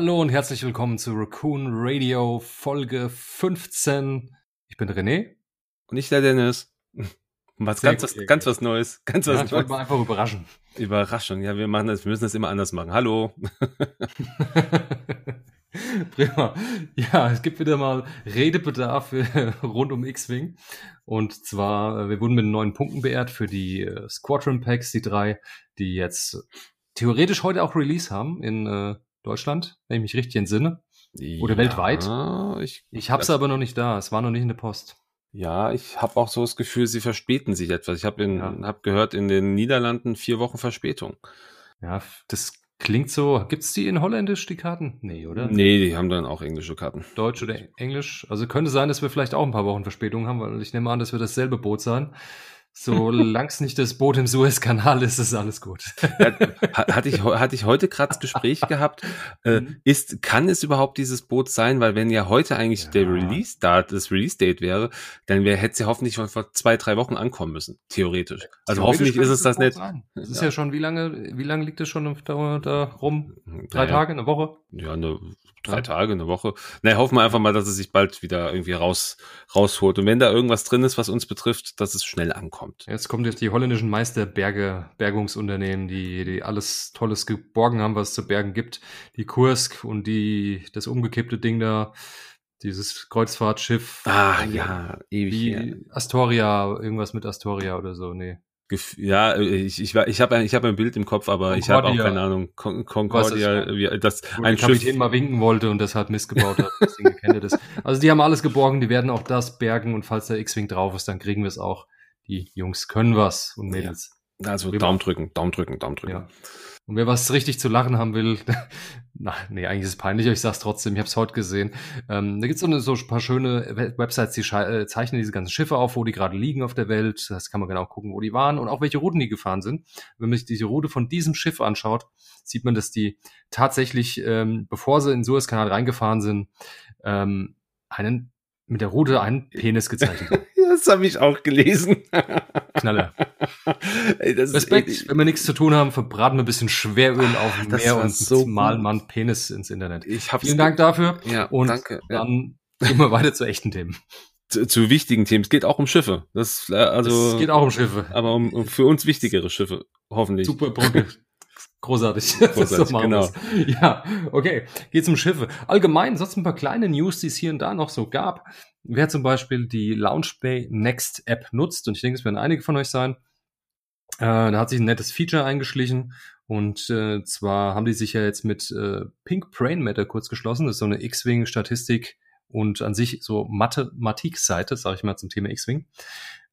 Hallo und herzlich willkommen zu Raccoon Radio Folge 15. Ich bin René. Und ich der Dennis. Was ganz, was, ganz was Neues. Ganz was ja, ich wollte mal einfach überraschen. Überraschung. Ja, wir machen das, wir müssen das immer anders machen. Hallo. Prima. Ja, es gibt wieder mal Redebedarf rund um X-Wing. Und zwar, äh, wir wurden mit neuen Punkten beehrt für die äh, Squadron Packs, die drei, die jetzt theoretisch heute auch Release haben in äh, Deutschland, wenn ich mich richtig entsinne. Oder ja, weltweit. Ich, ich habe es aber noch nicht da. Es war noch nicht in der Post. Ja, ich habe auch so das Gefühl, sie verspäten sich etwas. Ich habe ja. hab gehört, in den Niederlanden vier Wochen Verspätung. Ja, das klingt so. Gibt's die in Holländisch, die Karten? Nee, oder? Nee, die haben dann auch englische Karten. Deutsch oder Englisch? Also könnte sein, dass wir vielleicht auch ein paar Wochen Verspätung haben, weil ich nehme an, dass wir dasselbe Boot sein. Solange es nicht das Boot im Suezkanal ist, ist alles gut. hatte, ich, hatte ich heute gerade das Gespräch gehabt, äh, mhm. ist, kann es überhaupt dieses Boot sein? Weil wenn ja heute eigentlich ja. der Release-Date, das Release-Date wäre, dann wäre, hätte sie hoffentlich schon vor zwei, drei Wochen ankommen müssen, theoretisch. Also theoretisch hoffentlich ist es das nicht. Es ist ja. ja. schon, wie lange, wie lange liegt es schon da, da rum? Drei ja, Tage, eine Woche? Ja, eine, drei Tage, eine Woche. Na, hoffen wir einfach mal, dass es sich bald wieder irgendwie raus, rausholt. Und wenn da irgendwas drin ist, was uns betrifft, dass es schnell ankommt. Jetzt kommt jetzt die holländischen Meisterberge, Bergungsunternehmen, die, die alles Tolles geborgen haben, was es zu bergen gibt. Die Kursk und die, das umgekippte Ding da, dieses Kreuzfahrtschiff. Ah, ja, ewig. Wie Astoria, irgendwas mit Astoria oder so, nee. Ja, äh, ich, ich, ich habe ich hab ein Bild im Kopf, aber Concordia. ich habe auch keine Ahnung. Con Concordia, das, wie, das Wo ein Kapitän Schiff. mal winken wollte und deshalb missgebaut hat. Deswegen kennt das. Also die haben alles geborgen, die werden auch das bergen und falls der X-Wing drauf ist, dann kriegen wir es auch. Die Jungs können was und Mädels. Ja. Also Daumen drücken, Daumen drücken, Daumen drücken. Ja. Und wer was richtig zu lachen haben will, na, nee, eigentlich ist es peinlich, aber ich sag's trotzdem, ich habe es heute gesehen. Ähm, da gibt's so, eine, so ein paar schöne Websites, die äh, zeichnen diese ganzen Schiffe auf, wo die gerade liegen auf der Welt. Das kann man genau gucken, wo die waren und auch welche Routen die gefahren sind. Wenn man sich diese Route von diesem Schiff anschaut, sieht man, dass die tatsächlich, ähm, bevor sie in den Suezkanal reingefahren sind, ähm, einen mit der Route einen Penis gezeichnet haben. Das habe ich auch gelesen. Knaller. Ey, Respekt, wenn wir nichts zu tun haben, verbraten wir ein bisschen Schweröl auf dem Meer und so malen mal Penis ins Internet. Ich hab's Vielen Dank dafür. Ja, und danke. Dann ja. gehen wir weiter zu echten Themen. Zu, zu, wichtigen Themen. Es geht auch um Schiffe. Das, also, es geht auch um Schiffe. Aber um, um für uns wichtigere Schiffe, hoffentlich. Super Brücke. Großartig. Großartig so genau. Ja, okay. Geht zum Schiffe. Allgemein, sonst ein paar kleine News, die es hier und da noch so gab. Wer zum Beispiel die LaunchBay Next App nutzt, und ich denke, es werden einige von euch sein, äh, da hat sich ein nettes Feature eingeschlichen. Und äh, zwar haben die sich ja jetzt mit äh, Pink Brain Matter kurz geschlossen. Das ist so eine X-Wing-Statistik und an sich so Mathematik-Seite, sage ich mal, zum Thema X-Wing.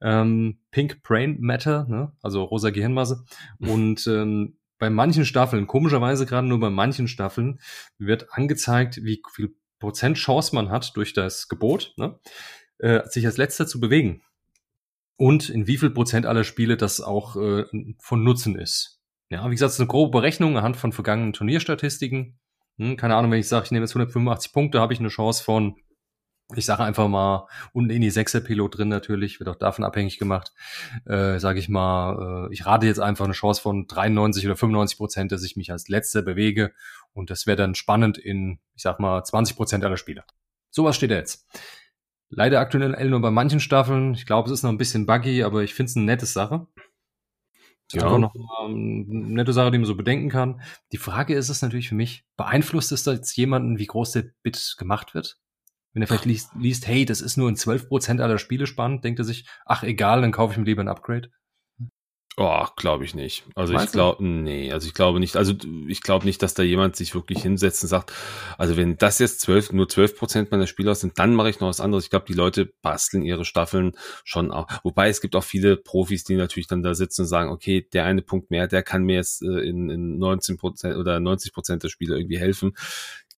Ähm, Pink Brain Matter, ne? also rosa Gehirnmasse. Und ähm, bei manchen Staffeln, komischerweise gerade nur bei manchen Staffeln, wird angezeigt, wie viel Prozent Chance man hat durch das Gebot, ne, äh, sich als letzter zu bewegen. Und in wie viel Prozent aller Spiele das auch äh, von Nutzen ist. Ja, wie gesagt, es ist eine grobe Berechnung anhand von vergangenen Turnierstatistiken. Hm, keine Ahnung, wenn ich sage, ich nehme jetzt 185 Punkte, habe ich eine Chance von ich sage einfach mal, unten in die Sechser-Pilot drin natürlich, wird auch davon abhängig gemacht, äh, sage ich mal, äh, ich rate jetzt einfach eine Chance von 93 oder 95 Prozent, dass ich mich als Letzter bewege und das wäre dann spannend in, ich sag mal, 20 Prozent aller Spiele. Sowas steht da jetzt. Leider aktuell nur bei manchen Staffeln. Ich glaube, es ist noch ein bisschen buggy, aber ich finde es eine nette Sache. Ja. Einfach noch eine nette Sache, die man so bedenken kann. Die Frage ist es natürlich für mich, beeinflusst es da jetzt jemanden, wie groß der Bit gemacht wird? Wenn er vielleicht liest, liest, hey, das ist nur in 12% aller Spiele spannend, denkt er sich, ach egal, dann kaufe ich mir lieber ein Upgrade. Oh, glaube ich nicht. Also Meinst ich glaube, nee, also ich glaube nicht, also ich glaube nicht, dass da jemand sich wirklich hinsetzt und sagt, also wenn das jetzt zwölf, nur zwölf Prozent meiner Spieler sind, dann mache ich noch was anderes. Ich glaube, die Leute basteln ihre Staffeln schon auch. Wobei es gibt auch viele Profis, die natürlich dann da sitzen und sagen, okay, der eine Punkt mehr, der kann mir jetzt äh, in, in 19 Prozent oder 90 Prozent der Spiele irgendwie helfen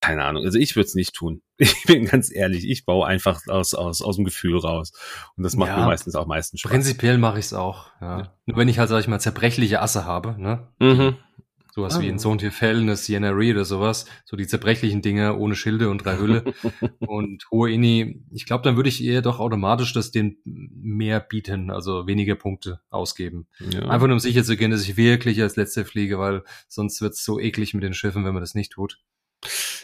keine Ahnung. Also ich würde es nicht tun. Ich bin ganz ehrlich, ich baue einfach aus, aus, aus dem Gefühl raus. Und das macht ja, mir meistens auch meistens Spaß. Prinzipiell mache ich es auch, ja. ja. Nur wenn ich halt, sag ich mal, zerbrechliche Asse habe, ne? Mhm. Sowas ah. wie in Zone Fell, eine Sienna Ree oder sowas. So die zerbrechlichen Dinge ohne Schilde und drei Hülle. und hohe Ini. Ich glaube, dann würde ich eher doch automatisch das den mehr bieten, also weniger Punkte ausgeben. Ja. Einfach nur um sicher zu gehen, dass ich wirklich als letzter fliege, weil sonst wird es so eklig mit den Schiffen, wenn man das nicht tut.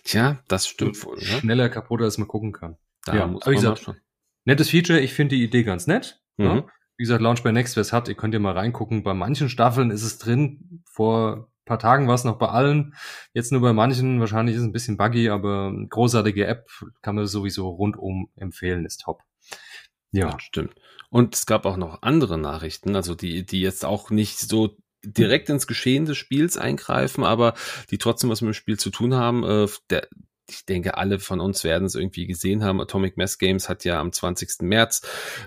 Tja, das stimmt wohl. Ne? Schneller kaputt, als man gucken kann. Da ja, muss man gesagt, schon. Nettes Feature, ich finde die Idee ganz nett. Mhm. Ja. Wie gesagt, Launch by Next, wer es hat, ihr könnt ja mal reingucken. Bei manchen Staffeln ist es drin. Vor paar Tagen war es noch bei allen. Jetzt nur bei manchen. Wahrscheinlich ist es ein bisschen buggy, aber großartige App kann man sowieso rundum empfehlen, ist top. Ja. ja. stimmt. Und es gab auch noch andere Nachrichten, also die, die jetzt auch nicht so direkt ins Geschehen des Spiels eingreifen, aber die trotzdem was mit dem Spiel zu tun haben. Äh, der, ich denke, alle von uns werden es irgendwie gesehen haben. Atomic Mass Games hat ja am 20. März,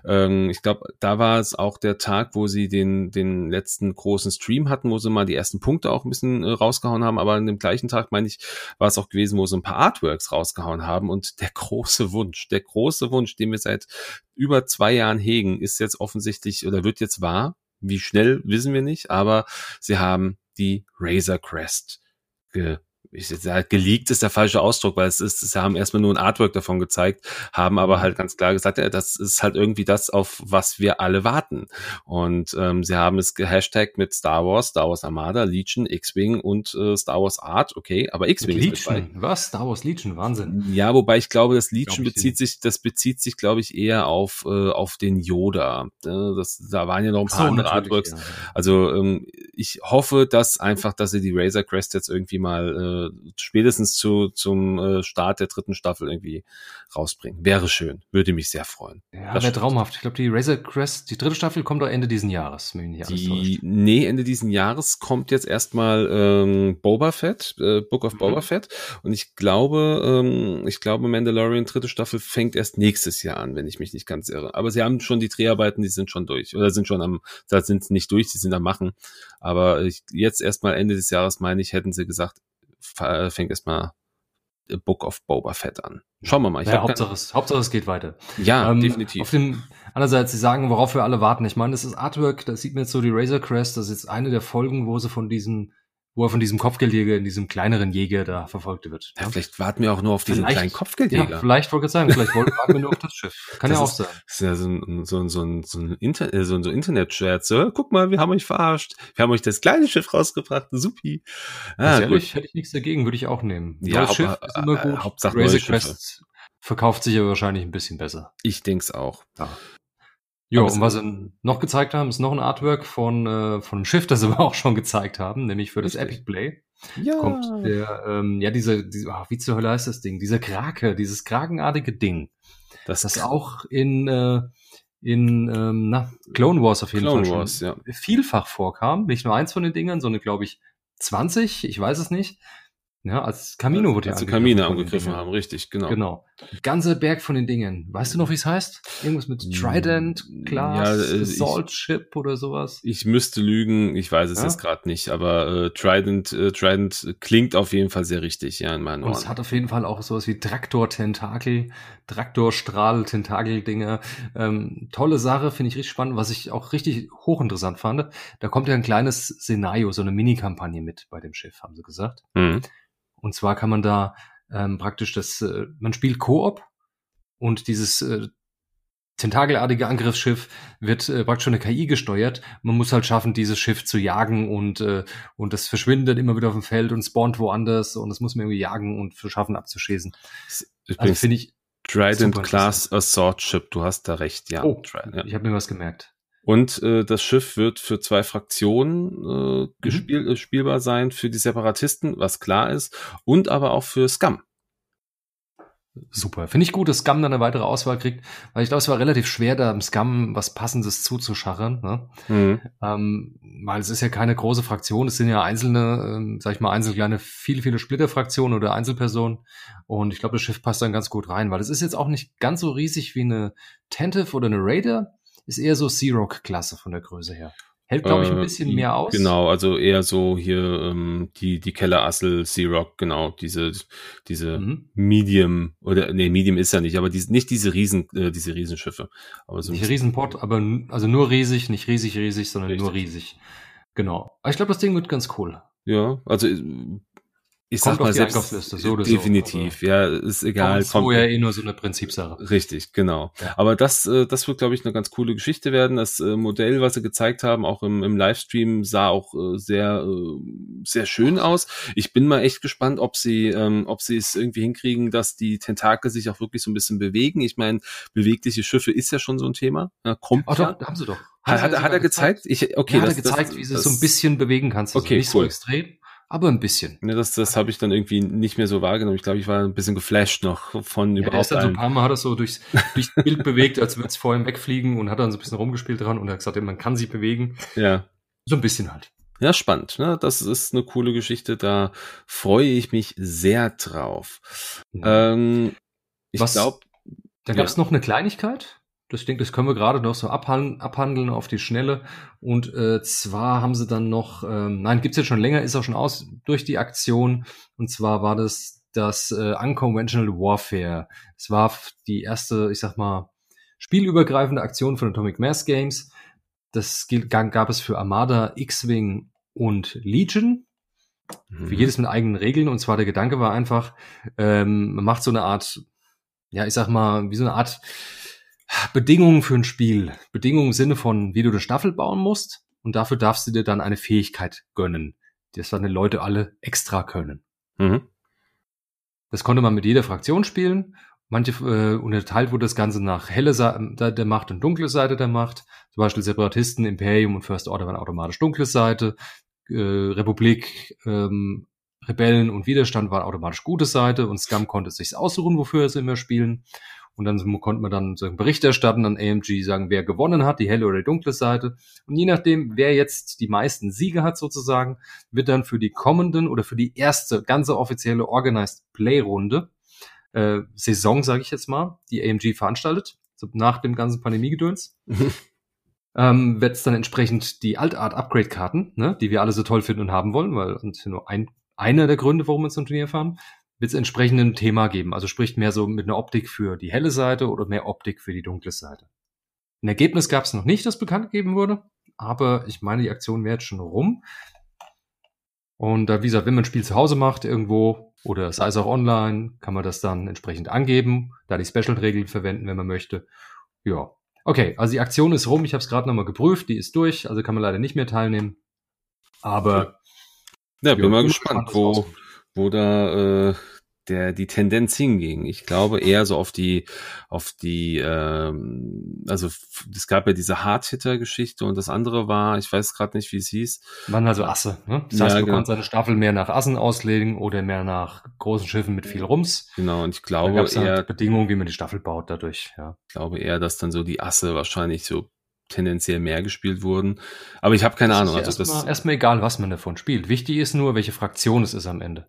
ähm, ich glaube, da war es auch der Tag, wo sie den, den letzten großen Stream hatten, wo sie mal die ersten Punkte auch ein bisschen äh, rausgehauen haben. Aber an dem gleichen Tag, meine ich, war es auch gewesen, wo sie ein paar Artworks rausgehauen haben. Und der große Wunsch, der große Wunsch, den wir seit über zwei Jahren hegen, ist jetzt offensichtlich oder wird jetzt wahr. Wie schnell, wissen wir nicht, aber sie haben die Razor Crest ge ich sage, geleakt ist der falsche Ausdruck, weil es ist, sie haben erstmal nur ein Artwork davon gezeigt, haben aber halt ganz klar gesagt, ja, das ist halt irgendwie das, auf was wir alle warten. Und ähm, sie haben es gehashtagt mit Star Wars, Star Wars Armada, Legion, X-Wing und äh, Star Wars Art, okay, aber X-Wing ist mit Was? Star Wars Legion, Wahnsinn. Ja, wobei ich glaube, das Legion glaub bezieht sich, das bezieht sich, glaube ich, eher auf, äh, auf den Yoda. Das, da waren ja noch ein paar so, andere Artworks. Ja. Also ähm, ich hoffe, dass einfach, dass sie die Razor Crest jetzt irgendwie mal äh, spätestens zu, zum äh, Start der dritten Staffel irgendwie rausbringen. Wäre schön, würde mich sehr freuen. Ja, wäre traumhaft. Ich glaube, die Razor Crest, die dritte Staffel kommt doch Ende diesen Jahres. Die, nee, Ende diesen Jahres kommt jetzt erstmal ähm, Boba Fett, äh, Book of mhm. Boba Fett. Und ich glaube, ähm, ich glaube, Mandalorian dritte Staffel fängt erst nächstes Jahr an, wenn ich mich nicht ganz irre. Aber sie haben schon die Dreharbeiten, die sind schon durch. Oder sind schon am, da sind nicht durch, sie sind am machen. Aber ich, jetzt erstmal Ende des Jahres, meine ich, hätten sie gesagt, fängt erstmal Book of Boba Fett an. Schauen wir mal. Ich ja, Hauptsache, es, Hauptsache es geht weiter. Ja, ähm, definitiv. Auf dem, andererseits, sie sagen, worauf wir alle warten. Ich meine, das ist Artwork, da sieht man jetzt so die Razor Crest, das ist jetzt eine der Folgen, wo sie von diesem wo er von diesem Kopfgeldjäger in diesem kleineren Jäger da verfolgt wird. Ja, vielleicht warten wir auch nur auf diesen vielleicht, kleinen Kopfgeldjäger. Ja, vielleicht wollte ich sagen, vielleicht warten wir nur auf das Schiff. Kann das ja auch ist, sein. Das ist ja so ein, so ein, so ein, so ein, Inter äh, so ein, so Internet-Scherz. So, guck mal, wir haben euch verarscht. Wir haben euch das kleine Schiff rausgebracht. Supi. Ah, ehrlich, hätte ich nichts dagegen, würde ich auch nehmen. Ja, neues Schiff ist immer gut. Äh, Hauptsache Razor Quest verkauft sich ja wahrscheinlich ein bisschen besser. Ich denk's auch. Ja. Jo, und was sie noch gezeigt haben, ist noch ein Artwork von, äh, von einem Schiff, das sie aber auch schon gezeigt haben, nämlich für das. Epic Play. Ja. Kommt der, ähm, ja, diese, diese ach, wie zur Hölle heißt das Ding? Dieser Krake, dieses kragenartige Ding. Das, das auch in, äh, in ähm, na, Clone Wars auf jeden Clone Fall Wars, ja. vielfach vorkam. Nicht nur eins von den Dingern, sondern glaube ich 20, ich weiß es nicht. Ja, als Camino wurde ja Als Camino angegriffen haben, richtig, genau. Genau. Ganzer Berg von den Dingen. Weißt du noch, wie es heißt? Irgendwas mit Trident, Class, ja, äh, Salt Ship oder sowas? Ich müsste lügen, ich weiß es ja? jetzt gerade nicht, aber äh, Trident, äh, Trident klingt auf jeden Fall sehr richtig, ja, in meinen Ohren. Und es hat auf jeden Fall auch sowas wie Traktor-Tentakel, Traktorstrahl-Tentakel-Dinger. Ähm, tolle Sache, finde ich richtig spannend. Was ich auch richtig hochinteressant fand, da kommt ja ein kleines Szenario, so eine Mini-Kampagne mit bei dem Schiff, haben sie gesagt. Mhm. Und zwar kann man da ähm, praktisch das, äh, man spielt Koop und dieses äh, tentakelartige Angriffsschiff wird äh, praktisch schon eine KI gesteuert. Man muss halt schaffen, dieses Schiff zu jagen und äh, und das verschwindet immer wieder auf dem Feld und spawnt woanders und das muss man irgendwie jagen und schaffen abzuschießen. Also finde ich Trident Class Assault Ship, du hast da recht, ja. Oh, ja. ich habe mir was gemerkt. Und äh, das Schiff wird für zwei Fraktionen äh, mhm. gespiel äh, spielbar sein, für die Separatisten, was klar ist, und aber auch für Scum. Super. Finde ich gut, dass Scum dann eine weitere Auswahl kriegt, weil ich glaube, es war relativ schwer, da im Scum was Passendes zuzuschachern. Ne? Mhm. Ähm, weil es ist ja keine große Fraktion, es sind ja einzelne, ähm, sag ich mal, einzelne kleine, viele, viele Splitterfraktionen oder Einzelpersonen. Und ich glaube, das Schiff passt dann ganz gut rein, weil es ist jetzt auch nicht ganz so riesig wie eine Tentive oder eine Raider, ist eher so Sea-Rock-Klasse von der Größe her. Hält, glaube ich, ein äh, bisschen äh, mehr aus. Genau, also eher so hier ähm, die, die Kellerassel Sea-Rock, genau, diese, diese mhm. Medium, oder nee, Medium ist ja nicht, aber die, nicht diese Riesen, äh, diese Riesenschiffe. Aber so nicht Riesenport, aber also nur riesig, nicht riesig, riesig, sondern Richtig. nur riesig. Genau. Aber ich glaube, das Ding wird ganz cool. Ja, also ich sag mal selbst so oder definitiv, so. ja, ist egal. Kommt vorher eh nur so eine Prinzipsache. Richtig, genau. Ja. Aber das, äh, das wird, glaube ich, eine ganz coole Geschichte werden. Das äh, Modell, was sie gezeigt haben, auch im, im Livestream, sah auch äh, sehr, sehr schön aus. Ich bin mal echt gespannt, ob sie, ähm, ob sie es irgendwie hinkriegen, dass die Tentakel sich auch wirklich so ein bisschen bewegen. Ich meine, bewegliche Schiffe ist ja schon so ein Thema. Ja, kommt Ach ja. doch, haben sie doch. Hat, hat, hat er gezeigt? gezeigt? Ich, okay, ja, hat das, er gezeigt, das, wie sie es so ein bisschen bewegen kannst. Also okay, nicht cool. so extrem aber ein bisschen. Ne, das das habe ich dann irgendwie nicht mehr so wahrgenommen. Ich glaube, ich war ein bisschen geflasht noch von ja, überhaupt. Er ist dann so ein paar Mal hat er so durchs, durchs Bild bewegt, als würde es vor ihm wegfliegen und hat dann so ein bisschen rumgespielt dran und er hat gesagt, man kann sie bewegen. Ja. So ein bisschen halt. Ja, spannend. Ne? Das ist eine coole Geschichte. Da freue ich mich sehr drauf. Ja. Ähm, ich glaube. Da gab es ja. noch eine Kleinigkeit. Das denke, das können wir gerade noch so abhandeln, abhandeln auf die Schnelle. Und äh, zwar haben sie dann noch, ähm, nein, gibt's jetzt schon länger, ist auch schon aus durch die Aktion. Und zwar war das das äh, Unconventional Warfare. Es war die erste, ich sag mal, spielübergreifende Aktion von Atomic Mass Games. Das gab es für Armada, X-Wing und Legion. Mhm. Für jedes mit eigenen Regeln. Und zwar der Gedanke war einfach, ähm, man macht so eine Art, ja, ich sag mal, wie so eine Art Bedingungen für ein Spiel. Bedingungen im Sinne von, wie du eine Staffel bauen musst. Und dafür darfst du dir dann eine Fähigkeit gönnen, das dann die Leute alle extra können. Mhm. Das konnte man mit jeder Fraktion spielen. Manche äh, unterteilt wurde das Ganze nach helle Seite der Macht und dunkle Seite der Macht. Zum Beispiel Separatisten, Imperium und First Order waren automatisch dunkle Seite. Äh, Republik, ähm, Rebellen und Widerstand waren automatisch gute Seite und Scum konnte sich aussuchen, wofür sie immer spielen. Und dann konnte man dann so einen Bericht erstatten an AMG, sagen, wer gewonnen hat, die helle oder die dunkle Seite. Und je nachdem, wer jetzt die meisten Siege hat sozusagen, wird dann für die kommenden oder für die erste ganze offizielle Organized Play Runde äh, Saison, sage ich jetzt mal, die AMG veranstaltet, so nach dem ganzen Pandemiegedöns. ähm, wird es dann entsprechend die Altart-Upgrade-Karten, ne, die wir alle so toll finden und haben wollen, weil das ist nur ein, einer der Gründe, warum wir zum Turnier fahren, wird es entsprechend ein Thema geben. Also sprich mehr so mit einer Optik für die helle Seite oder mehr Optik für die dunkle Seite. Ein Ergebnis gab es noch nicht, das bekannt gegeben wurde, aber ich meine, die Aktion wäre jetzt schon rum. Und äh, wie gesagt, wenn man ein Spiel zu Hause macht irgendwo oder sei es auch online, kann man das dann entsprechend angeben, da die Special-Regeln verwenden, wenn man möchte. Ja, okay, also die Aktion ist rum. Ich habe es gerade nochmal geprüft, die ist durch, also kann man leider nicht mehr teilnehmen. Aber ja, bin mal gespannt, wo, wo da äh, der die Tendenz hinging. Ich glaube eher so auf die auf die ähm, also es gab ja diese Hardhitter-Geschichte und das andere war, ich weiß gerade nicht, wie es hieß. Waren also Asse. Ne? Das heißt, ja, man genau. konnte seine Staffel mehr nach Assen auslegen oder mehr nach großen Schiffen mit viel Rums. Genau. Und ich glaube eher halt Bedingungen, wie man die Staffel baut dadurch. Ja. Ich glaube eher, dass dann so die Asse wahrscheinlich so tendenziell mehr gespielt wurden. Aber ich habe keine das Ahnung. also erstmal, das erstmal egal, was man davon spielt. Wichtig ist nur, welche Fraktion es ist am Ende.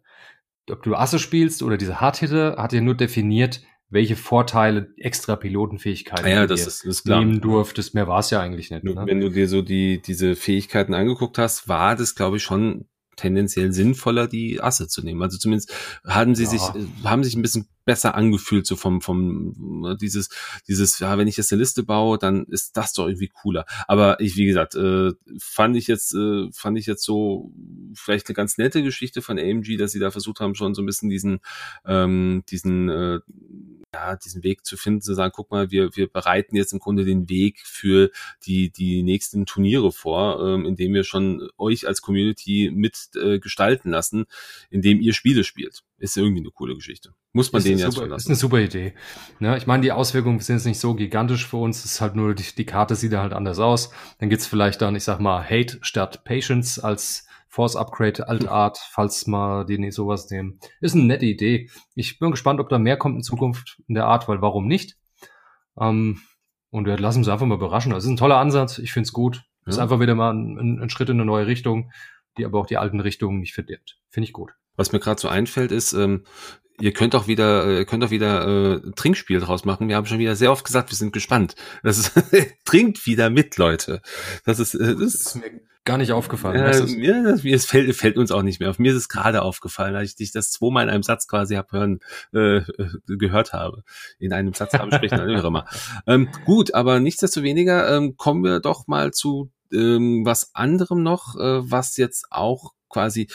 Ob du Asse spielst oder diese Hardhitter, hat ja nur definiert, welche Vorteile extra Pilotenfähigkeiten ah ja, das ist, ist klar. nehmen durftest. Mehr war es ja eigentlich nicht. Ne? Wenn du dir so die diese Fähigkeiten angeguckt hast, war das, glaube ich, schon tendenziell sinnvoller, die Asse zu nehmen. Also zumindest haben sie ja. sich, haben sich ein bisschen besser angefühlt, so vom, vom, ne, dieses, dieses, ja, wenn ich jetzt eine Liste baue, dann ist das doch irgendwie cooler. Aber ich, wie gesagt, äh, fand ich jetzt, äh, fand ich jetzt so vielleicht eine ganz nette Geschichte von AMG, dass sie da versucht haben, schon so ein bisschen diesen, ähm, diesen, äh, ja, diesen Weg zu finden, zu sagen, guck mal, wir, wir bereiten jetzt im Grunde den Weg für die, die nächsten Turniere vor, ähm, indem wir schon euch als Community mit äh, gestalten lassen, indem ihr Spiele spielt. Ist irgendwie eine coole Geschichte. Muss man ist den jetzt super, Ist eine super Idee. Ja, ich meine, die Auswirkungen sind jetzt nicht so gigantisch für uns. Es ist halt nur, die, die Karte sieht halt anders aus. Dann gibt's vielleicht dann, ich sag mal, Hate statt Patience als Force Upgrade Altart, falls mal die nicht sowas nehmen. Ist eine nette Idee. Ich bin gespannt, ob da mehr kommt in Zukunft in der Art, weil warum nicht? Ähm, und wir lassen uns einfach mal überraschen. Das ist ein toller Ansatz. Ich finde es gut. Ja. Ist einfach wieder mal ein, ein, Schritt in eine neue Richtung, die aber auch die alten Richtungen nicht verdirbt. Finde ich gut. Was mir gerade so einfällt, ist, ähm, ihr könnt auch wieder, äh, könnt auch wieder äh, Trinkspiel draus machen. Wir haben schon wieder sehr oft gesagt, wir sind gespannt. Das ist, trinkt wieder mit, Leute. Das ist, äh, das ist mir gar nicht aufgefallen. Äh, mir, das, mir fällt, fällt uns auch nicht mehr auf. Mir ist es gerade aufgefallen, als ich dich das zweimal in einem Satz quasi hab hören, äh, gehört habe. In einem Satz haben sprechen, auch immer. Ähm, gut, aber nichtsdestoweniger ähm, kommen wir doch mal zu ähm, was anderem noch, äh, was jetzt auch quasi,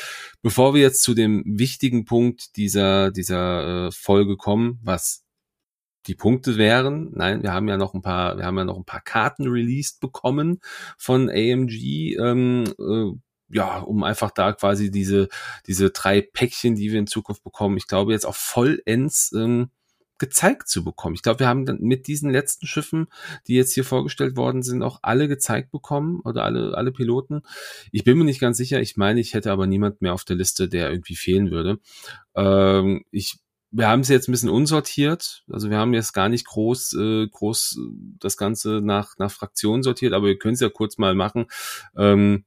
bevor wir jetzt zu dem wichtigen Punkt dieser, dieser äh, Folge kommen, was die Punkte wären. Nein, wir haben ja noch ein paar, wir haben ja noch ein paar Karten released bekommen von AMG. Ähm, äh, ja, um einfach da quasi diese, diese drei Päckchen, die wir in Zukunft bekommen, ich glaube jetzt auch vollends ähm, gezeigt zu bekommen. Ich glaube, wir haben dann mit diesen letzten Schiffen, die jetzt hier vorgestellt worden sind, auch alle gezeigt bekommen oder alle, alle Piloten. Ich bin mir nicht ganz sicher. Ich meine, ich hätte aber niemand mehr auf der Liste, der irgendwie fehlen würde. Ähm, ich wir haben es jetzt ein bisschen unsortiert. Also wir haben jetzt gar nicht groß, äh, groß das Ganze nach, nach Fraktionen sortiert, aber wir können es ja kurz mal machen. Ähm,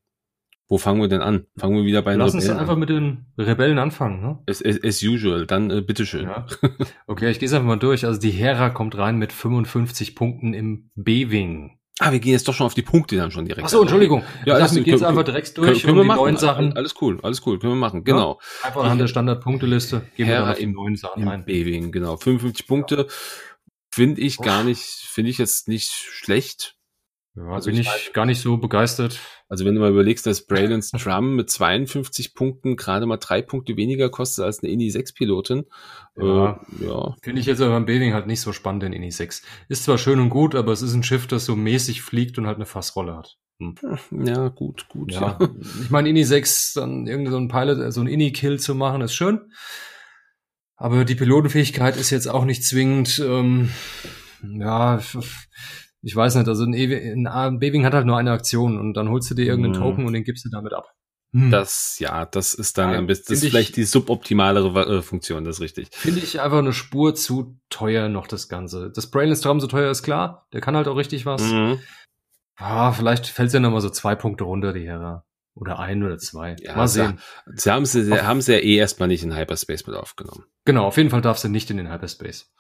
wo fangen wir denn an? Fangen wir wieder bei den Lass uns einfach mit den Rebellen anfangen, ne? As, as, as usual, dann äh, bitteschön. Ja. Okay, ich gehe einfach mal durch. Also die Hera kommt rein mit 55 Punkten im B-Wing. Ah, wir gehen jetzt doch schon auf die Punkte dann schon direkt. Ach so, Entschuldigung. Ja, ich dachte, wir gehen jetzt einfach direkt durch können, können wir machen. neuen Sachen. Alles cool, alles cool, können wir machen, genau. Ja, einfach anhand der Standardpunkteliste gehen Hera wir auf die neuen Sachen ein. B-Wing, genau. 55 Punkte ja. finde ich gar nicht, finde ich jetzt nicht schlecht. Ja, also bin ich meine, gar nicht so begeistert. Also wenn du mal überlegst, dass Braylon Strum mit 52 Punkten gerade mal drei Punkte weniger kostet als eine Indy 6 Pilotin. Ja, äh, ja. Finde ich jetzt aber beim Beving halt nicht so spannend in Indy 6. Ist zwar schön und gut, aber es ist ein Schiff, das so mäßig fliegt und halt eine Fassrolle hat. Hm. Ja, gut, gut. Ja. ja. Ich meine, Indy 6, dann irgendwie so ein Pilot, so ein Indy-Kill zu machen, ist schön. Aber die Pilotenfähigkeit ist jetzt auch nicht zwingend, ähm, ja, ich weiß nicht, also ein, e ein B-Wing hat halt nur eine Aktion und dann holst du dir irgendeinen hm. Token und den gibst du damit ab. Hm. Das, ja, das ist dann ja, ein bisschen, das ist vielleicht die suboptimalere äh, Funktion, das ist richtig. Finde ich einfach eine Spur zu teuer noch das Ganze. Das Brainless Traum so teuer ist klar, der kann halt auch richtig was. Mhm. Ah, vielleicht fällt ja nochmal so zwei Punkte runter, die Hera. Oder ein oder zwei. Ja, Mal sehen. Sie haben sie, sie haben sie ja eh erstmal nicht in Hyperspace mit aufgenommen. Genau, auf jeden Fall darf sie nicht in den Hyperspace.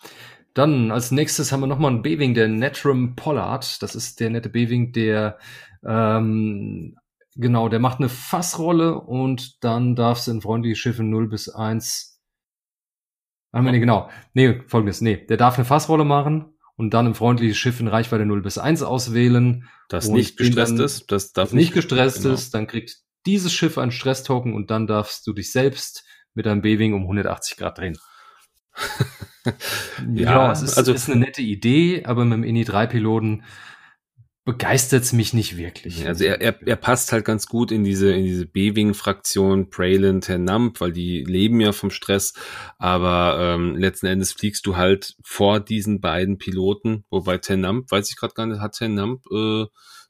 Dann als nächstes haben wir nochmal einen B-Wing, der Netrum Pollard. Das ist der nette B-Wing, der ähm, genau, der macht eine Fassrolle und dann darf es in freundliche Schiffe 0 bis 1. Ah, nee, genau. Nee, folgendes. Nee, der darf eine Fassrolle machen und dann im freundlichen Schiff in Reichweite 0 bis 1 auswählen. Das nicht gestresst ist, das darf nicht gestresst genau. ist, dann kriegt dieses Schiff einen Stresstoken und dann darfst du dich selbst mit deinem B-Wing um 180 Grad drehen. ja, ja, es ist, also, ist eine nette Idee, aber mit dem INI 3 Piloten begeistert's mich nicht wirklich. Also er, er, er passt halt ganz gut in diese in diese B-Wing-Fraktion Praylin, Ternamp, weil die leben ja vom Stress, aber ähm, letzten Endes fliegst du halt vor diesen beiden Piloten, wobei Ternamp, weiß ich gerade gar nicht, hat Ternamp äh,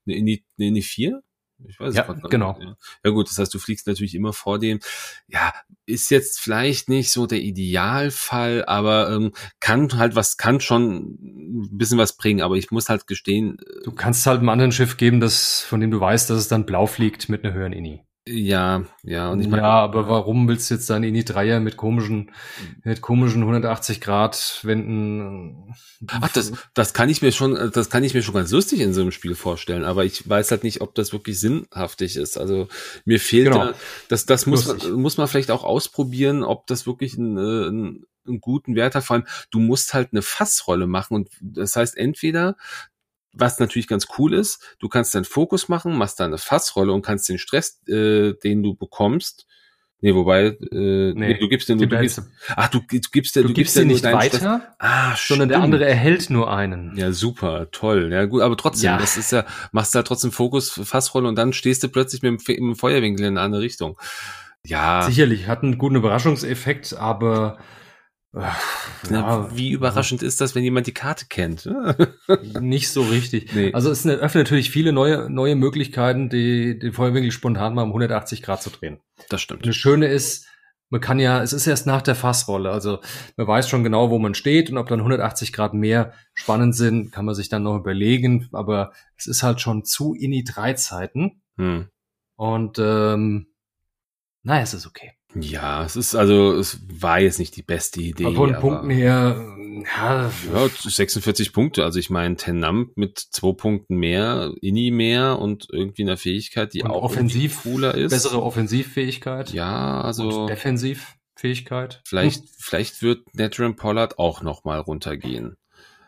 eine Ini, eine Ini 4? Ich weiß ja, genau. Ja. ja. gut, das heißt, du fliegst natürlich immer vor dem. Ja, ist jetzt vielleicht nicht so der Idealfall, aber ähm, kann halt was, kann schon ein bisschen was bringen. Aber ich muss halt gestehen. Äh, du kannst halt einem anderen Schiff geben, das, von dem du weißt, dass es dann blau fliegt mit einer höheren Ini. Ja, ja. Und ich mein, ja, aber warum willst du jetzt deine Ini Dreier mit komischen, mit komischen 180 Grad Wenden? Ach, das, das kann ich mir schon, das kann ich mir schon ganz lustig in so einem Spiel vorstellen. Aber ich weiß halt nicht, ob das wirklich sinnhaftig ist. Also mir fehlt genau. da, das, das muss man, muss man vielleicht auch ausprobieren, ob das wirklich ein, äh, ein einen guten Wert hat. Vor allem, du musst halt eine Fassrolle machen und das heißt entweder was natürlich ganz cool ist, du kannst deinen Fokus machen, machst da eine Fassrolle und kannst den Stress, äh, den du bekommst, Nee, wobei, äh, nee, nee du gibst den, du, du gibst, ach, du, du gibst, du, du gibst den nicht weiter, Stress. ah, sondern der andere erhält nur einen. Ja, super, toll. Ja, gut, aber trotzdem, ja. das ist ja, machst da halt trotzdem Fokus, Fassrolle und dann stehst du plötzlich mit dem, im Feuerwinkel in eine andere Richtung. Ja. Sicherlich, hat einen guten Überraschungseffekt, aber ja, wie überraschend ist das, wenn jemand die Karte kennt? Nicht so richtig. Nee. Also es öffnet natürlich viele neue, neue Möglichkeiten, die, den Feuerwinkel spontan mal um 180 Grad zu drehen. Das stimmt. Das Schöne ist, man kann ja, es ist erst nach der Fassrolle, also man weiß schon genau, wo man steht und ob dann 180 Grad mehr spannend sind, kann man sich dann noch überlegen, aber es ist halt schon zu in die drei Zeiten. Hm. Und ähm, naja, es ist okay. Ja, es ist also, es war jetzt nicht die beste Idee. Aber von den Punkten her, ja. ja 46 Punkte. Also ich meine, Tenamp mit zwei Punkten mehr, Inni mehr und irgendwie einer Fähigkeit, die und auch offensiv cooler ist. Bessere Offensivfähigkeit. Ja, also. Und Defensivfähigkeit. Vielleicht, hm. vielleicht wird Netram Pollard auch noch mal runtergehen.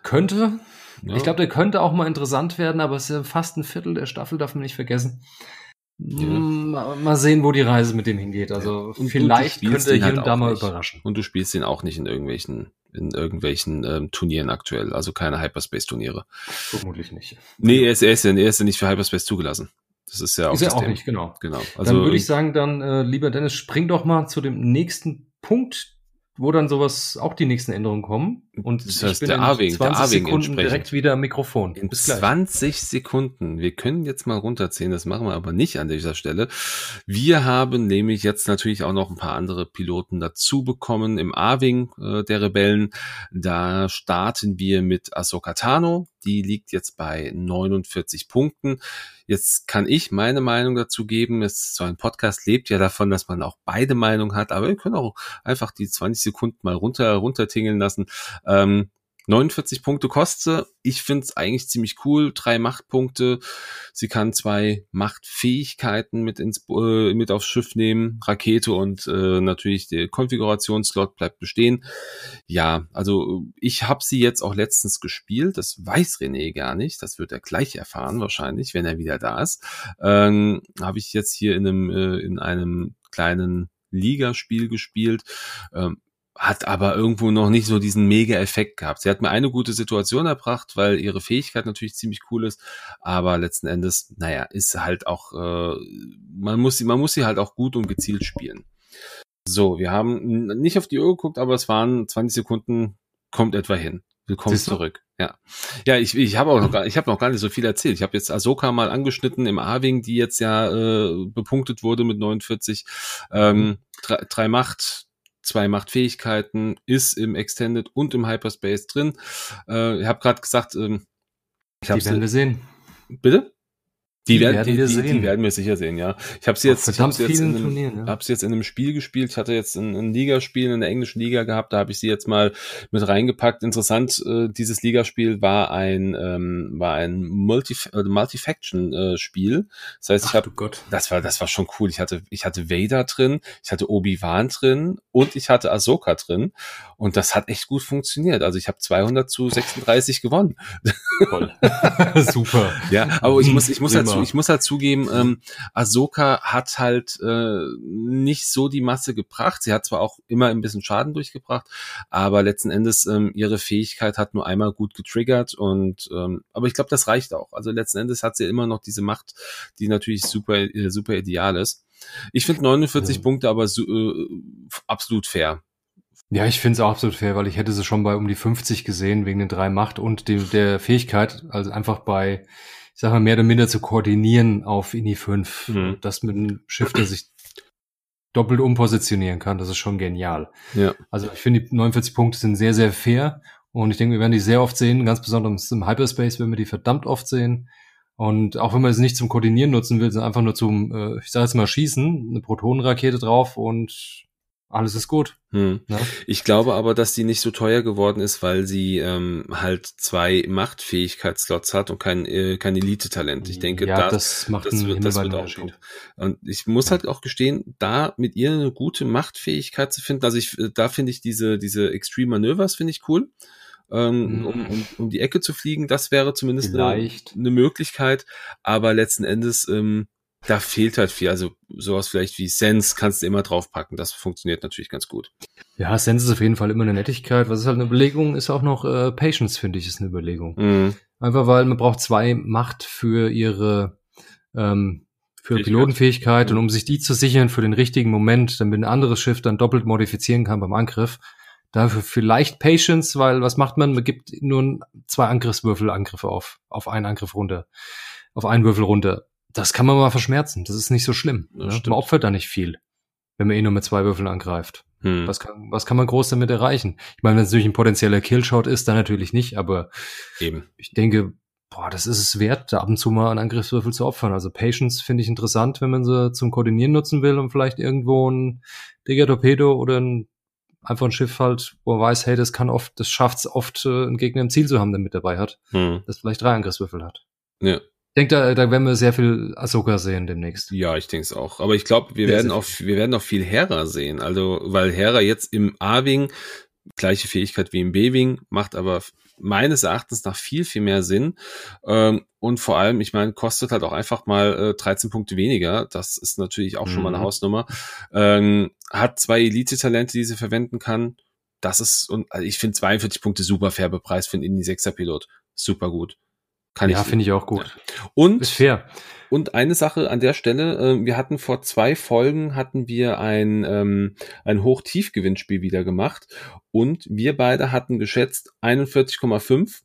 Könnte. Ja. Ich glaube, der könnte auch mal interessant werden, aber es ist ja fast ein Viertel der Staffel, darf man nicht vergessen. Ja. Mal sehen, wo die Reise mit dem hingeht. Also und vielleicht könnte er hier halt und da mal nicht. überraschen. Und du spielst ihn auch nicht in irgendwelchen in irgendwelchen ähm, Turnieren aktuell, also keine Hyperspace-Turniere. Vermutlich nicht. Nee, er ist, er ist, er ist ja nicht für Hyperspace zugelassen. Das ist ja auch, ist er auch nicht, genau. genau. Also, dann würde ich sagen, dann, äh, lieber Dennis, spring doch mal zu dem nächsten Punkt wo dann sowas auch die nächsten Änderungen kommen. Und das heißt, ich bin der A-Wing, 20 der Sekunden direkt wieder am Mikrofon. In 20 Sekunden. Wir können jetzt mal runterziehen, das machen wir aber nicht an dieser Stelle. Wir haben nämlich jetzt natürlich auch noch ein paar andere Piloten dazu bekommen im A-Wing äh, der Rebellen. Da starten wir mit Ahsoka Tano. Die liegt jetzt bei 49 Punkten. Jetzt kann ich meine Meinung dazu geben. Es, so ein Podcast lebt ja davon, dass man auch beide Meinungen hat, aber wir können auch einfach die 20 Sekunden mal runter, runtertingeln lassen. Ähm, 49 Punkte kostet. Ich finde es eigentlich ziemlich cool. Drei Machtpunkte. Sie kann zwei Machtfähigkeiten mit ins äh, mit aufs Schiff nehmen. Rakete und äh, natürlich der Konfigurationsslot bleibt bestehen. Ja, also ich habe sie jetzt auch letztens gespielt. Das weiß René gar nicht. Das wird er gleich erfahren wahrscheinlich, wenn er wieder da ist. Ähm, habe ich jetzt hier in einem äh, in einem kleinen Ligaspiel gespielt. Ähm, hat aber irgendwo noch nicht so diesen Mega-Effekt gehabt. Sie hat mir eine gute Situation erbracht, weil ihre Fähigkeit natürlich ziemlich cool ist, aber letzten Endes, naja, ist halt auch, äh, man muss sie, man muss sie halt auch gut und gezielt spielen. So, wir haben nicht auf die Uhr geguckt, aber es waren 20 Sekunden, kommt etwa hin. Willkommen zurück. Ja, ja, ich, ich habe auch noch gar, ich habe noch gar nicht so viel erzählt. Ich habe jetzt Ahsoka mal angeschnitten im A-Wing, die jetzt ja äh, bepunktet wurde mit 49. Ähm, drei, drei Macht, zwei Machtfähigkeiten, ist im Extended und im Hyperspace drin. Äh, ich habe gerade gesagt, ähm, ich die werden wir sehen. Bitte? Die, die, werden, die, wir sehen. die werden wir sicher sehen, ja. Ich habe sie jetzt, ich hab sie jetzt, in einem, Turnieren, ja. hab sie jetzt in einem Spiel gespielt. Ich hatte jetzt ein, ein Ligaspiel in der englischen Liga gehabt. Da habe ich sie jetzt mal mit reingepackt. Interessant, äh, dieses Ligaspiel war ein ähm, war ein Multi äh, Multifaction äh, Spiel. Das heißt, ich habe das war das war schon cool. Ich hatte ich hatte Vader drin, ich hatte Obi Wan drin und ich hatte Ahsoka drin und das hat echt gut funktioniert. Also ich habe 200 zu 36 gewonnen. Toll. Super. Ja, aber ich muss ich muss halt ich muss halt zugeben, ähm, Ahsoka hat halt äh, nicht so die Masse gebracht. Sie hat zwar auch immer ein bisschen Schaden durchgebracht, aber letzten Endes ähm, ihre Fähigkeit hat nur einmal gut getriggert und ähm, aber ich glaube, das reicht auch. Also letzten Endes hat sie immer noch diese Macht, die natürlich super äh, super ideal ist. Ich finde 49 ja. Punkte aber so, äh, absolut fair. Ja, ich finde es auch absolut fair, weil ich hätte sie schon bei um die 50 gesehen wegen den drei Macht und dem, der Fähigkeit, also einfach bei ich sag mal, mehr oder minder zu koordinieren auf INI 5. Mhm. Das mit einem Schiff, der sich doppelt umpositionieren kann, das ist schon genial. Ja. Also ich finde, die 49 Punkte sind sehr, sehr fair. Und ich denke, wir werden die sehr oft sehen, ganz besonders im Hyperspace werden wir die verdammt oft sehen. Und auch wenn man es nicht zum Koordinieren nutzen will, sondern einfach nur zum, äh, ich sage jetzt mal, Schießen, eine Protonenrakete drauf und alles ist gut. Hm. Ja? Ich glaube aber, dass die nicht so teuer geworden ist, weil sie ähm, halt zwei Machtfähigkeitsslots hat und kein, äh, kein Elite-Talent. Ich denke, ja, da, das macht das wird, das wird auch gut. Und ich muss halt auch gestehen, da mit ihr eine gute Machtfähigkeit zu finden, also ich, da finde ich diese, diese Extreme Manövers finde ich cool. Ähm, mhm. um, um, um die Ecke zu fliegen, das wäre zumindest eine, eine Möglichkeit, aber letzten Endes ähm, da fehlt halt viel. Also sowas vielleicht wie Sense kannst du immer draufpacken. Das funktioniert natürlich ganz gut. Ja, Sense ist auf jeden Fall immer eine Nettigkeit. Was ist halt eine Überlegung, ist auch noch äh, Patience, finde ich, ist eine Überlegung. Mhm. Einfach weil man braucht zwei Macht für ihre ähm, für Fähigkeit. Pilotenfähigkeit mhm. und um sich die zu sichern für den richtigen Moment, damit ein anderes Schiff dann doppelt modifizieren kann beim Angriff. Dafür vielleicht Patience, weil was macht man? Man gibt nur zwei Angriffswürfel Angriffe auf, auf einen Angriff runter, auf einen Würfel runter das kann man mal verschmerzen. Das ist nicht so schlimm. Ne? Man opfert da nicht viel, wenn man eh nur mit zwei Würfeln angreift. Hm. Was, kann, was kann man groß damit erreichen? Ich meine, wenn es natürlich ein potenzieller Killshot ist, dann natürlich nicht, aber Eben. ich denke, boah, das ist es wert, da ab und zu mal einen Angriffswürfel zu opfern. Also Patience finde ich interessant, wenn man sie zum Koordinieren nutzen will und vielleicht irgendwo ein Digger Torpedo oder ein einfach ein Schiff halt, wo man weiß, hey, das kann oft, das schafft es oft, äh, einen Gegner im Ziel zu haben, der mit dabei hat, hm. das vielleicht drei Angriffswürfel hat. Ja denke, da, da werden wir sehr viel Ahsoka sehen demnächst. Ja, ich denke es auch. Aber ich glaube, wir werden auch, wir werden auch viel Hera sehen. Also, weil Hera jetzt im A-Wing gleiche Fähigkeit wie im B-Wing, macht aber meines Erachtens nach viel, viel mehr Sinn. Ähm, und vor allem, ich meine, kostet halt auch einfach mal äh, 13 Punkte weniger. Das ist natürlich auch schon mal eine mhm. Hausnummer. Ähm, hat zwei Elite-Talente, die sie verwenden kann. Das ist, und also ich finde 42 Punkte super fair bepreist für einen Indie-6er-Pilot. Super gut. Kann ja, finde ich auch gut. Ja. Und ist fair. Und eine Sache an der Stelle, äh, wir hatten vor zwei Folgen hatten wir ein, ähm, ein Hoch-Tief-Gewinnspiel wieder gemacht und wir beide hatten geschätzt 41,5,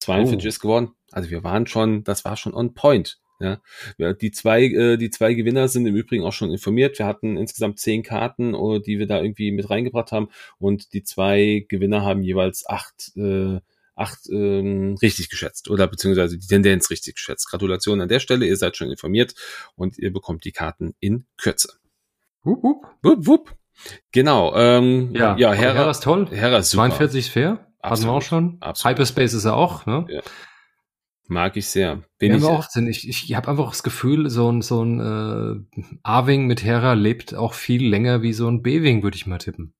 42 oh. ist geworden. Also wir waren schon, das war schon on point. Ja, die zwei, äh, die zwei Gewinner sind im Übrigen auch schon informiert. Wir hatten insgesamt zehn Karten, uh, die wir da irgendwie mit reingebracht haben, und die zwei Gewinner haben jeweils acht äh, acht ähm, richtig geschätzt oder beziehungsweise die Tendenz richtig geschätzt. Gratulation an der Stelle, ihr seid schon informiert und ihr bekommt die Karten in Kürze. Wupp, wupp. Wupp, wupp. Genau. Ähm, ja, ja Hera, Hera ist toll. Hera ist super. 42 ist fair. Absolut. Hatten wir auch schon. Absolut. Hyperspace ist er auch. Ne? Ja. Mag ich sehr. Bin ich, auch, ich, ich habe einfach das Gefühl, so ein, so ein äh, A-Wing mit Hera lebt auch viel länger wie so ein B-Wing, würde ich mal tippen.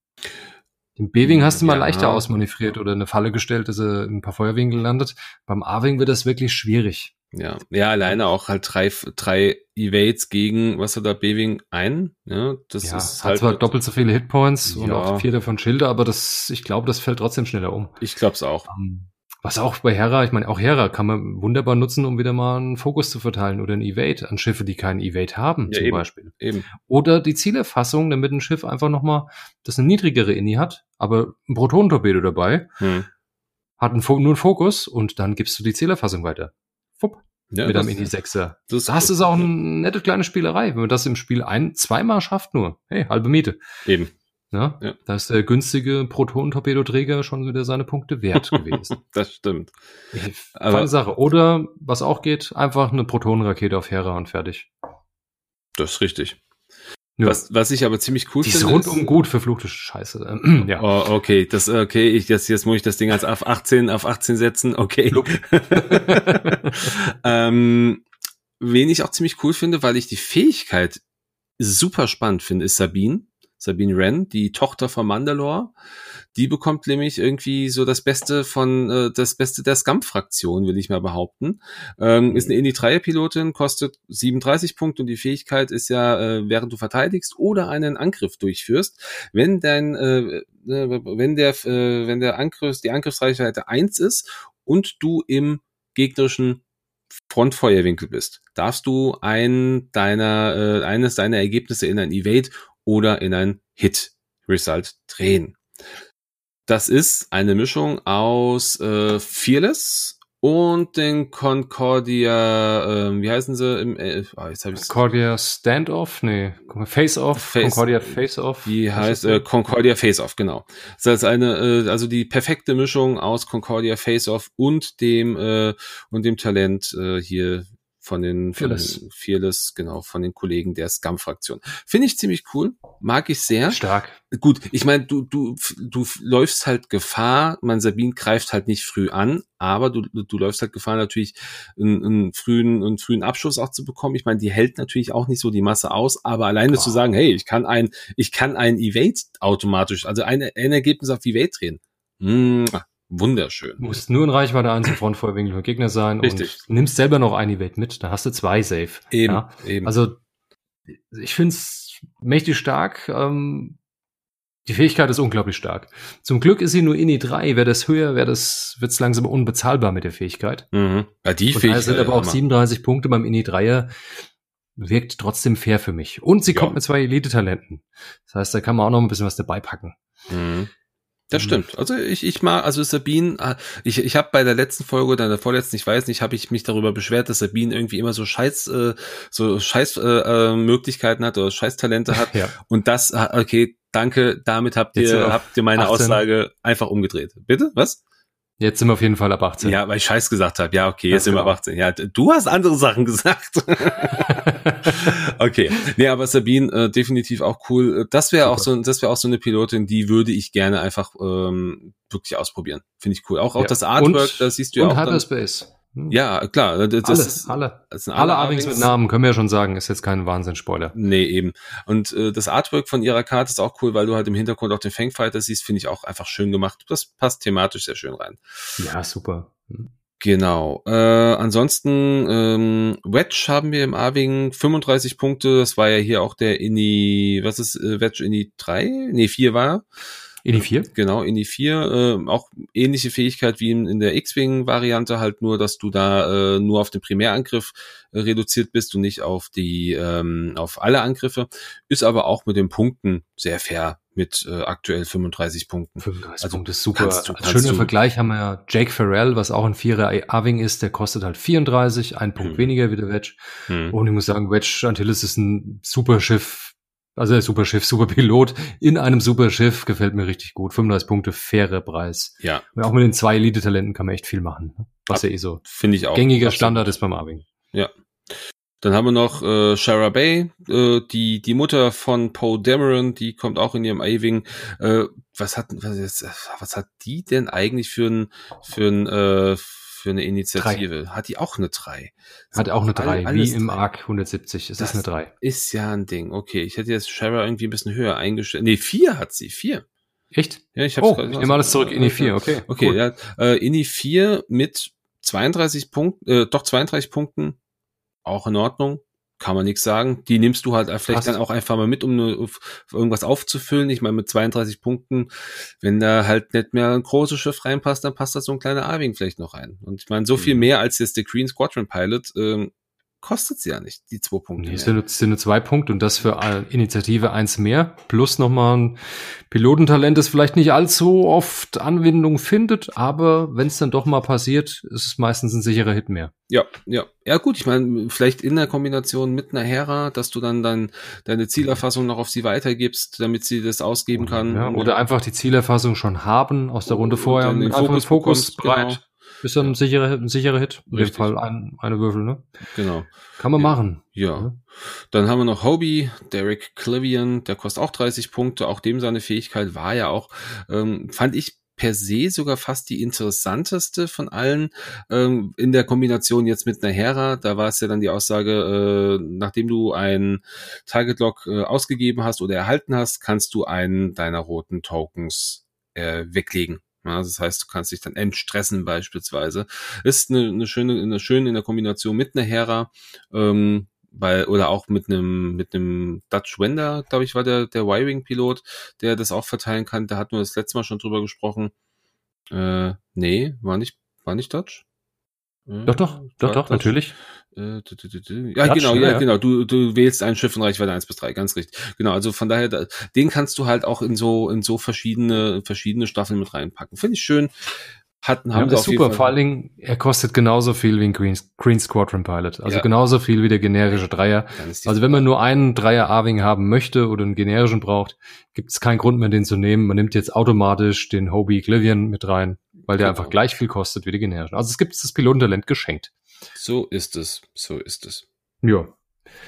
Den B-Wing hast du mal ja. leichter ausmanövriert oder eine Falle gestellt, dass er in ein paar Feuerwinkel landet. Beim A-Wing wird das wirklich schwierig. Ja, ja, alleine auch halt drei, drei Evades gegen, was hat da B-Wing ein? Ja, das ja, ist halt. zwar doppelt so viele Hitpoints ja. und auch vier davon Schilder, aber das, ich glaube, das fällt trotzdem schneller um. Ich glaube es auch. Um, ähm, was auch bei Hera, ich meine, auch Hera kann man wunderbar nutzen, um wieder mal einen Fokus zu verteilen oder ein Evade an Schiffe, die keinen Evade haben, ja, zum eben, Beispiel. Eben. Oder die Zielerfassung, damit ein Schiff einfach nochmal, das eine niedrigere Inni hat, aber ein Protonentorpedo dabei, hm. hat einen, nur einen Fokus und dann gibst du die Zielerfassung weiter. Fupp. Ja, mit einem Inni 6er. Das, das ist auch eine nette kleine Spielerei, wenn man das im Spiel ein, zweimal schafft nur. Hey, halbe Miete. Eben. Ja, ja. Da ist der günstige Proton-Torpedoträger schon wieder seine Punkte wert gewesen. das stimmt. Aber Sache. Oder, was auch geht, einfach eine Protonenrakete auf Hera und fertig. Das ist richtig. Ja. Was, was ich aber ziemlich cool Die finde. Die ist rundum gut, verfluchte Scheiße. ja. Oh, okay, das, okay, ich, jetzt, jetzt muss ich das Ding als auf 18, auf 18 setzen, okay. ähm, wen ich auch ziemlich cool finde, weil ich die Fähigkeit super spannend finde, ist Sabine. Sabine Wren, die Tochter von Mandalore. Die bekommt nämlich irgendwie so das Beste von, äh, das Beste der Scum-Fraktion, will ich mal behaupten. Ähm, ist eine mhm. Indie-3er-Pilotin, kostet 37 Punkte und die Fähigkeit ist ja, äh, während du verteidigst oder einen Angriff durchführst, wenn dein, äh, äh wenn der, äh, wenn der Angriff, die Angriffsreichweite eins ist und du im gegnerischen Frontfeuerwinkel bist, darfst du ein deiner, äh, eines deiner Ergebnisse in ein Evade oder in ein Hit-Result drehen. Das ist eine Mischung aus äh, Fearless und den Concordia, äh, wie heißen sie im äh, oh, jetzt hab ich's. Concordia Standoff, nee, Face-Off, Face, Concordia Face-Off. Die heißt äh, Concordia Face-Off, genau. Das ist eine, äh, also die perfekte Mischung aus Concordia Face-Off und dem äh, und dem Talent äh, hier von den, Fearless. von Fearless, genau, von den Kollegen der Scum-Fraktion. Finde ich ziemlich cool, mag ich sehr. Stark. Gut, ich meine, du, du, du läufst halt Gefahr, man Sabine greift halt nicht früh an, aber du, du läufst halt Gefahr natürlich einen, einen frühen, einen frühen Abschuss auch zu bekommen. Ich meine, die hält natürlich auch nicht so die Masse aus, aber alleine wow. zu sagen, hey, ich kann ein, ich kann ein Evade automatisch, also ein, ein Ergebnis auf Evade drehen. Mmh, Wunderschön. Du musst nur in Reichweite 1 im Frontfeuerwinkel für Gegner sein Richtig. und nimmst selber noch ein Evade mit, da hast du zwei safe. Eben, ja? eben. Also ich finde es mächtig stark. Ähm, die Fähigkeit ist unglaublich stark. Zum Glück ist sie nur INI 3. Wäre das höher, wäre das, wird's langsam unbezahlbar mit der Fähigkeit. Mhm. Ja, die und Fähigkeit. sind aber auch 37 Punkte beim INI 3er. Wirkt trotzdem fair für mich. Und sie ja. kommt mit zwei Elite-Talenten. Das heißt, da kann man auch noch ein bisschen was dabei packen. Mhm. Das mhm. stimmt. Also ich, ich mag, also Sabine, ah, ich, ich habe bei der letzten Folge oder der vorletzten, ich weiß nicht, habe ich mich darüber beschwert, dass Sabine irgendwie immer so Scheiß, äh, so Scheiß äh, äh Möglichkeiten hat oder Scheiß-Talente hat. ja. Und das, ah, okay, danke, damit habt ihr, habt ihr meine 18. Aussage einfach umgedreht. Bitte? Was? Jetzt sind wir auf jeden Fall ab 18. Ja, weil ich Scheiß gesagt habe. Ja, okay, jetzt ja, sind wir ab 18. Ja, du hast andere Sachen gesagt. okay. Nee, aber Sabine äh, definitiv auch cool. Das wäre auch so, das wäre auch so eine Pilotin, die würde ich gerne einfach ähm, wirklich ausprobieren. Finde ich cool. Auch, auch ja. das Artwork, und, das siehst du ja und auch. Hyperspace. Hm. Ja, klar. Das alle, ist, alle. Das sind alle, alle Arwings mit Namen, können wir ja schon sagen, ist jetzt kein Wahnsinn-Spoiler. Nee, eben. Und äh, das Artwork von ihrer Karte ist auch cool, weil du halt im Hintergrund auch den Fangfighter siehst, finde ich auch einfach schön gemacht. Das passt thematisch sehr schön rein. Ja, super. Hm. Genau. Äh, ansonsten ähm, Wedge haben wir im A-Wing 35 Punkte. Das war ja hier auch der Inni, was ist äh, Wedge Inni 3? Nee, 4 war. Inni 4? Genau, Inni 4. Äh, auch ähnliche Fähigkeit wie in, in der X-Wing-Variante, halt nur, dass du da äh, nur auf den Primärangriff äh, reduziert bist und nicht auf die ähm, auf alle Angriffe. Ist aber auch mit den Punkten sehr fair mit äh, aktuell 35 Punkten. 35 also Punkte ist super. Kannst du, kannst Schöner Vergleich haben wir ja Jake Farrell, was auch ein Vierer A-Wing ist, der kostet halt 34, ein Punkt hm. weniger wie der Wedge. Hm. Und ich muss sagen, Wedge Antilles ist ein super Schiff, also ein super Schiff, super Pilot in einem super Schiff, gefällt mir richtig gut. 35 Punkte, faire Preis. Ja. Und auch mit den zwei Elite-Talenten kann man echt viel machen. Ne? Was Ab, ja eh so finde ich auch gängiger Standard ist beim A-Wing. Ja. Dann haben wir noch äh, Shara Bay, äh, die die Mutter von Poe Dameron, die kommt auch in ihrem A-Wing. Äh, was hat was, was hat die denn eigentlich für ein für ein äh, für eine Initiative? Drei. Hat die auch eine 3? Hat auch eine 3, wie im ARC 170. Es das ist eine 3. Ist ja ein Ding. Okay, ich hätte jetzt Shara irgendwie ein bisschen höher eingestellt. Nee, 4 hat sie, 4. Echt? Ja, ich hab's oh, ich nehme alles zurück, Ini 4, okay. Okay, cool. ja, äh, Ini 4 mit 32 Punkten, äh, doch 32 Punkten auch in Ordnung. Kann man nichts sagen. Die nimmst du halt vielleicht Passt. dann auch einfach mal mit, um eine, irgendwas aufzufüllen. Ich meine, mit 32 Punkten, wenn da halt nicht mehr ein großes Schiff reinpasst, dann passt da so ein kleiner A-Wing vielleicht noch rein. Und ich meine, so viel mhm. mehr als jetzt der Green Squadron Pilot ähm, kostet sie ja nicht, die zwei Punkte. Nee, es sind, nur, sind nur zwei Punkte und das für Initiative eins mehr, plus nochmal ein Pilotentalent, das vielleicht nicht allzu oft Anwendung findet, aber wenn es dann doch mal passiert, ist es meistens ein sicherer Hit mehr. Ja, ja. Ja gut, ich meine, vielleicht in der Kombination mit einer Hera, dass du dann, dann deine Zielerfassung noch auf sie weitergibst, damit sie das ausgeben kann. Ja, oder einfach die Zielerfassung schon haben aus der Runde vorher. Den Fokus, Fokus breit. Genau ist dann ein sicherer, ein sicherer Hit. In dem Fall ein, eine Würfel, ne? Genau. Kann man ja. machen. Ja. Dann haben wir noch Hobie, Derek Clivian, der kostet auch 30 Punkte. Auch dem seine Fähigkeit war ja auch, ähm, fand ich per se sogar fast die interessanteste von allen ähm, in der Kombination jetzt mit einer Hera. Da war es ja dann die Aussage, äh, nachdem du ein Target Lock äh, ausgegeben hast oder erhalten hast, kannst du einen deiner roten Tokens äh, weglegen. Ja, das heißt, du kannst dich dann entstressen beispielsweise. Ist eine, eine schöne, eine schöne in der Kombination mit einer Hera, ähm, weil, oder auch mit einem, mit einem Dutch Wender, glaube ich, war der, der Y-Wing-Pilot, der das auch verteilen kann. Da hatten wir das letzte Mal schon drüber gesprochen. Äh, nee, war nicht, war nicht Dutch? Doch, doch, doch, doch, natürlich. Äh, ja, genau, ja, genau. Du, du wählst ein Schiff in Reichweite 1 bis 3, ganz richtig. Genau, also von daher, den kannst du halt auch in so, in so verschiedene, verschiedene Staffeln mit reinpacken. Finde ich schön. Hatten, haben ja, das ist super. Vor allen Dingen, er kostet genauso viel wie ein Green, Green Squadron Pilot. Also ja. genauso viel wie der generische Dreier. Also wenn man nur einen Dreier A-Wing haben möchte oder einen generischen braucht, gibt es keinen Grund mehr, den zu nehmen. Man nimmt jetzt automatisch den Hobie Clivian mit rein, weil der genau. einfach gleich viel kostet wie der generische. Also es gibt das Pilotentalent geschenkt. So ist es. So ist es. Ja.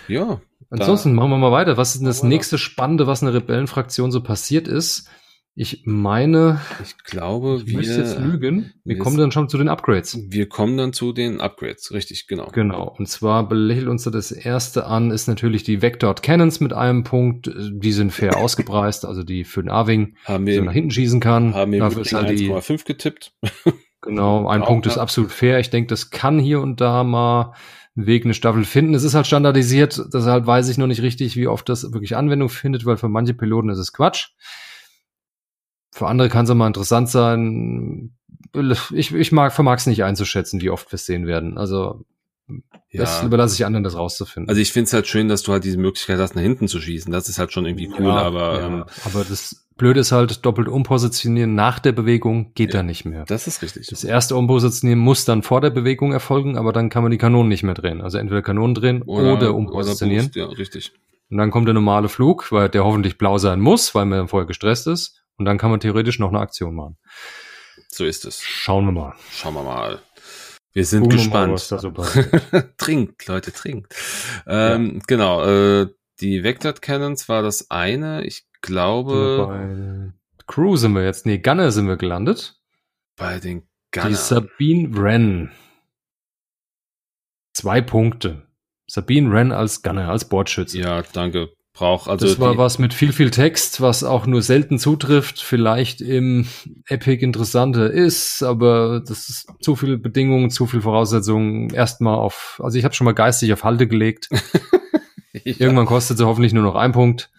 Ja. Ansonsten machen wir mal weiter. Was ist denn das nächste Spannende, was in der Rebellenfraktion so passiert ist? Ich meine, ich glaube, ich wir jetzt lügen. Wir, wir kommen dann schon zu den Upgrades. Wir kommen dann zu den Upgrades, richtig, genau. Genau. Und zwar belächelt uns da das erste an, ist natürlich die Vector Cannons mit einem Punkt. Die sind fair ausgepreist, also die für den A-Wing, haben wir nach hinten schießen kann. Haben wir Dafür ist halt 1,5 getippt. Genau, ein Punkt ist absolut fair. Ich denke, das kann hier und da mal einen Weg, eine Staffel finden. Es ist halt standardisiert, deshalb weiß ich noch nicht richtig, wie oft das wirklich Anwendung findet, weil für manche Piloten ist es Quatsch. Für andere kann es mal interessant sein. Ich, ich mag, vermag es nicht einzuschätzen, wie oft wir es sehen werden. Also ja. Das überlasse ich anderen, das rauszufinden. Also ich finde es halt schön, dass du halt diese Möglichkeit hast, nach hinten zu schießen. Das ist halt schon irgendwie cool, ja, aber. Ja. Ähm, aber das Blöde ist halt, doppelt umpositionieren nach der Bewegung geht ja, da nicht mehr. Das ist richtig. Das erste Umpositionieren muss dann vor der Bewegung erfolgen, aber dann kann man die Kanonen nicht mehr drehen. Also entweder Kanonen drehen oder, oder umpositionieren. Oder Boost, ja, richtig. Und dann kommt der normale Flug, weil der hoffentlich blau sein muss, weil man vorher gestresst ist. Und dann kann man theoretisch noch eine Aktion machen. So ist es. Schauen wir mal. Schauen wir mal. Wir sind Gucken gespannt. Mal, trinkt, Leute, trinkt. Ähm, ja. Genau, äh, die Vector Cannons war das eine. Ich glaube. Bei Crew sind wir jetzt. Nee, Gunner sind wir gelandet. Bei den Gunner. Die Sabine Wren. Zwei Punkte. Sabine Wren als Gunner, als Bordschütze. Ja, danke. Brauch, also das war was mit viel, viel Text, was auch nur selten zutrifft, vielleicht im Epic interessanter ist, aber das ist zu viele Bedingungen, zu viele Voraussetzungen. Erstmal auf, also ich habe schon mal geistig auf Halte gelegt. ja. Irgendwann kostet sie hoffentlich nur noch ein Punkt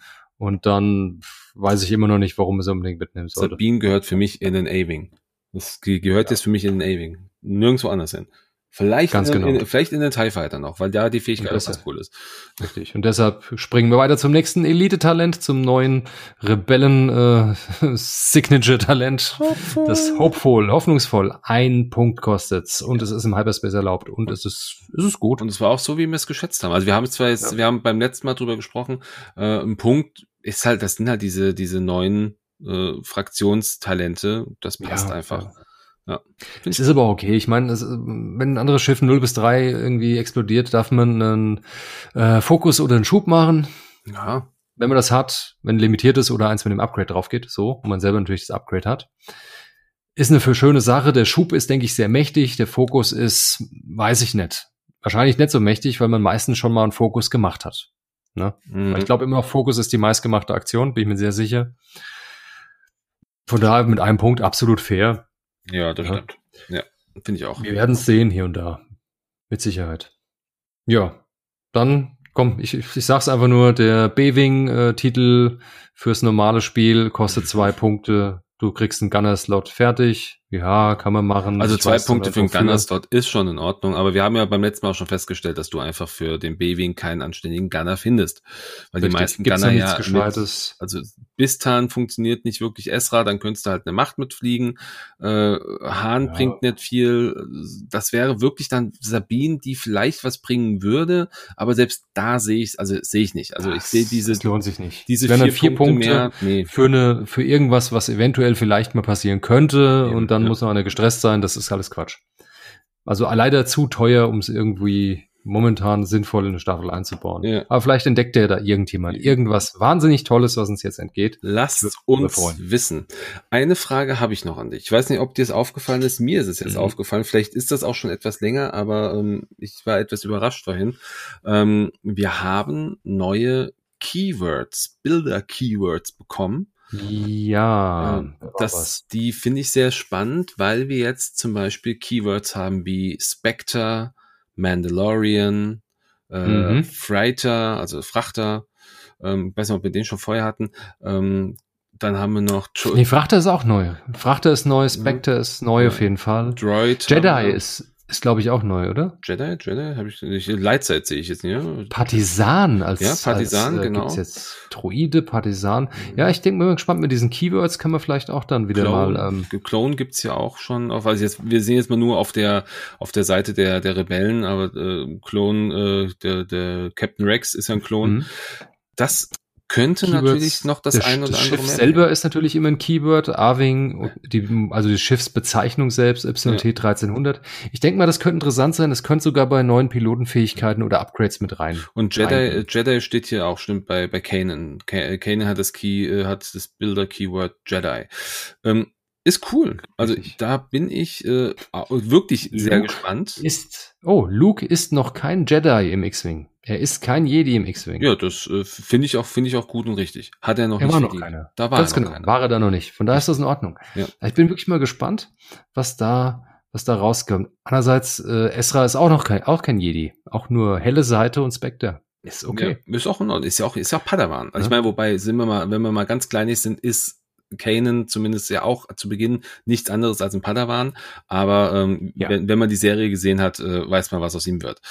und dann weiß ich immer noch nicht, warum es unbedingt mitnehmen soll. Sabine gehört für mich in den A-Wing. Das gehört ja. jetzt für mich in den A-Wing. Nirgendwo anders hin. Vielleicht, Ganz in, genau. in, vielleicht in den TIE Fighter noch, weil da die Fähigkeit ganz cool ist. Richtig. Und deshalb springen wir weiter zum nächsten Elite-Talent, zum neuen Rebellen-Signature-Talent. Äh, das Hopeful, hoffnungsvoll. Ein Punkt kostet's und es ist im Hyperspace erlaubt und es ist, es ist gut. Und es war auch so, wie wir es geschätzt haben. Also wir haben zwar jetzt, ja. wir haben beim letzten Mal drüber gesprochen, äh, ein Punkt ist halt, das sind halt diese, diese neuen äh, Fraktionstalente. Das passt ja, einfach. Ja. Ja. Es ist aber okay. Ich meine, wenn ein anderes Schiff 0 bis 3 irgendwie explodiert, darf man einen äh, Fokus oder einen Schub machen. Ja. Wenn man das hat, wenn limitiert ist oder eins mit dem Upgrade drauf geht, so, und man selber natürlich das Upgrade hat. Ist eine für schöne Sache. Der Schub ist, denke ich, sehr mächtig. Der Fokus ist, weiß ich nicht. Wahrscheinlich nicht so mächtig, weil man meistens schon mal einen Fokus gemacht hat. Ne? Mhm. Ich glaube immer noch, Fokus ist die meistgemachte Aktion, bin ich mir sehr sicher. Von daher mit einem Punkt absolut fair. Ja, das ja. stimmt. Ja, finde ich auch. Wir werden es sehen hier und da. Mit Sicherheit. Ja, dann komm, ich, ich sag's einfach nur, der B-Wing-Titel äh, fürs normale Spiel kostet zwei Punkte. Du kriegst einen Gunner-Slot fertig. Ja, kann man machen. Also zwei Punkte für einen Gunner-Slot ist schon in Ordnung, aber wir haben ja beim letzten Mal auch schon festgestellt, dass du einfach für den B-Wing keinen anständigen Gunner findest. Weil Richtig, die meisten Gunner ja, mit, also Bistan funktioniert nicht wirklich Esra, dann könntest du halt eine Macht mitfliegen. Äh, Hahn ja. bringt nicht viel. Das wäre wirklich dann Sabine, die vielleicht was bringen würde, aber selbst da sehe ich also sehe ich nicht. Also ich sehe diese. Das lohnt sich nicht. Diese vier, vier, Punkte, Punkte mehr, nee. für eine, für irgendwas, was eventuell vielleicht mal passieren könnte ja, und dann ja. muss noch einer gestresst sein, das ist alles Quatsch. Also leider zu teuer, um es irgendwie momentan sinnvoll in eine Staffel einzubauen. Ja. Aber vielleicht entdeckt er da irgendjemand irgendwas wahnsinnig Tolles, was uns jetzt entgeht. Lasst uns wissen. Eine Frage habe ich noch an dich. Ich weiß nicht, ob dir es aufgefallen ist. Mir ist es jetzt mhm. aufgefallen. Vielleicht ist das auch schon etwas länger, aber ähm, ich war etwas überrascht vorhin. Ähm, wir haben neue Keywords, Bilder-Keywords bekommen. Ja, ähm, das, die finde ich sehr spannend, weil wir jetzt zum Beispiel Keywords haben wie Spectre, Mandalorian, äh, mhm. Freighter, also Frachter. Ähm, weiß nicht, ob wir den schon vorher hatten. Ähm, dann haben wir noch. Nee, Frachter ist auch neu. Frachter ist neu, Spectre mhm. ist neu ja. auf jeden Fall. Droid. Jedi ist ist, glaube ich, auch neu, oder? Jedi, Jedi, habe ich nicht. Leitzeit sehe ich jetzt nicht. Ja? Partisan als. Ja, Partisan, als, äh, genau. Gibt's jetzt Droide, Partisan. Ja, ich denke, bin gespannt mit diesen Keywords kann man vielleicht auch dann wieder Clone, mal. Ähm, Clone gibt's ja auch schon. Auf, also jetzt, wir sehen jetzt mal nur auf der auf der Seite der der Rebellen, aber äh, Clone, äh, der der Captain Rex ist ja ein Klon. Mhm. Das könnte Keywords, natürlich noch das, das ein oder das andere Schiff mehr selber ist natürlich immer ein Keyword, Arving, die, also die Schiffsbezeichnung selbst, YT ja. 1300. Ich denke mal, das könnte interessant sein. Das könnte sogar bei neuen Pilotenfähigkeiten oder Upgrades mit rein. Und Jedi, rein. Jedi steht hier auch, stimmt, bei, bei Kanan. Kanan hat das Key, äh, hat das Builder-Keyword Jedi. Ähm, ist cool. Also da bin ich äh, wirklich sehr Luke gespannt. Ist, oh, Luke ist noch kein Jedi im X-Wing. Er ist kein Jedi im X-Wing. Ja, das äh, finde ich auch finde ich auch gut und richtig. Hat er noch er nicht war noch keiner. Da war Ganz er noch genau. Keiner. War er da noch nicht. Von daher ist das in Ordnung. Ja. Ich bin wirklich mal gespannt, was da was da rauskommt. Andererseits äh, Esra ist auch noch kein auch kein Jedi, auch nur helle Seite und Spectre. Ist okay. Ja, ist auch in Ordnung. Ist ja auch ist ja auch Padawan. Also ja. ich meine, wobei sind wir mal, wenn wir mal ganz klein sind, ist Kanan zumindest ja auch zu Beginn nichts anderes als ein Padawan, aber ähm, ja. wenn, wenn man die Serie gesehen hat, äh, weiß man, was aus ihm wird.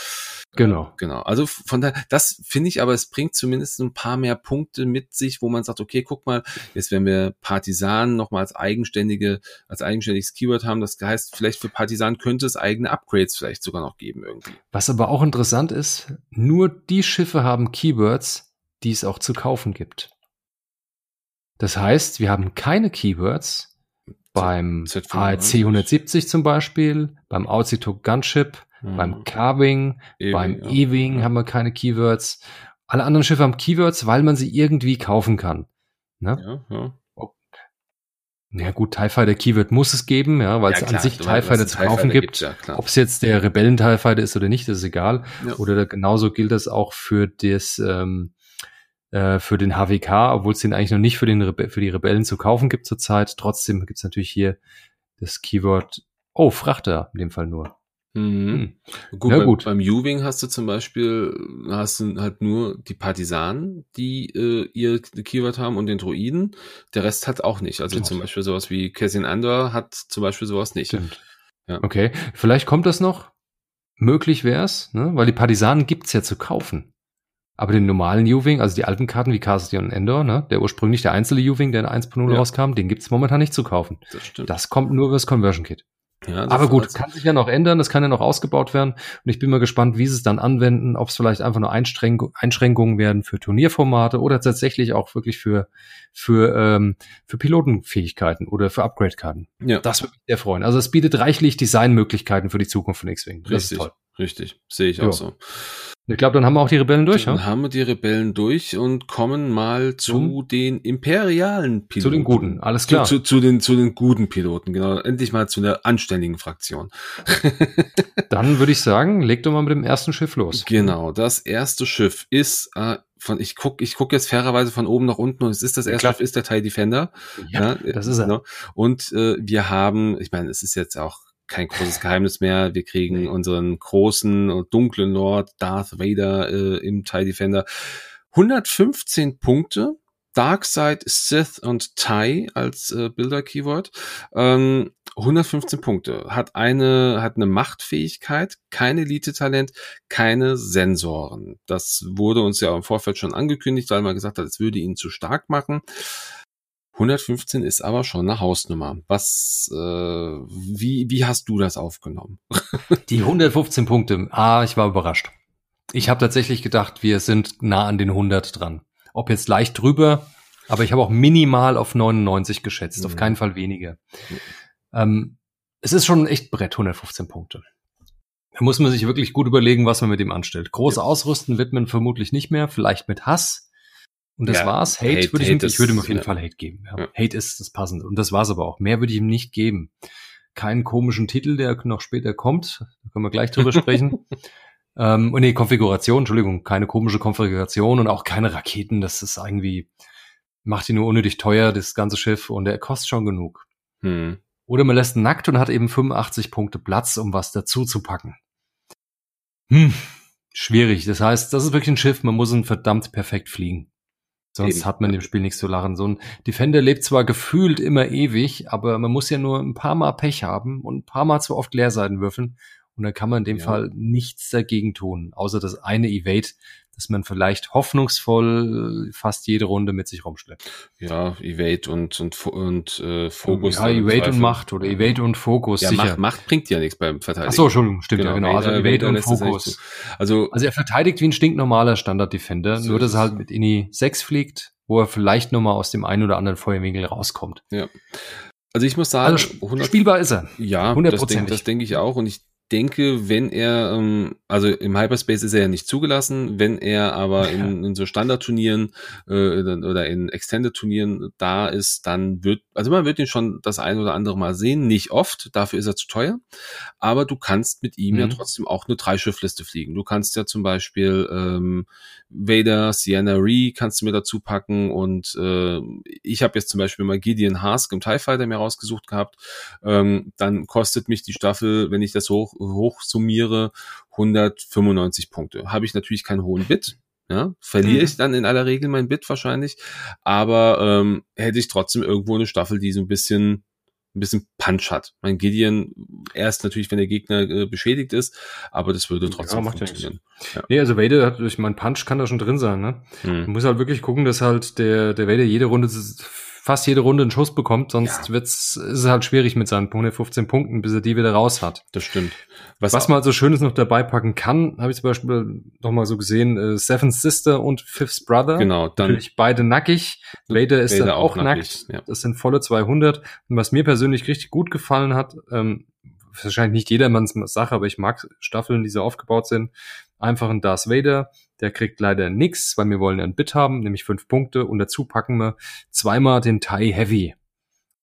Genau. Äh, genau. Also von da, das finde ich aber, es bringt zumindest ein paar mehr Punkte mit sich, wo man sagt, okay, guck mal, jetzt wenn wir Partisan nochmal als eigenständige, als eigenständiges Keyword haben, das heißt, vielleicht für Partisan könnte es eigene Upgrades vielleicht sogar noch geben irgendwie. Was aber auch interessant ist, nur die Schiffe haben Keywords, die es auch zu kaufen gibt. Das heißt, wir haben keine Keywords beim ARC 170 zum Beispiel, beim Auzitok Gunship, mhm. beim Carving, e beim ja. E-Wing haben wir keine Keywords. Alle anderen Schiffe haben Keywords, weil man sie irgendwie kaufen kann. Ne? Ja, ja. Ja gut, TIE Fighter Keyword muss es geben, ja, weil ja, es klar, an sich TIE Fighter zu kaufen gibt. Ja, Ob es jetzt der Rebellen TIE Fighter ist oder nicht, ist egal. Oder genauso gilt das auch für das, ähm, äh, für den HWK, obwohl es den eigentlich noch nicht für, den Rebe für die Rebellen zu kaufen gibt zurzeit. Trotzdem gibt es natürlich hier das Keyword, oh, Frachter in dem Fall nur. Mhm. Hm. Gut, beim, gut. beim U-Wing hast du zum Beispiel, hast du halt nur die Partisanen, die äh, ihr Keyword haben und den Droiden. Der Rest hat auch nicht. Also Stimmt. zum Beispiel sowas wie Cassian Andor hat zum Beispiel sowas nicht. Stimmt. Ja. Okay, vielleicht kommt das noch. Möglich wär's, ne? weil die Partisanen gibt's ja zu kaufen. Aber den normalen U-Wing, also die alten Karten wie Cassian und Endor, ne, der ursprünglich der einzelne U-Wing, der in 1.0 ja. rauskam, den gibt's momentan nicht zu kaufen. Das, stimmt. das kommt nur über das Conversion Kit. Ja, Aber gut, kann sich ja noch ändern, das kann ja noch ausgebaut werden. Und ich bin mal gespannt, wie sie es dann anwenden, ob es vielleicht einfach nur Einschränk Einschränkungen werden für Turnierformate oder tatsächlich auch wirklich für, für, ähm, für Pilotenfähigkeiten oder für Upgrade-Karten. Ja. Das würde mich sehr freuen. Also es bietet reichlich Designmöglichkeiten für die Zukunft von X-Wing. Richtig, richtig. Sehe ich auch jo. so. Ich glaube, dann haben wir auch die Rebellen durch. Dann ja? haben wir die Rebellen durch und kommen mal zu Zum, den imperialen Piloten. Zu den guten, alles klar. Zu, zu, zu, den, zu den guten Piloten, genau. Endlich mal zu einer anständigen Fraktion. dann würde ich sagen, leg doch mal mit dem ersten Schiff los. Genau, das erste Schiff ist äh, von, ich guck, ich guck jetzt fairerweise von oben nach unten und es ist das erste Schiff, ist der TIE Defender. Ja, ja das ist er. Genau. Und äh, wir haben, ich meine, es ist jetzt auch kein großes Geheimnis mehr. Wir kriegen unseren großen und dunklen Lord Darth Vader äh, im TIE Defender. 115 Punkte. Darkseid, Sith und TIE als äh, Bilder-Keyword. Ähm, 115 Punkte. Hat eine, hat eine Machtfähigkeit, kein Elite-Talent, keine Sensoren. Das wurde uns ja im Vorfeld schon angekündigt, weil man gesagt hat, es würde ihn zu stark machen. 115 ist aber schon eine Hausnummer. Was, äh, wie, wie hast du das aufgenommen? Die 115 Punkte. Ah, ich war überrascht. Ich habe tatsächlich gedacht, wir sind nah an den 100 dran. Ob jetzt leicht drüber, aber ich habe auch minimal auf 99 geschätzt, mhm. auf keinen Fall weniger. Mhm. Ähm, es ist schon echt Brett, 115 Punkte. Da muss man sich wirklich gut überlegen, was man mit ihm anstellt. Groß ja. ausrüsten wird man vermutlich nicht mehr, vielleicht mit Hass. Und das ja, war's. Hate, Hate würde ich, Hate ihm, ich würde ihm auf jeden ja. Fall Hate geben. Ja. Hate ist das passende. Und das war's aber auch. Mehr würde ich ihm nicht geben. Keinen komischen Titel, der noch später kommt. Da können wir gleich drüber sprechen. Ähm, nee, Konfiguration, Entschuldigung, keine komische Konfiguration und auch keine Raketen. Das ist irgendwie, macht ihn nur unnötig teuer, das ganze Schiff, und er kostet schon genug. Hm. Oder man lässt nackt und hat eben 85 Punkte Platz, um was dazu zu packen. Hm, schwierig. Das heißt, das ist wirklich ein Schiff, man muss ihn verdammt perfekt fliegen. Sonst Eben. hat man dem Spiel nichts zu lachen. So ein Defender lebt zwar gefühlt immer ewig, aber man muss ja nur ein paar Mal Pech haben und ein paar Mal zu oft Leerseiten würfeln. Und dann kann man in dem ja. Fall nichts dagegen tun, außer das eine Evade, dass man vielleicht hoffnungsvoll fast jede Runde mit sich rumschleppt. Ja, Evade und, und, und äh, Fokus. Ja, Evade und Macht oder Evade und Fokus, ja, sicher. Macht, Macht bringt ja nichts beim Verteidigen. Ach so, Entschuldigung, stimmt genau, ja genau. Also Evade und Fokus. Also, also er verteidigt wie ein stinknormaler Standard-Defender, so nur dass er halt mit Ini 6 fliegt, wo er vielleicht nochmal aus dem einen oder anderen Feuerwinkel rauskommt. Ja. Also ich muss sagen, also 100, spielbar ist er. Ja, 100%. das denke denk ich auch. Und ich denke, wenn er, ähm, also im Hyperspace ist er ja nicht zugelassen, wenn er aber in, in so Standardturnieren äh, oder in Extended-Turnieren da ist, dann wird, also man wird ihn schon das ein oder andere Mal sehen, nicht oft, dafür ist er zu teuer, aber du kannst mit ihm mhm. ja trotzdem auch eine Dreischiffliste fliegen. Du kannst ja zum Beispiel ähm, Vader, Sienna Ree kannst du mir dazu packen und äh, ich habe jetzt zum Beispiel mal Gideon Hask im TIE Fighter mir rausgesucht gehabt, ähm, dann kostet mich die Staffel, wenn ich das hoch hochsummiere 195 Punkte. Habe ich natürlich keinen hohen Bit, ja, verliere mhm. ich dann in aller Regel mein Bit wahrscheinlich, aber ähm, hätte ich trotzdem irgendwo eine Staffel, die so ein bisschen ein bisschen Punch hat. Mein Gideon erst natürlich, wenn der Gegner äh, beschädigt ist, aber das würde trotzdem ja, funktionieren. Ja. Nee, also Vader hat durch meinen Punch kann da schon drin sein, ne? Hm. Du musst halt wirklich gucken, dass halt der, der Vader jede Runde fast jede Runde einen Schuss bekommt, sonst ja. wird's, ist es halt schwierig mit seinen 115 Punkten, bis er die wieder raus hat. Das stimmt. Was, Was man halt so Schönes noch dabei packen kann, habe ich zum Beispiel noch mal so gesehen, äh, Seventh Sister und Fifth Brother. Genau, dann. Natürlich beide nackig. Vader ist Vader dann auch, auch nackt. Ja. Das sind volle 200. Und was mir persönlich richtig gut gefallen hat, ähm, wahrscheinlich nicht jedermanns Sache, aber ich mag Staffeln, die so aufgebaut sind. Einfach ein Darth Vader, der kriegt leider nix, weil wir wollen ein Bit haben, nämlich fünf Punkte. Und dazu packen wir zweimal den TIE Heavy.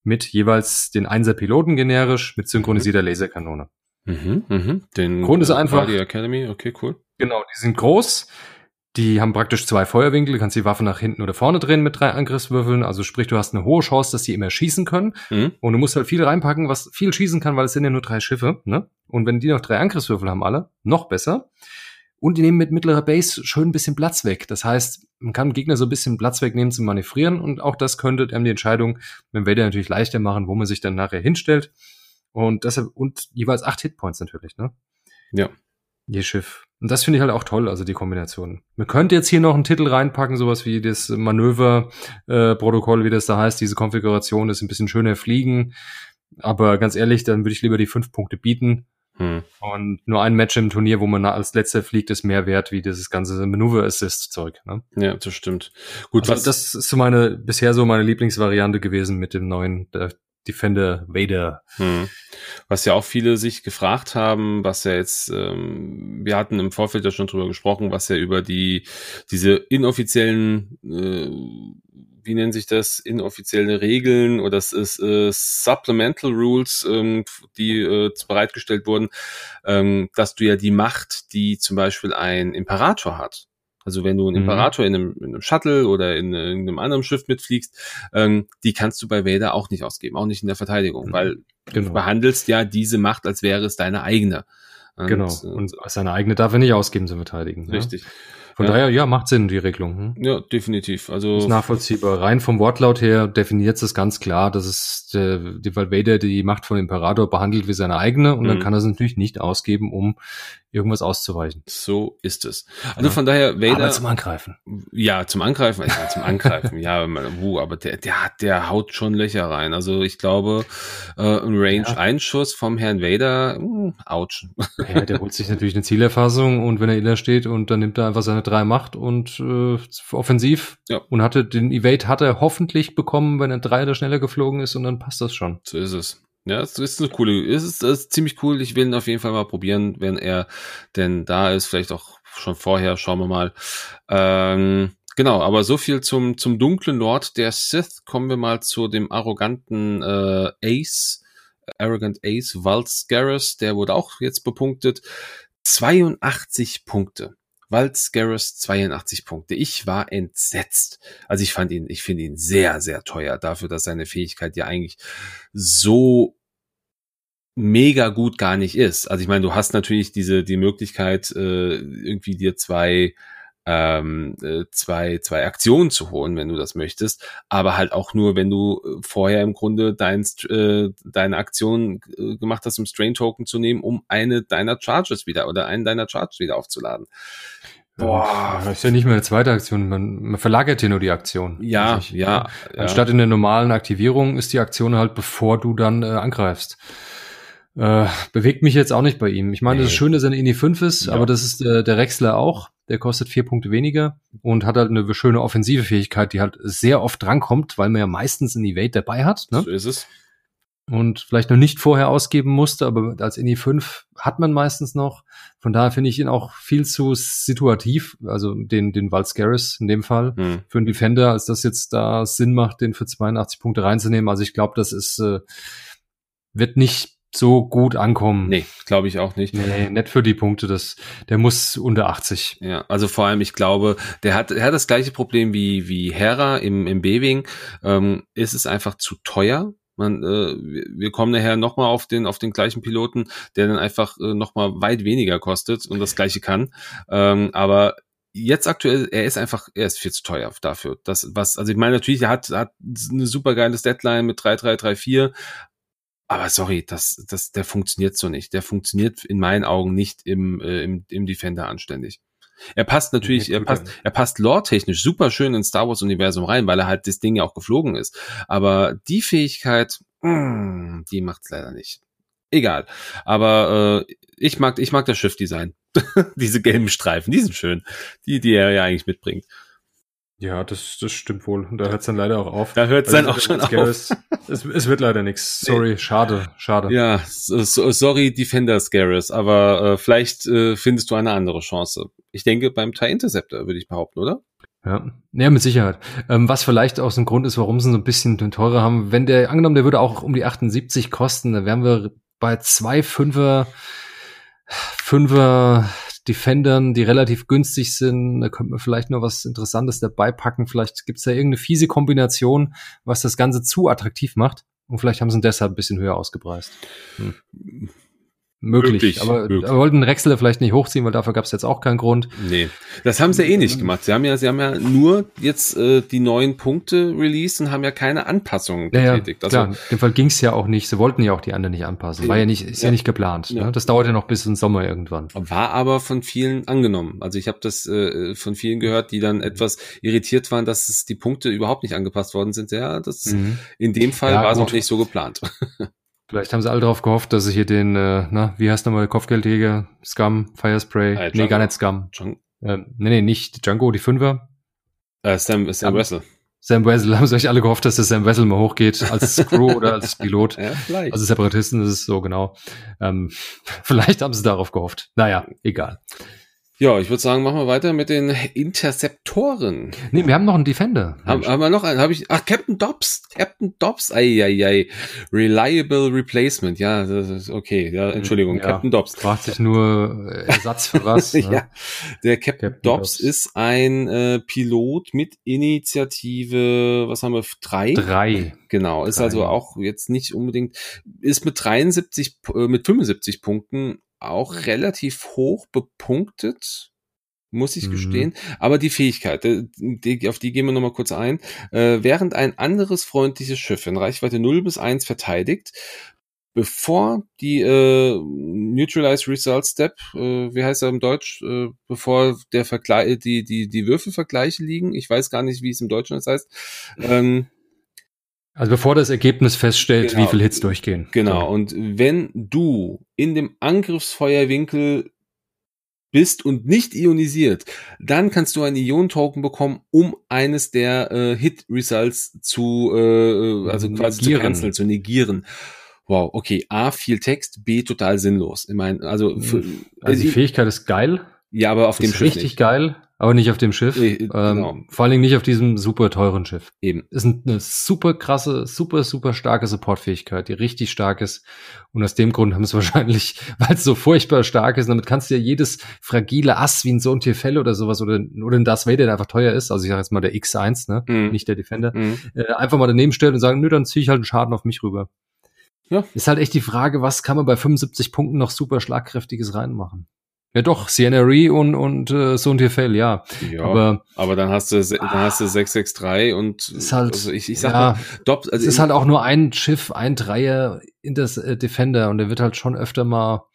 mit jeweils den Einser Piloten generisch mit synchronisierter Laserkanone. Mhm, mhm. Den Grund ist einfach. Die Academy, okay, cool. Genau, die sind groß. Die haben praktisch zwei Feuerwinkel, du kannst die Waffe nach hinten oder vorne drehen mit drei Angriffswürfeln. Also sprich, du hast eine hohe Chance, dass sie immer schießen können. Mhm. Und du musst halt viel reinpacken, was viel schießen kann, weil es sind ja nur drei Schiffe. Ne? Und wenn die noch drei Angriffswürfel haben alle, noch besser. Und die nehmen mit mittlerer Base schön ein bisschen Platz weg. Das heißt, man kann dem Gegner so ein bisschen Platz wegnehmen zum Manövrieren. Und auch das könnte einem die Entscheidung mit dem Vader natürlich leichter machen, wo man sich dann nachher hinstellt. Und deshalb, und jeweils acht Hitpoints natürlich, ne? Ja. Je Schiff. Und das finde ich halt auch toll, also die Kombination. Man könnte jetzt hier noch einen Titel reinpacken, sowas wie das Manöverprotokoll, äh, wie das da heißt. Diese Konfiguration ist ein bisschen schöner fliegen. Aber ganz ehrlich, dann würde ich lieber die fünf Punkte bieten. Hm. Und nur ein Match im Turnier, wo man als letzter fliegt, ist mehr wert wie dieses ganze Manöver-Assist-Zeug. Ne? Ja, das stimmt. Gut, also was das ist so meine bisher so meine Lieblingsvariante gewesen mit dem neuen Defender Vader. Hm. Was ja auch viele sich gefragt haben, was ja jetzt, ähm, wir hatten im Vorfeld ja schon drüber gesprochen, was ja über die diese inoffiziellen, äh, wie nennen sich das, inoffizielle Regeln oder es ist äh, Supplemental Rules, ähm, die äh, bereitgestellt wurden, ähm, dass du ja die Macht, die zum Beispiel ein Imperator hat, also wenn du einen mhm. Imperator in einem, in einem Shuttle oder in, in einem anderen Schiff mitfliegst, ähm, die kannst du bei Vader auch nicht ausgeben, auch nicht in der Verteidigung, mhm. weil genau. du behandelst ja diese Macht, als wäre es deine eigene. Und, genau. Äh, Und seine eigene darf er nicht ausgeben zu verteidigen. Richtig. Ja? Von ja. daher, ja, macht Sinn, die Regelung. Hm? Ja, definitiv. Also ist nachvollziehbar. Rein vom Wortlaut her definiert es ganz klar, dass es der, die Vader die Macht von Imperator behandelt wie seine eigene und mhm. dann kann er es natürlich nicht ausgeben, um irgendwas auszuweichen. So ist es. Also ja. von daher Vader. Aber zum Angreifen. Ja, zum Angreifen, ja, zum Angreifen. ja, wuh, aber der, der hat, der haut schon Löcher rein. Also ich glaube, äh, ein Range-Einschuss vom Herrn Vader, mh, hm, ouch. Ja, der holt sich natürlich eine Zielerfassung und wenn er inner steht und dann nimmt er einfach seine drei Macht und äh, offensiv ja. und hatte den Evade hat er hoffentlich bekommen, wenn er drei oder schneller geflogen ist und dann passt das schon. So ist es. Ja, es ist eine coole, es ist, es ist ziemlich cool. Ich will ihn auf jeden Fall mal probieren, wenn er denn da ist. Vielleicht auch schon vorher, schauen wir mal. Ähm, genau, aber so viel zum, zum dunklen Lord der Sith. Kommen wir mal zu dem arroganten äh, Ace, Arrogant Ace, Valz Garrus, der wurde auch jetzt bepunktet. 82 Punkte. Waltz Garrus 82 Punkte. Ich war entsetzt. Also ich fand ihn, ich finde ihn sehr, sehr teuer dafür, dass seine Fähigkeit ja eigentlich so mega gut gar nicht ist. Also ich meine, du hast natürlich diese die Möglichkeit äh, irgendwie dir zwei ähm, äh, zwei, zwei Aktionen zu holen, wenn du das möchtest, aber halt auch nur, wenn du äh, vorher im Grunde dein, äh, deine Aktion äh, gemacht hast, um Strain Token zu nehmen, um eine deiner Charges wieder oder einen deiner Charges wieder aufzuladen. Boah, das ist ja nicht mehr eine zweite Aktion, man, man verlagert hier nur die Aktion. Ja, also ich, ja, ja. Anstatt in der normalen Aktivierung ist die Aktion halt, bevor du dann äh, angreifst. Äh, bewegt mich jetzt auch nicht bei ihm. Ich meine, nee. das ist schön, dass er eine Ini 5 ist, ja. aber das ist äh, der Rexler auch. Der kostet vier Punkte weniger und hat halt eine schöne offensive Fähigkeit, die halt sehr oft drankommt, weil man ja meistens ein Evade dabei hat. Ne? So ist es. Und vielleicht noch nicht vorher ausgeben musste, aber als Ini 5 hat man meistens noch. Von daher finde ich ihn auch viel zu situativ, also den, den Valscaris in dem Fall, hm. für einen Defender, als das jetzt da Sinn macht, den für 82 Punkte reinzunehmen. Also ich glaube, das ist, äh, wird nicht so gut ankommen. Nee, glaube ich auch nicht. Nee, nicht für die Punkte, das, der muss unter 80. Ja, also vor allem, ich glaube, der hat, er hat das gleiche Problem wie, wie Hera im, im B-Wing. Ähm, ist es einfach zu teuer. Man, äh, wir kommen nachher nochmal auf den, auf den gleichen Piloten, der dann einfach äh, nochmal weit weniger kostet und das gleiche kann. Ähm, aber jetzt aktuell, er ist einfach, er ist viel zu teuer dafür. Das, was, also ich meine, natürlich, er hat, hat eine super geiles Deadline mit 3334, aber sorry, das, das, der funktioniert so nicht. Der funktioniert in meinen Augen nicht im, äh, im, im Defender anständig. Er passt natürlich, er passt, er passt lore-technisch super schön ins Star Wars-Universum rein, weil er halt das Ding ja auch geflogen ist. Aber die Fähigkeit, mh, mm, die macht's leider nicht. Egal. Aber äh, ich mag, ich mag das Schiffdesign. Diese gelben Streifen, die sind schön. Die, die er ja eigentlich mitbringt. Ja, das, das stimmt wohl. Und da hört es dann leider auch auf. Da hört es dann auch schon auf. es, es wird leider nichts. Sorry, schade, schade. Ja, so, sorry, Defenders Garrus, aber äh, vielleicht äh, findest du eine andere Chance. Ich denke beim TIE Interceptor, würde ich behaupten, oder? Ja, ja mit Sicherheit. Ähm, was vielleicht auch so ein Grund ist, warum sie so ein bisschen teurer haben. Wenn der, angenommen, der würde auch um die 78 kosten, dann wären wir bei zwei Fünfer, Fünfer Defendern, die relativ günstig sind. Da könnte man vielleicht noch was Interessantes dabei packen. Vielleicht gibt es da irgendeine fiese Kombination, was das Ganze zu attraktiv macht. Und vielleicht haben sie ihn deshalb ein bisschen höher ausgepreist. Hm. Möglich, möglich aber möglich. wollten Rexler vielleicht nicht hochziehen, weil dafür gab es jetzt auch keinen Grund. Nee, das haben sie ja eh nicht gemacht. Sie haben ja, sie haben ja nur jetzt äh, die neuen Punkte released und haben ja keine Anpassungen getätigt. Ja, also, klar, in dem Fall ging es ja auch nicht. Sie wollten ja auch die anderen nicht anpassen. War ja nicht, ist ja, ja nicht geplant. Ja. Ne? Das dauert ja noch bis zum Sommer irgendwann. War aber von vielen angenommen. Also ich habe das äh, von vielen gehört, die dann etwas irritiert waren, dass es die Punkte überhaupt nicht angepasst worden sind. Ja, das mhm. in dem Fall ja, war es auch nicht so geplant. Vielleicht haben sie alle darauf gehofft, dass sie hier den, äh, na, wie heißt nochmal, Kopfgeldjäger, Scum, Firespray, äh, nee, gar nicht Scum. Django. Ähm, nee, nee, nicht Django, die Fünfer. Äh, Sam, Sam Wessel. Sam Wessel, haben sie euch alle gehofft, dass der Sam Wessel mal hochgeht als Crew oder als Pilot. Ja, vielleicht. Also Separatisten ist es so, genau. Ähm, vielleicht haben sie darauf gehofft. Naja, egal. Ja, ich würde sagen, machen wir weiter mit den Interceptoren. Nee, wir haben noch einen Defender. Haben, haben wir noch einen? Habe ich? Ach, Captain Dobbs. Captain Dobbs. Ei, ei, ei. Reliable Replacement. Ja, das ist okay. Ja, Entschuldigung. Ja, Captain Dobbs. Fragt sich nur äh, Ersatz für was. ne? ja. Der Captain, Captain Dobbs, Dobbs, ist ein äh, Pilot mit Initiative. Was haben wir? Drei. Drei. Genau. Ist Drei. also auch jetzt nicht unbedingt. Ist mit 73, äh, mit 75 Punkten auch relativ hoch bepunktet, muss ich mhm. gestehen. Aber die Fähigkeit, äh, die, auf die gehen wir nochmal kurz ein. Äh, während ein anderes freundliches Schiff in Reichweite 0 bis 1 verteidigt, bevor die äh, Neutralize Result Step, äh, wie heißt er im Deutsch, äh, bevor der Vergleich, die, die, die Würfelvergleiche liegen, ich weiß gar nicht, wie es im Deutschen das heißt, ähm, also bevor das Ergebnis feststellt, genau, wie viele Hits durchgehen. Genau. Und wenn du in dem Angriffsfeuerwinkel bist und nicht ionisiert, dann kannst du einen Ion-Token bekommen, um eines der äh, Hit-Results zu, äh, also quasi negieren. zu canceln, zu negieren. Wow, okay. A, viel Text, B, total sinnlos. Ich meine, also, für, also die Fähigkeit ist geil. Ja, aber auf dem Schiff richtig nicht. geil. Aber nicht auf dem Schiff. Nee, ähm, genau. vor allen Dingen nicht auf diesem super teuren Schiff. Eben. Ist eine super krasse, super, super starke Supportfähigkeit, die richtig stark ist. Und aus dem Grund haben es wahrscheinlich, weil es so furchtbar stark ist, damit kannst du ja jedes fragile Ass wie ein Sohn Fell oder sowas oder, oder ein Darth Vader, der einfach teuer ist, also ich sage jetzt mal der X1, ne, mhm. nicht der Defender, mhm. äh, einfach mal daneben stellen und sagen, nö, dann ziehe ich halt einen Schaden auf mich rüber. Ja. Ist halt echt die Frage, was kann man bei 75 Punkten noch super schlagkräftiges reinmachen? Ja doch, CNRE und, und äh, so ein TFL, ja. ja. Aber, aber dann hast du dann hast du 663 und ist halt, also ich, ich sag ja, mal, Dopp, also es ist halt auch nur ein Schiff, ein Dreier in das äh, Defender und der wird halt schon öfter mal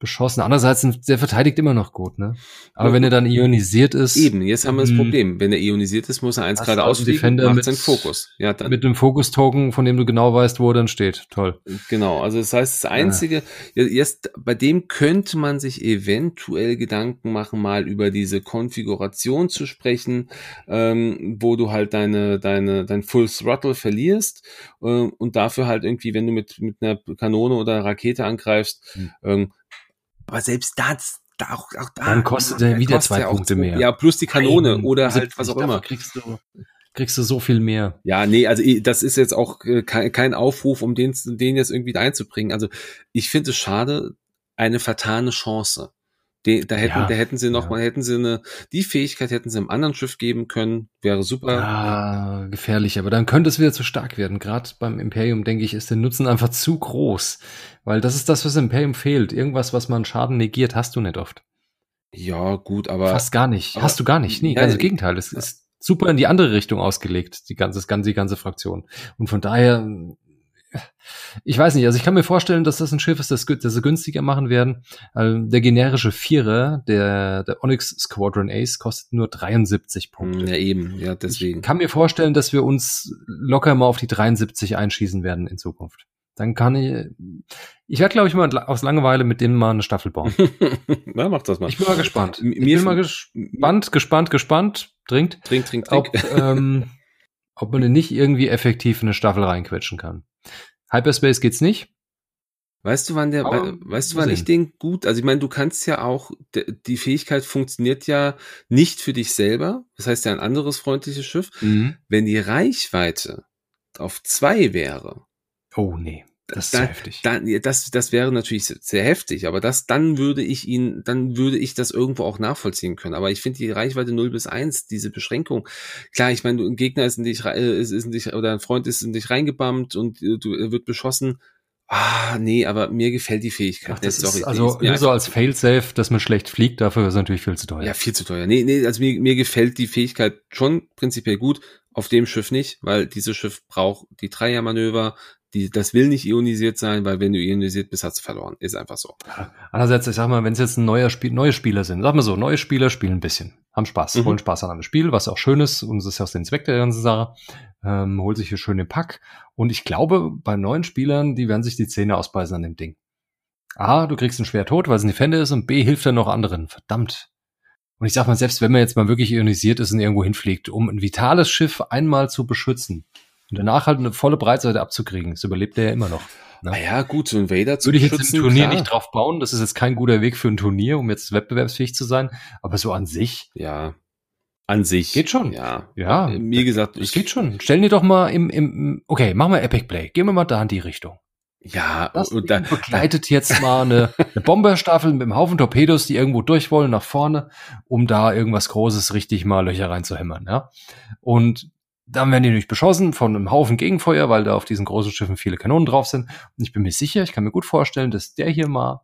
beschossen. Andererseits, der verteidigt immer noch gut, ne? Aber ja, wenn er dann ionisiert ist. Eben, jetzt haben wir das hm. Problem. Wenn er ionisiert ist, muss er eins gerade ausfliegen, macht mit, seinen Fokus. Ja, dann. Mit einem Fokus-Token, von dem du genau weißt, wo er dann steht. Toll. Genau, also das heißt, das Einzige, ja. jetzt, bei dem könnte man sich eventuell Gedanken machen, mal über diese Konfiguration zu sprechen, ähm, wo du halt deine, deine, dein Full Throttle verlierst äh, und dafür halt irgendwie, wenn du mit, mit einer Kanone oder Rakete angreifst, hm. ähm, aber selbst das, da auch, auch da. Dann kostet er wieder zwei Punkte mehr. Ja, plus die Kanone Nein, oder halt was auch immer. Kriegst du, kriegst du so viel mehr. Ja, nee, also das ist jetzt auch äh, kein, kein Aufruf, um den, den jetzt irgendwie einzubringen. Also ich finde es schade, eine vertane Chance. De, da hätten, ja, da hätten sie noch ja. mal, hätten sie eine, die Fähigkeit hätten sie einem anderen Schiff geben können, wäre super. Ja, gefährlich, aber dann könnte es wieder zu stark werden. Gerade beim Imperium, denke ich, ist der Nutzen einfach zu groß. Weil das ist das, was im Imperium fehlt. Irgendwas, was man Schaden negiert, hast du nicht oft. Ja, gut, aber. Fast gar nicht. Aber, hast du gar nicht. Nee, ganz im Gegenteil. Es ist super in die andere Richtung ausgelegt, die ganze, die ganze Fraktion. Und von daher, ich weiß nicht, also ich kann mir vorstellen, dass das ein Schiff ist, das, das sie günstiger machen werden. Ähm, der generische Vierer, der, der Onyx Squadron Ace, kostet nur 73 Punkte. Ja, eben, ja, deswegen. Ich kann mir vorstellen, dass wir uns locker mal auf die 73 einschießen werden in Zukunft. Dann kann ich, ich werde, glaube ich, mal aus Langeweile mit denen mal eine Staffel bauen. ja, mach das mal. Ich bin mal gespannt. Ich bin mal gespannt, gespannt, gespannt. Trinkt. Trink, trink, trink. Ob, ähm, ob man denn nicht irgendwie effektiv in eine Staffel reinquetschen kann. Hyperspace geht's nicht. Weißt du, wann der, Aber weißt du, wann sehen. ich den gut, also ich meine, du kannst ja auch, die Fähigkeit funktioniert ja nicht für dich selber, das heißt ja ein anderes freundliches Schiff. Mhm. Wenn die Reichweite auf zwei wäre. Oh nee. Das ist dann, heftig. Dann, das, das wäre natürlich sehr heftig, aber das, dann würde ich ihn, dann würde ich das irgendwo auch nachvollziehen können. Aber ich finde die Reichweite 0 bis 1, diese Beschränkung, klar, ich meine, ein Gegner ist in dich, äh, ist, ist in dich, oder ein Freund ist in dich reingebammt und äh, du, er wird beschossen. Ah, nee, aber mir gefällt die Fähigkeit. Ach, das ist, Sorry, also nur so als Failsafe, dass man schlecht fliegt, dafür ist es natürlich viel zu teuer. Ja, viel zu teuer. Nee, nee, also mir, mir gefällt die Fähigkeit schon prinzipiell gut, auf dem Schiff nicht, weil dieses Schiff braucht die Dreiermanöver, die, das will nicht ionisiert sein, weil wenn du ionisiert bist, hast du verloren. Ist einfach so. Andererseits, ich sag mal, wenn es jetzt ein neuer Spiel, neue Spieler sind, sag mal so, neue Spieler spielen ein bisschen, haben Spaß, mhm. holen Spaß an einem Spiel, was auch schön ist, und das ist ja auch der Zweck der ganzen Sache, ähm, holt sich hier schön den Pack. Und ich glaube, bei neuen Spielern, die werden sich die Zähne ausbeißen an dem Ding. A, du kriegst einen schwer tot, weil es ein Defender ist, und B, hilft er noch anderen. Verdammt. Und ich sag mal, selbst wenn man jetzt mal wirklich ionisiert ist und irgendwo hinfliegt, um ein vitales Schiff einmal zu beschützen, und danach halt eine volle Breitseite abzukriegen. Das überlebt er ja immer noch. Ne? Naja, gut, so ein Vader zu Würde ich jetzt im Turnier klar. nicht drauf bauen. Das ist jetzt kein guter Weg für ein Turnier, um jetzt wettbewerbsfähig zu sein. Aber so an sich. Ja. An sich. Geht schon. Ja. Ja. Wie gesagt. Es geht schon. Stellen dir doch mal im, im, okay, machen wir Epic Play. Gehen wir mal da in die Richtung. Ja, das und dann begleitet jetzt mal eine, eine Bomberstaffel mit einem Haufen Torpedos, die irgendwo durch wollen nach vorne, um da irgendwas Großes richtig mal Löcher reinzuhämmern, ja. Und dann werden die nämlich beschossen von einem Haufen Gegenfeuer, weil da auf diesen großen Schiffen viele Kanonen drauf sind. Und ich bin mir sicher, ich kann mir gut vorstellen, dass der hier mal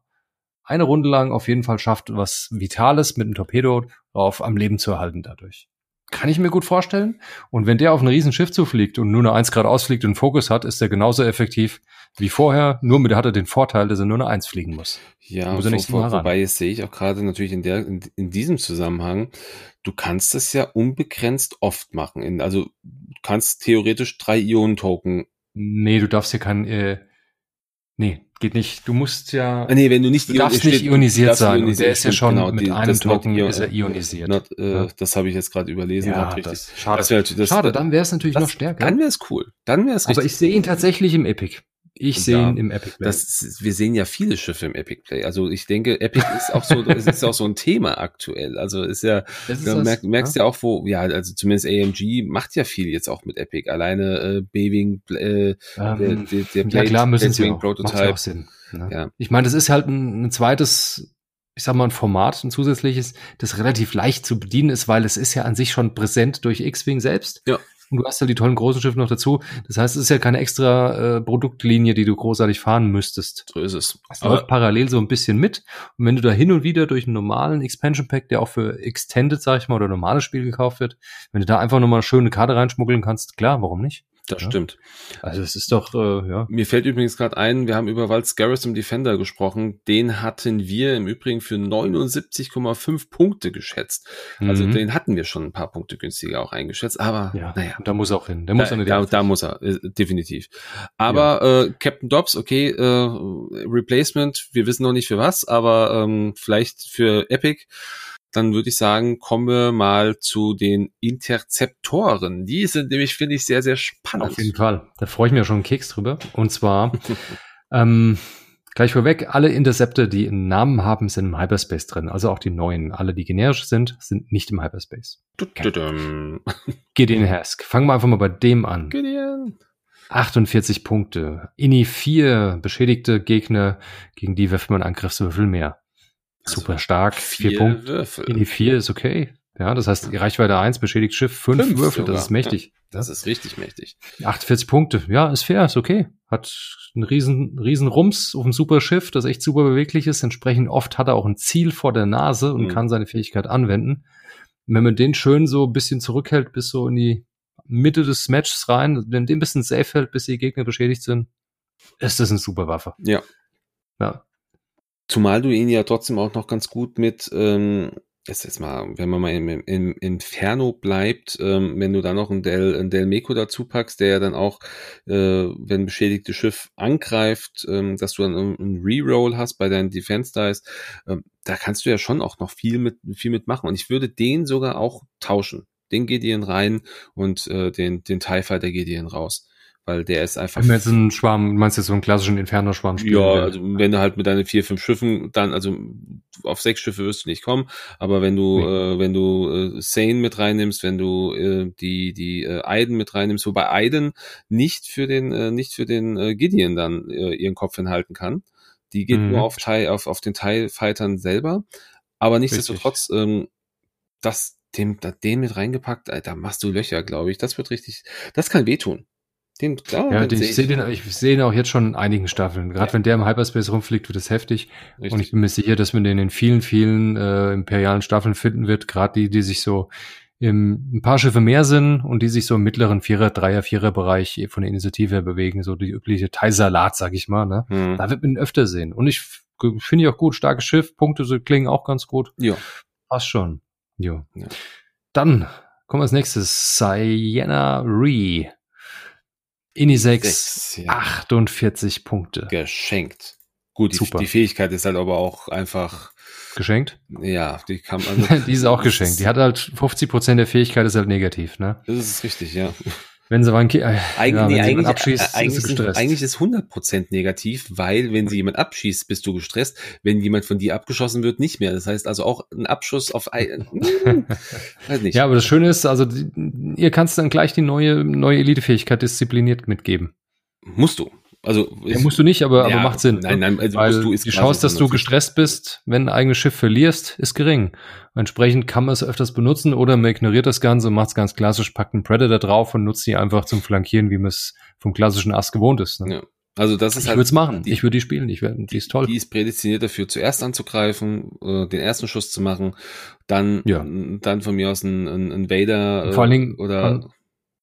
eine Runde lang auf jeden Fall schafft, was Vitales mit einem Torpedo drauf am Leben zu erhalten dadurch. Kann ich mir gut vorstellen. Und wenn der auf ein Riesenschiff zufliegt und nur eine Eins Grad ausfliegt und Fokus hat, ist er genauso effektiv wie vorher. Nur mit der hat er den Vorteil, dass er nur eine Eins fliegen muss. Ja, muss er vor, vor, wobei jetzt sehe ich auch gerade natürlich in der, in, in, diesem Zusammenhang, du kannst es ja unbegrenzt oft machen. In, also du kannst theoretisch drei Ionen-Token. Nee, du darfst hier kein, äh, nee, geht nicht. Du musst ja. Ah, nee, wenn du nicht, du darfst nicht ionisiert darfst sein. Ionisiert, der ist ja schon genau, mit die, einem Token ist er ionisiert. Not, äh, ja. Das habe ich jetzt gerade überlesen. Ja, das, schade. Das das, schade, dann wäre es natürlich noch stärker. Dann wäre es cool. Dann wäre es Aber ich sehe ihn tatsächlich im Epic. Ich sehe ihn im Epic Play. Das, wir sehen ja viele Schiffe im Epic Play. Also ich denke, Epic ist auch so, es ist auch so ein Thema aktuell. Also ist ja, ist du merk, merkst ja. ja. auch, wo, ja, also zumindest AMG macht ja viel jetzt auch mit Epic. Alleine äh, Baving, äh, ähm, der, der, der Blade, ja klar, müssen sie auch. Prototype. Macht ja auch Sinn. Ne? Ja. Ich meine, das ist halt ein, ein zweites ich sag mal, ein Format, ein zusätzliches, das relativ leicht zu bedienen ist, weil es ist ja an sich schon präsent durch X-Wing selbst. Ja. Und du hast ja die tollen großen Schiffe noch dazu. Das heißt, es ist ja keine extra äh, Produktlinie, die du großartig fahren müsstest. So ist es. Es läuft parallel so ein bisschen mit. Und wenn du da hin und wieder durch einen normalen Expansion Pack, der auch für Extended, sag ich mal, oder normales Spiel gekauft wird, wenn du da einfach nochmal eine schöne Karte reinschmuggeln kannst, klar, warum nicht? Das ja. stimmt. Also es ist doch, äh, ja. Mir fällt übrigens gerade ein, wir haben über Waltz Garrison Defender gesprochen. Den hatten wir im Übrigen für 79,5 Punkte geschätzt. Also mhm. den hatten wir schon ein paar Punkte günstiger auch eingeschätzt. Aber ja, naja. Da muss er auch hin. Der muss da, da, da muss er, äh, definitiv. Aber ja. äh, Captain Dobbs, okay, äh, Replacement, wir wissen noch nicht für was, aber ähm, vielleicht für Epic dann würde ich sagen, kommen wir mal zu den Interzeptoren. Die sind nämlich, finde ich, sehr, sehr spannend. Auf jeden Fall. Da freue ich mich ja schon einen Keks drüber. Und zwar, ähm, gleich vorweg, alle Intercepte, die einen Namen haben, sind im Hyperspace drin. Also auch die neuen. Alle, die generisch sind, sind nicht im Hyperspace. Okay. Gideon Hask. Fangen wir einfach mal bei dem an. Gideon. 48 Punkte. Ini 4 beschädigte Gegner, gegen die wirft man Angriffswürfel mehr. Also Super stark. Vier, vier Punkte. Würfel. In die vier ist okay. Ja, das heißt, die Reichweite eins beschädigt Schiff, fünf, fünf Würfel, sogar. das ist mächtig. Das ist richtig mächtig. 48 Punkte, ja, ist fair, ist okay. Hat einen riesen, riesen Rums auf einem super Schiff, das echt super beweglich ist. Entsprechend oft hat er auch ein Ziel vor der Nase und mhm. kann seine Fähigkeit anwenden. wenn man den schön so ein bisschen zurückhält bis so in die Mitte des Matches rein, wenn den ein bisschen safe hält, bis die Gegner beschädigt sind, ist das eine super Waffe. Ja. Ja. Zumal du ihn ja trotzdem auch noch ganz gut mit, ähm, ist jetzt mal, wenn man mal im, im Inferno bleibt, ähm, wenn du da noch ein Del, ein Del Meco dazu packst, der ja dann auch, äh, wenn beschädigtes Schiff angreift, ähm, dass du dann einen Reroll hast bei deinen Defense Dice, ähm, da kannst du ja schon auch noch viel mit, viel mitmachen. Und ich würde den sogar auch tauschen. Den Gideon rein und äh, den, den TIE Fighter Gideon raus weil der ist einfach. Wenn man jetzt einen Schwarm, meinst du so einen klassischen Inferno-Schwarm spielen Ja, also wenn du halt mit deinen vier, fünf Schiffen dann, also auf sechs Schiffe wirst du nicht kommen, aber wenn du, nee. äh, wenn du äh, Sane mit reinnimmst, wenn du äh, die, die äh, Aiden mit reinnimmst, wobei Aiden nicht für den, äh, nicht für den äh, Gideon dann äh, ihren Kopf hinhalten kann. Die geht mhm. nur auf, Teil, auf, auf den Teilfightern selber. Aber nichtsdestotrotz, ähm, das, dem, den mit reingepackt, da machst du Löcher, glaube ich. Das wird richtig, das kann wehtun. Den, klar, ja, den, ich sehe den, ich sehe ihn auch jetzt schon in einigen Staffeln. Gerade ja. wenn der im Hyperspace rumfliegt, wird es heftig. Richtig. Und ich bin mir sicher, dass man den in vielen, vielen äh, imperialen Staffeln finden wird. Gerade die, die sich so im, ein paar Schiffe mehr sind und die sich so im mittleren Vierer, Dreier, Vierer Bereich von der Initiative her bewegen. So die übliche Thai-Salat, sag ich mal. Ne? Hm. Da wird man ihn öfter sehen. Und ich finde ich auch gut. Starkes Schiff, Punkte so klingen auch ganz gut. Ja. Passt schon. Jo. Ja. Dann kommen wir als nächstes. Sienna Ree. Ini 6, ja. 48 Punkte. Geschenkt. Gut, die, die, Fähigkeit ist halt aber auch einfach. Geschenkt? Ja, die kann man. die ist auch geschenkt. Die hat halt 50 Prozent der Fähigkeit ist halt negativ, ne? Das ist richtig, ja. Wenn sie mal äh, ja, nee, eigentlich, abschießt, äh, eigentlich, ist eigentlich ist 100% negativ, weil wenn sie jemand abschießt, bist du gestresst. Wenn jemand von dir abgeschossen wird, nicht mehr. Das heißt also auch ein Abschuss auf ein, hm, weiß nicht. Ja, aber das Schöne ist, also ihr kannst dann gleich die neue neue Elitefähigkeit diszipliniert mitgeben. Musst du. Also ja, musst du nicht, aber, ja, aber macht Sinn. Nein, nein, also weil die Chance, dass du gestresst bist, wenn ein eigenes Schiff verlierst, ist gering. Entsprechend kann man es öfters benutzen oder man ignoriert das Ganze und macht es ganz klassisch, packt einen Predator drauf und nutzt die einfach zum Flankieren, wie man es vom klassischen Ass gewohnt ist. Ne? Ja. Also das ist ich halt. Ich würde es machen. Die, ich würde die spielen. Ich werde. Die ist toll. Die ist prädestiniert dafür, zuerst anzugreifen, äh, den ersten Schuss zu machen, dann, ja. dann von mir aus ein, ein, ein Vader äh, Vor allen Dingen, oder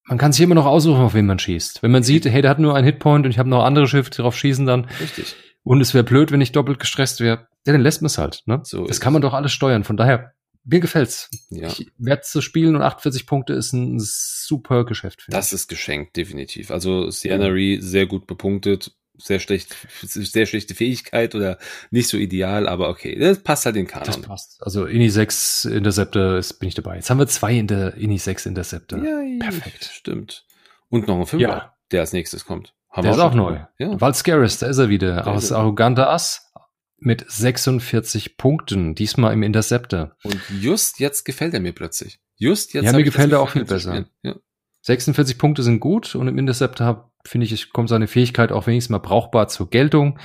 man kann sich immer noch aussuchen, auf wen man schießt. Wenn man sieht, hey, der hat nur einen Hitpoint und ich habe noch andere Schiffe, die drauf schießen dann. Richtig. Und es wäre blöd, wenn ich doppelt gestresst wäre. Ja, dann lässt man es halt. Ne? So das kann man doch alles steuern. Von daher, mir gefällt's. Ja. Ich werde zu spielen und 48 Punkte ist ein super Geschäft. Das ist geschenkt, definitiv. Also Sienna ja. sehr gut bepunktet sehr schlecht, sehr schlechte Fähigkeit oder nicht so ideal, aber okay, das passt halt in Kanon. Das passt. Also Ini 6 Interceptor ist, bin ich dabei. Jetzt haben wir zwei in der Ini 6 Interceptor. Ja, Perfekt. Stimmt. Und noch ein Fünfer, ja. der als nächstes kommt. Haben der ist auch neu. Ja. Valscaris, da ist er wieder. Der aus arroganter Ass mit 46 Punkten, diesmal im Interceptor. Und just jetzt gefällt er mir plötzlich. Just jetzt. Ja, mir gefällt er auch viel besser. Ja. 46 Punkte sind gut und im Interceptor finde ich, kommt seine Fähigkeit auch wenigstens mal brauchbar zur Geltung.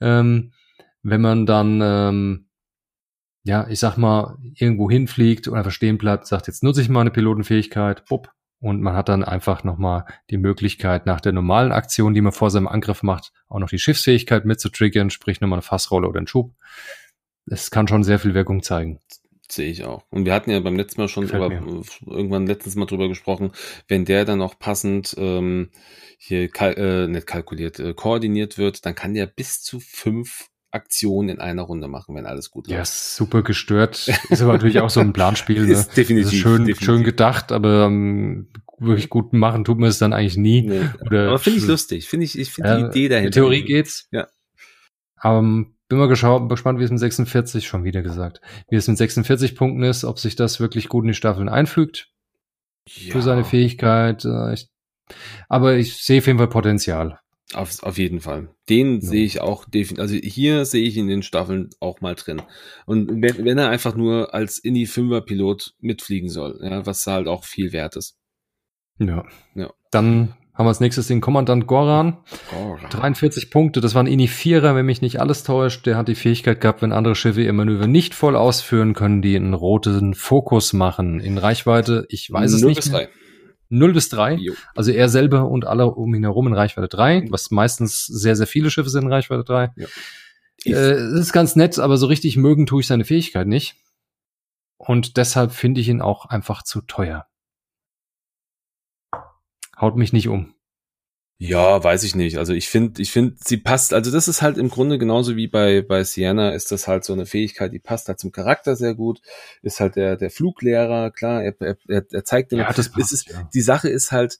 Ähm, wenn man dann, ähm, ja, ich sag mal, irgendwo hinfliegt und einfach stehen bleibt, sagt, jetzt nutze ich mal eine Pilotenfähigkeit, bupp, und man hat dann einfach nochmal die Möglichkeit, nach der normalen Aktion, die man vor seinem Angriff macht, auch noch die Schiffsfähigkeit mitzutriggern, sprich nochmal eine Fassrolle oder einen Schub. Es kann schon sehr viel Wirkung zeigen. Sehe ich auch. Und wir hatten ja beim letzten Mal schon aber irgendwann letztens mal drüber gesprochen, wenn der dann auch passend ähm, hier kal äh, nicht kalkuliert, äh, koordiniert wird, dann kann der bis zu fünf Aktionen in einer Runde machen, wenn alles gut läuft. Ja, super gestört. Ist aber natürlich auch so ein Planspiel. Ne? ist definitiv. Ist schön, definitiv. schön gedacht, aber ähm, wirklich gut machen tut man es dann eigentlich nie. Nee, Oder, aber finde ich lustig. Finde ich, ich finde äh, die Idee dahinter. In Theorie geht's. Ja. Ähm, bin mal gespannt, wie es mit 46, schon wieder gesagt, wie es mit 46 Punkten ist, ob sich das wirklich gut in die Staffeln einfügt. Ja. Für seine Fähigkeit. Äh, ich, aber ich sehe auf jeden Fall Potenzial. Auf, auf jeden Fall. Den ja. sehe ich auch definitiv. Also hier sehe ich in den Staffeln auch mal drin. Und wenn, wenn er einfach nur als Indie-Fünfer-Pilot mitfliegen soll, ja, was halt auch viel wert ist. Ja. ja. Dann haben wir als nächstes den Kommandant Goran. Goran. 43 Punkte, das waren Ini Vierer, wenn mich nicht alles täuscht. Der hat die Fähigkeit gehabt, wenn andere Schiffe ihr Manöver nicht voll ausführen, können die einen roten Fokus machen. In Reichweite, ich weiß es 0 nicht. Bis 3. 0 bis 3. Jo. Also er selber und alle um ihn herum in Reichweite 3, was meistens sehr, sehr viele Schiffe sind in Reichweite 3. Ja. Äh, ist ganz nett, aber so richtig mögen tue ich seine Fähigkeit nicht. Und deshalb finde ich ihn auch einfach zu teuer. Haut mich nicht um. Ja, weiß ich nicht. Also ich finde, ich finde, sie passt, also das ist halt im Grunde genauso wie bei, bei Sienna ist das halt so eine Fähigkeit, die passt halt zum Charakter sehr gut, ist halt der, der Fluglehrer, klar, er, er, er zeigt den, ja, das passt, ist, ja. die Sache ist halt,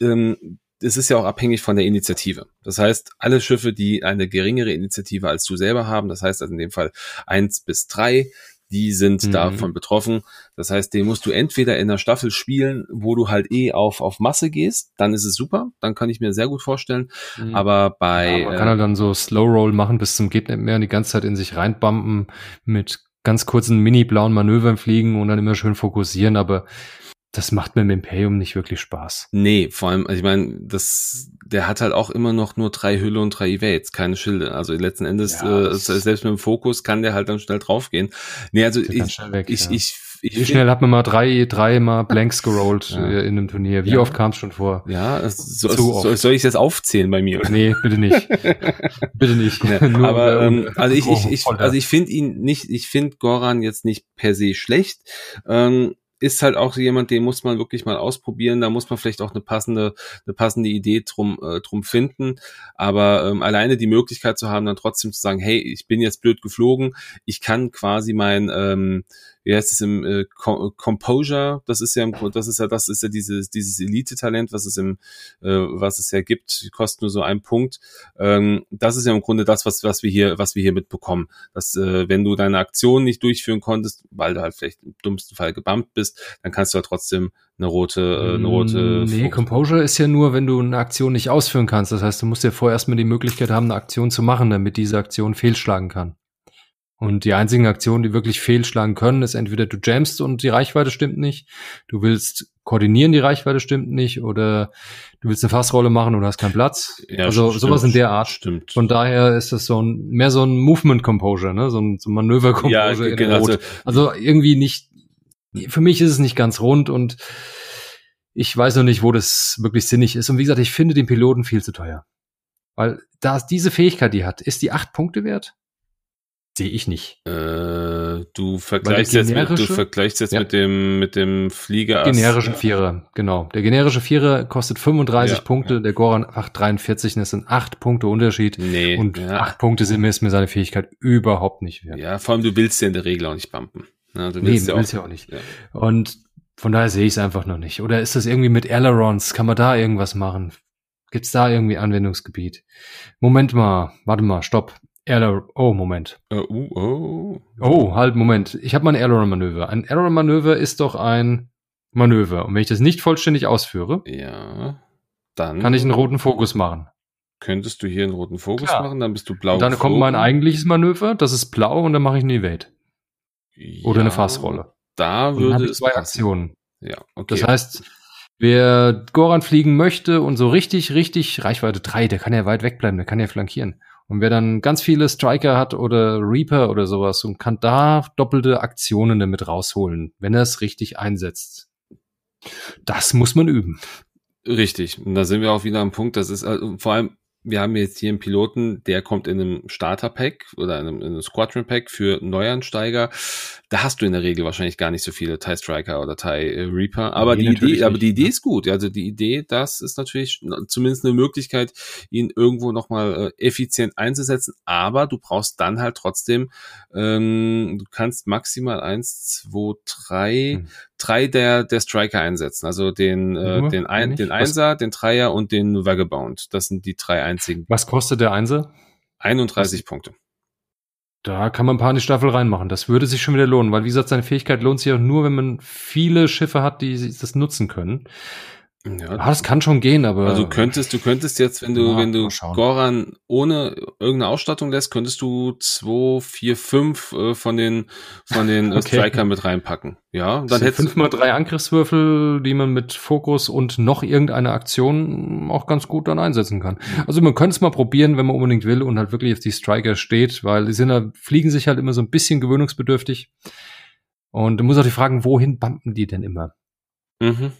ähm, es ist ja auch abhängig von der Initiative. Das heißt, alle Schiffe, die eine geringere Initiative als du selber haben, das heißt also in dem Fall eins bis drei, die sind mhm. davon betroffen. Das heißt, den musst du entweder in der Staffel spielen, wo du halt eh auf, auf Masse gehst, dann ist es super, dann kann ich mir sehr gut vorstellen. Mhm. Aber bei. Ja, man kann halt dann so Slow Roll machen bis zum geht nicht mehr und die ganze Zeit in sich reinbumpen mit ganz kurzen mini-blauen Manövern fliegen und dann immer schön fokussieren, aber das macht mir im Imperium nicht wirklich Spaß. Nee, vor allem, also ich meine, das, der hat halt auch immer noch nur drei Hülle und drei Evades, keine Schilde. Also letzten Endes, ja, äh, selbst mit dem Fokus kann der halt dann schnell draufgehen. Nee, also ich, weg, ich, ja. ich, ich, Wie schnell hat man mal drei, drei mal Blanks gerollt ja. Äh, in einem Turnier? Wie oft kam es schon vor? Ja, so, so, soll ich jetzt aufzählen bei mir? Nee, bitte nicht. bitte nicht. Ja, aber ähm, also ich, ich, ich also ich finde ihn nicht, ich finde Goran jetzt nicht per se schlecht. Ähm, ist halt auch jemand, den muss man wirklich mal ausprobieren. Da muss man vielleicht auch eine passende, eine passende Idee drum, äh, drum finden. Aber ähm, alleine die Möglichkeit zu haben, dann trotzdem zu sagen, hey, ich bin jetzt blöd geflogen, ich kann quasi mein ähm, wie heißt es im äh, Composure, das ist ja im das ist ja das ist ja dieses dieses Elite Talent, was es im äh, was es ja gibt, kostet nur so einen Punkt. Ähm, das ist ja im Grunde das, was was wir hier was wir hier mitbekommen, dass äh, wenn du deine Aktion nicht durchführen konntest, weil du halt vielleicht im dümmsten Fall gebammt bist, dann kannst du ja trotzdem eine rote äh, eine rote Nee, Frucht. Composure ist ja nur, wenn du eine Aktion nicht ausführen kannst. Das heißt, du musst ja vorher erstmal die Möglichkeit haben, eine Aktion zu machen, damit diese Aktion fehlschlagen kann. Und die einzigen Aktionen, die wirklich fehlschlagen können, ist entweder du jamst und die Reichweite stimmt nicht, du willst koordinieren, die Reichweite stimmt nicht, oder du willst eine Fassrolle machen und hast keinen Platz. Ja, also stimmt, sowas in der Art. Stimmt. Von daher ist das so ein mehr so ein Movement Composure, ne? So ein, so ein Manöver Composure. Ja, genau. Also, also irgendwie nicht. Für mich ist es nicht ganz rund und ich weiß noch nicht, wo das wirklich sinnig ist. Und wie gesagt, ich finde den Piloten viel zu teuer. Weil da diese Fähigkeit, die hat, ist die acht Punkte wert? Sehe ich nicht. Äh, du vergleichst jetzt, mit, du vergleichst jetzt ja. mit dem mit dem Flieger. Generischen Vierer, genau. Der generische Vierer kostet 35 ja, Punkte, ja. der Goran 843, das sind acht Punkte Unterschied. Nee, und acht Punkte sind mir, ist mir seine Fähigkeit überhaupt nicht wert. Ja, vor allem du willst ja in der Regel auch nicht bumpen. Ja, du willst nee, ja, willst auch, ja auch nicht. Und von daher sehe ich es einfach noch nicht. Oder ist das irgendwie mit Ailerons? Kann man da irgendwas machen? Gibt's da irgendwie Anwendungsgebiet? Moment mal, warte mal, stopp. Aileron, oh, Moment. Uh, uh, oh. oh, halt, Moment. Ich habe mal ein Aileron-Manöver. Ein Aileron-Manöver ist doch ein Manöver. Und wenn ich das nicht vollständig ausführe, ja, dann kann ich einen roten Fokus machen. Könntest du hier einen roten Fokus Klar. machen, dann bist du blau. Und dann geflogen. kommt mein eigentliches Manöver, das ist blau, und dann mache ich eine Evade. Ja, Oder eine Fassrolle. Da würde es zwei passen. Aktionen. Ja, okay. Das heißt, wer Goran fliegen möchte und so richtig, richtig Reichweite 3, der kann ja weit wegbleiben, der kann ja flankieren. Und wer dann ganz viele Striker hat oder Reaper oder sowas und kann da doppelte Aktionen damit rausholen, wenn er es richtig einsetzt. Das muss man üben. Richtig. Und da sind wir auch wieder am Punkt, das ist also vor allem wir haben jetzt hier einen Piloten, der kommt in einem Starter-Pack oder in einem, in einem Squadron-Pack für Neuansteiger. Da hast du in der Regel wahrscheinlich gar nicht so viele TIE Striker oder TIE äh, Reaper. Aber nee, die Idee, aber die Idee ja. ist gut. Also die Idee, das ist natürlich zumindest eine Möglichkeit, ihn irgendwo nochmal äh, effizient einzusetzen. Aber du brauchst dann halt trotzdem, ähm, du kannst maximal eins, zwei, drei, hm. drei der, der Striker einsetzen. Also den, äh, den, ein, den Einser, den Dreier und den Vagabond. Das sind die drei einzigen. Was kostet der Einser? 31 Was? Punkte. Da kann man ein paar in die Staffel reinmachen. Das würde sich schon wieder lohnen, weil wie gesagt, seine Fähigkeit lohnt sich auch nur, wenn man viele Schiffe hat, die das nutzen können. Ja, ah, das kann schon gehen, aber. Also du könntest, du könntest jetzt, wenn du, ja, wenn du Goran ohne irgendeine Ausstattung lässt, könntest du zwei, vier, fünf äh, von den, von den okay. Strikern mit reinpacken. Ja, dann hättest fünf mal drei Angriffswürfel, die man mit Fokus und noch irgendeine Aktion auch ganz gut dann einsetzen kann. Also man könnte es mal probieren, wenn man unbedingt will und halt wirklich auf die Striker steht, weil die sind da, fliegen sich halt immer so ein bisschen gewöhnungsbedürftig. Und du musst auch die fragen, wohin bumpen die denn immer? Mhm.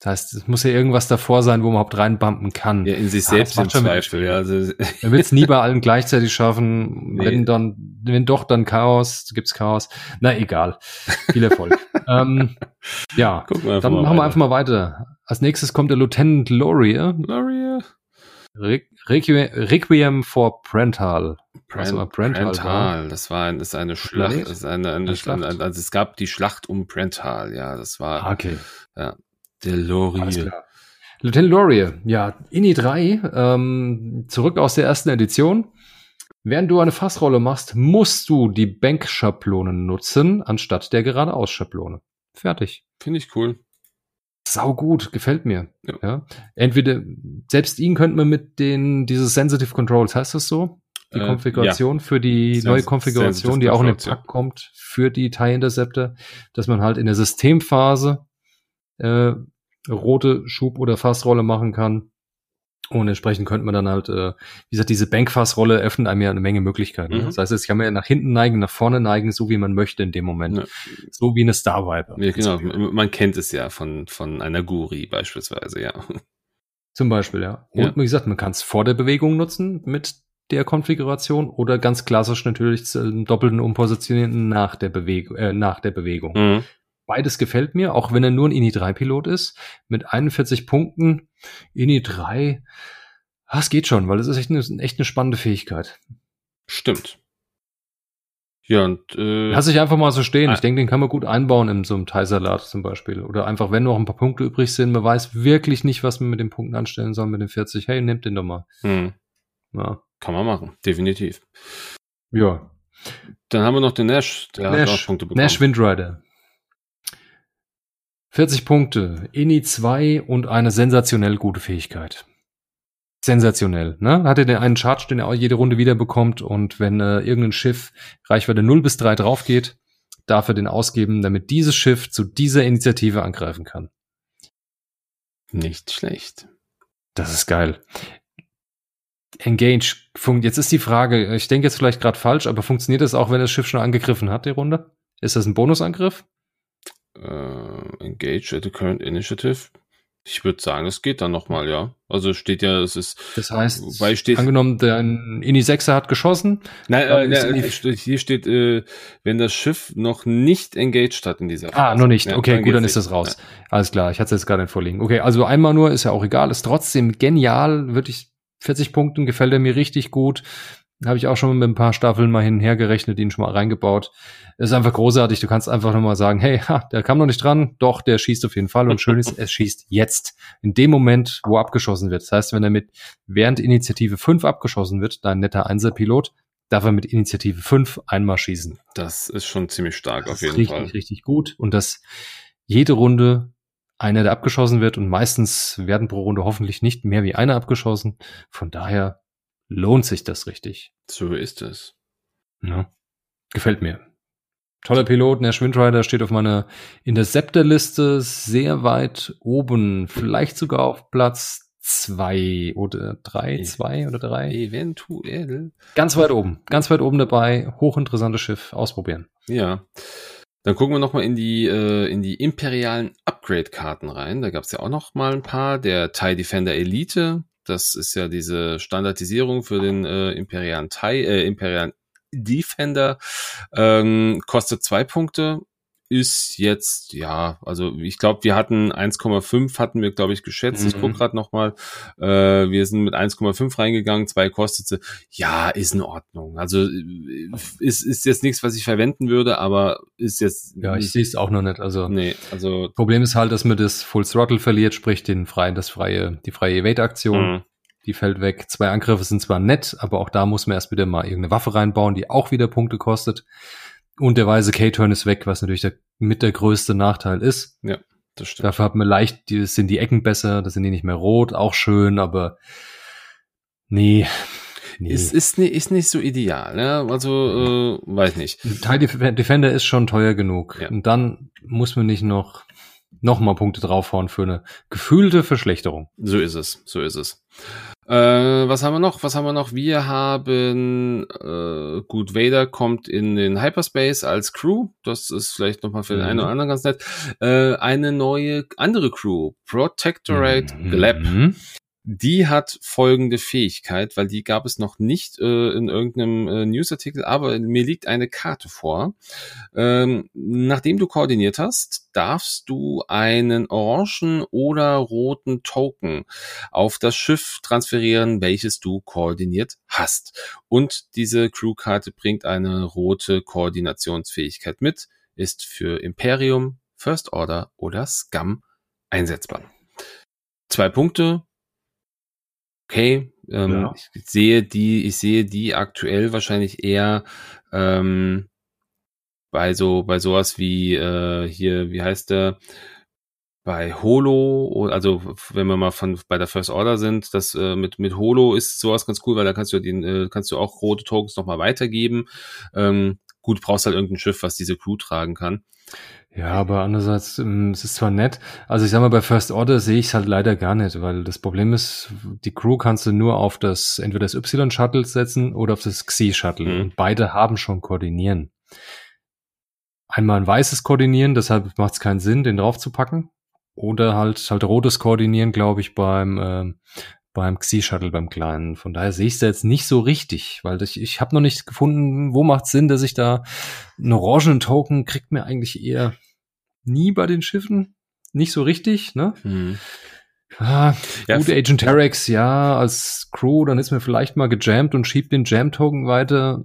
Das heißt, es muss ja irgendwas davor sein, wo man überhaupt reinbumpen kann. Ja, in sich ja, selbst im Zweifel, ja. Also man will es nie bei allen gleichzeitig schaffen. Nee. Wenn dann, wenn doch, dann Chaos, gibt's Chaos. Na, egal. Viel Erfolg. ähm, ja, dann machen wir einfach mal weiter. Als nächstes kommt der Lieutenant Laurier. Laurier. Requiem, Requiem for Prental. Prental, Prental das war ein, ist eine Schlacht, ist eine, eine, eine Schlacht. also es gab die Schlacht um Prental, ja, das war, ah, okay. ja, der Laurier. Lieutenant Laurier, ja, INI 3, ähm, zurück aus der ersten Edition. Während du eine Fassrolle machst, musst du die Bankschablone nutzen, anstatt der geradeaus-Schablone. Fertig. Finde ich cool. Sau gut, gefällt mir. Ja. ja. Entweder, selbst ihn könnte man mit den, dieses Sensitive Controls, heißt das so? Die äh, Konfiguration ja. für die Sens neue Konfiguration, die auch in den Pack ja. kommt, für die TIE Interceptor, dass man halt in der Systemphase äh, rote Schub- oder Fassrolle machen kann und entsprechend könnte man dann halt, äh, wie gesagt, diese Bankfassrolle öffnet einem ja eine Menge Möglichkeiten. Ne? Mhm. Das heißt, es kann man ja nach hinten neigen, nach vorne neigen, so wie man möchte in dem Moment. Ja. So wie eine Star Viper. Ja, genau. Man kennt es ja von, von einer Guri beispielsweise, ja. Zum Beispiel, ja. Und ja. wie gesagt, man kann es vor der Bewegung nutzen mit der Konfiguration oder ganz klassisch natürlich zum doppelten Umpositionieren nach der Bewegung, äh, nach der Bewegung. Mhm. Beides gefällt mir, auch wenn er nur ein INI 3 Pilot ist. Mit 41 Punkten, INI 3, ah, es geht schon, weil es ist echt eine, echt eine spannende Fähigkeit. Stimmt. Ja, und äh, Lass ich einfach mal so stehen. Ich denke, den kann man gut einbauen in so einem Thai-Salat zum Beispiel. Oder einfach, wenn noch ein paar Punkte übrig sind, man weiß wirklich nicht, was man mit den Punkten anstellen soll, mit den 40. Hey, nehmt den doch mal. Hm. Ja. Kann man machen, definitiv. Ja. Dann haben wir noch den Nash, der Nash, hat auch Punkte bekommen. Nash Windrider. 40 Punkte, INI 2 und eine sensationell gute Fähigkeit. Sensationell, ne? Hat er den einen Charge, den er auch jede Runde wieder bekommt und wenn äh, irgendein Schiff Reichweite 0 bis 3 drauf geht, darf er den ausgeben, damit dieses Schiff zu dieser Initiative angreifen kann. Nicht schlecht. Das ist geil. Engage, jetzt ist die Frage, ich denke jetzt vielleicht gerade falsch, aber funktioniert das auch, wenn das Schiff schon angegriffen hat, die Runde? Ist das ein Bonusangriff? Äh, engage at the current initiative. Ich würde sagen, es geht dann nochmal, ja. Also steht ja, es ist. Das heißt, weil steht, angenommen, der Ini 6 hat geschossen. Nein, äh, ja, hier steht, äh, wenn das Schiff noch nicht engaged hat in dieser Phase. Ah, noch nicht. Ja, okay, gut, dann ist das raus. Ja. Alles klar, ich hatte es jetzt gerade nicht vorliegen. Okay, also einmal nur, ist ja auch egal, ist trotzdem genial, wirklich 40 Punkten, gefällt er mir richtig gut. Habe ich auch schon mit ein paar Staffeln mal hin und her gerechnet, ihn schon mal reingebaut. Das ist einfach großartig. Du kannst einfach nochmal sagen, hey, ha, der kam noch nicht dran. Doch, der schießt auf jeden Fall. Und schön ist, es schießt jetzt. In dem Moment, wo abgeschossen wird. Das heißt, wenn er mit während Initiative 5 abgeschossen wird, dein netter Einser-Pilot, darf er mit Initiative 5 einmal schießen. Das ist schon ziemlich stark das auf jeden richtig, Fall. Richtig, richtig gut. Und dass jede Runde einer, der abgeschossen wird und meistens werden pro Runde hoffentlich nicht mehr wie einer abgeschossen. Von daher lohnt sich das richtig. So ist es. Ja. Gefällt mir. Toller Pilot, der Schwindrider steht auf meiner Interceptor-Liste sehr weit oben, vielleicht sogar auf Platz zwei oder drei, zwei oder drei. Eventuell. Ganz weit oben, ganz weit oben dabei, hochinteressantes Schiff, ausprobieren. Ja. Dann gucken wir nochmal in die, äh, in die imperialen Upgrade-Karten rein. Da gab es ja auch noch mal ein paar. Der TIE Defender Elite, das ist ja diese Standardisierung für den äh, imperialen TIE, äh, imperialen Defender. Ähm, kostet zwei Punkte. Ist jetzt, ja, also ich glaube, wir hatten 1,5 hatten wir, glaube ich, geschätzt. Mhm. Ich gucke gerade nochmal. Äh, wir sind mit 1,5 reingegangen, zwei kostet sie. Ja, ist in Ordnung. Also äh, ist, ist jetzt nichts, was ich verwenden würde, aber ist jetzt. Ja, ich sehe es auch noch nicht. Also, nee, also. Problem ist halt, dass man das Full Throttle verliert, sprich den freien, das freie, die freie Evade-Aktion. Mhm die fällt weg. Zwei Angriffe sind zwar nett, aber auch da muss man erst wieder mal irgendeine Waffe reinbauen, die auch wieder Punkte kostet. Und der weise K-Turn ist weg, was natürlich der, mit der größte Nachteil ist. Ja, das stimmt. Dafür hat man leicht, die, sind die Ecken besser, da sind die nicht mehr rot, auch schön, aber nee. Nee. Es ist, nicht, ist nicht so ideal, ne? Also, äh, weiß nicht. Teil Defender ist schon teuer genug. Ja. Und dann muss man nicht noch, noch mal Punkte draufhauen für eine gefühlte Verschlechterung. So ist es, so ist es. Äh, was haben wir noch? Was haben wir noch? Wir haben, äh, gut, Vader kommt in den Hyperspace als Crew. Das ist vielleicht nochmal für den mhm. einen oder anderen ganz nett. Äh, eine neue, andere Crew, Protectorate mhm. Gleb. Die hat folgende Fähigkeit, weil die gab es noch nicht äh, in irgendeinem äh, Newsartikel, aber mir liegt eine Karte vor. Ähm, nachdem du koordiniert hast, darfst du einen orangen oder roten Token auf das Schiff transferieren, welches du koordiniert hast. Und diese Crewkarte bringt eine rote Koordinationsfähigkeit mit, ist für Imperium, First Order oder Scum einsetzbar. Zwei Punkte, okay, Ähm, ja. Ich sehe die, ich sehe die aktuell wahrscheinlich eher ähm, bei so, bei sowas wie äh, hier, wie heißt der? bei Holo, also wenn wir mal von bei der First Order sind, das äh, mit mit Holo ist sowas ganz cool, weil da kannst du den äh, kannst du auch rote Tokens nochmal weitergeben. Ähm, gut, brauchst halt irgendein Schiff, was diese Crew tragen kann. Ja, aber andererseits, ähm, es ist zwar nett, also ich sag mal, bei First Order sehe ich es halt leider gar nicht, weil das Problem ist, die Crew kannst du nur auf das, entweder das Y-Shuttle setzen oder auf das Xi-Shuttle. Mhm. Und beide haben schon Koordinieren. Einmal ein weißes Koordinieren, deshalb macht es keinen Sinn, den draufzupacken. Oder halt halt rotes Koordinieren, glaube ich, beim äh, beim Xi-Shuttle, beim kleinen. Von daher sehe ich es jetzt nicht so richtig, weil ich, ich habe noch nicht gefunden, wo macht Sinn, dass ich da einen orangenen Token kriegt mir eigentlich eher nie bei den Schiffen. Nicht so richtig, ne? Hm. Ah, ja, gut, Agent Terex, ja, als Crew, dann ist mir vielleicht mal gejammt und schiebt den Jam-Token weiter.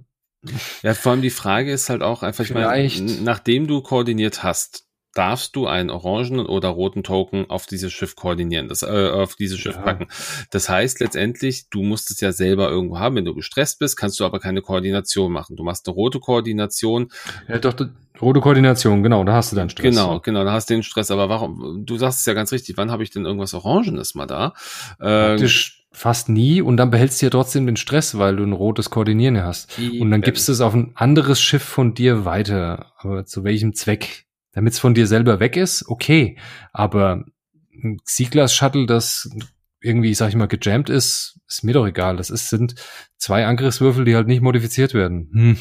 Ja, vor allem die Frage ist halt auch einfach, vielleicht. ich meine, nachdem du koordiniert hast, darfst du einen orangenen oder roten Token auf dieses Schiff koordinieren, das, äh, auf dieses Schiff ja. packen. Das heißt letztendlich, du musst es ja selber irgendwo haben. Wenn du gestresst bist, kannst du aber keine Koordination machen. Du machst eine rote Koordination. Ja, doch, rote Koordination, genau, da hast du dann Stress. Genau, genau, da hast du den Stress. Aber warum, du sagst es ja ganz richtig, wann habe ich denn irgendwas Orangenes mal da? Praktisch ähm, fast nie und dann behältst du ja trotzdem den Stress, weil du ein rotes Koordinieren hast. Und dann gibst du es auf ein anderes Schiff von dir weiter. Aber zu welchem Zweck? Damit es von dir selber weg ist, okay. Aber ein Seaglass-Shuttle, das irgendwie, sag ich mal, gejammt ist, ist mir doch egal. Das ist, sind zwei Angriffswürfel, die halt nicht modifiziert werden. Hm.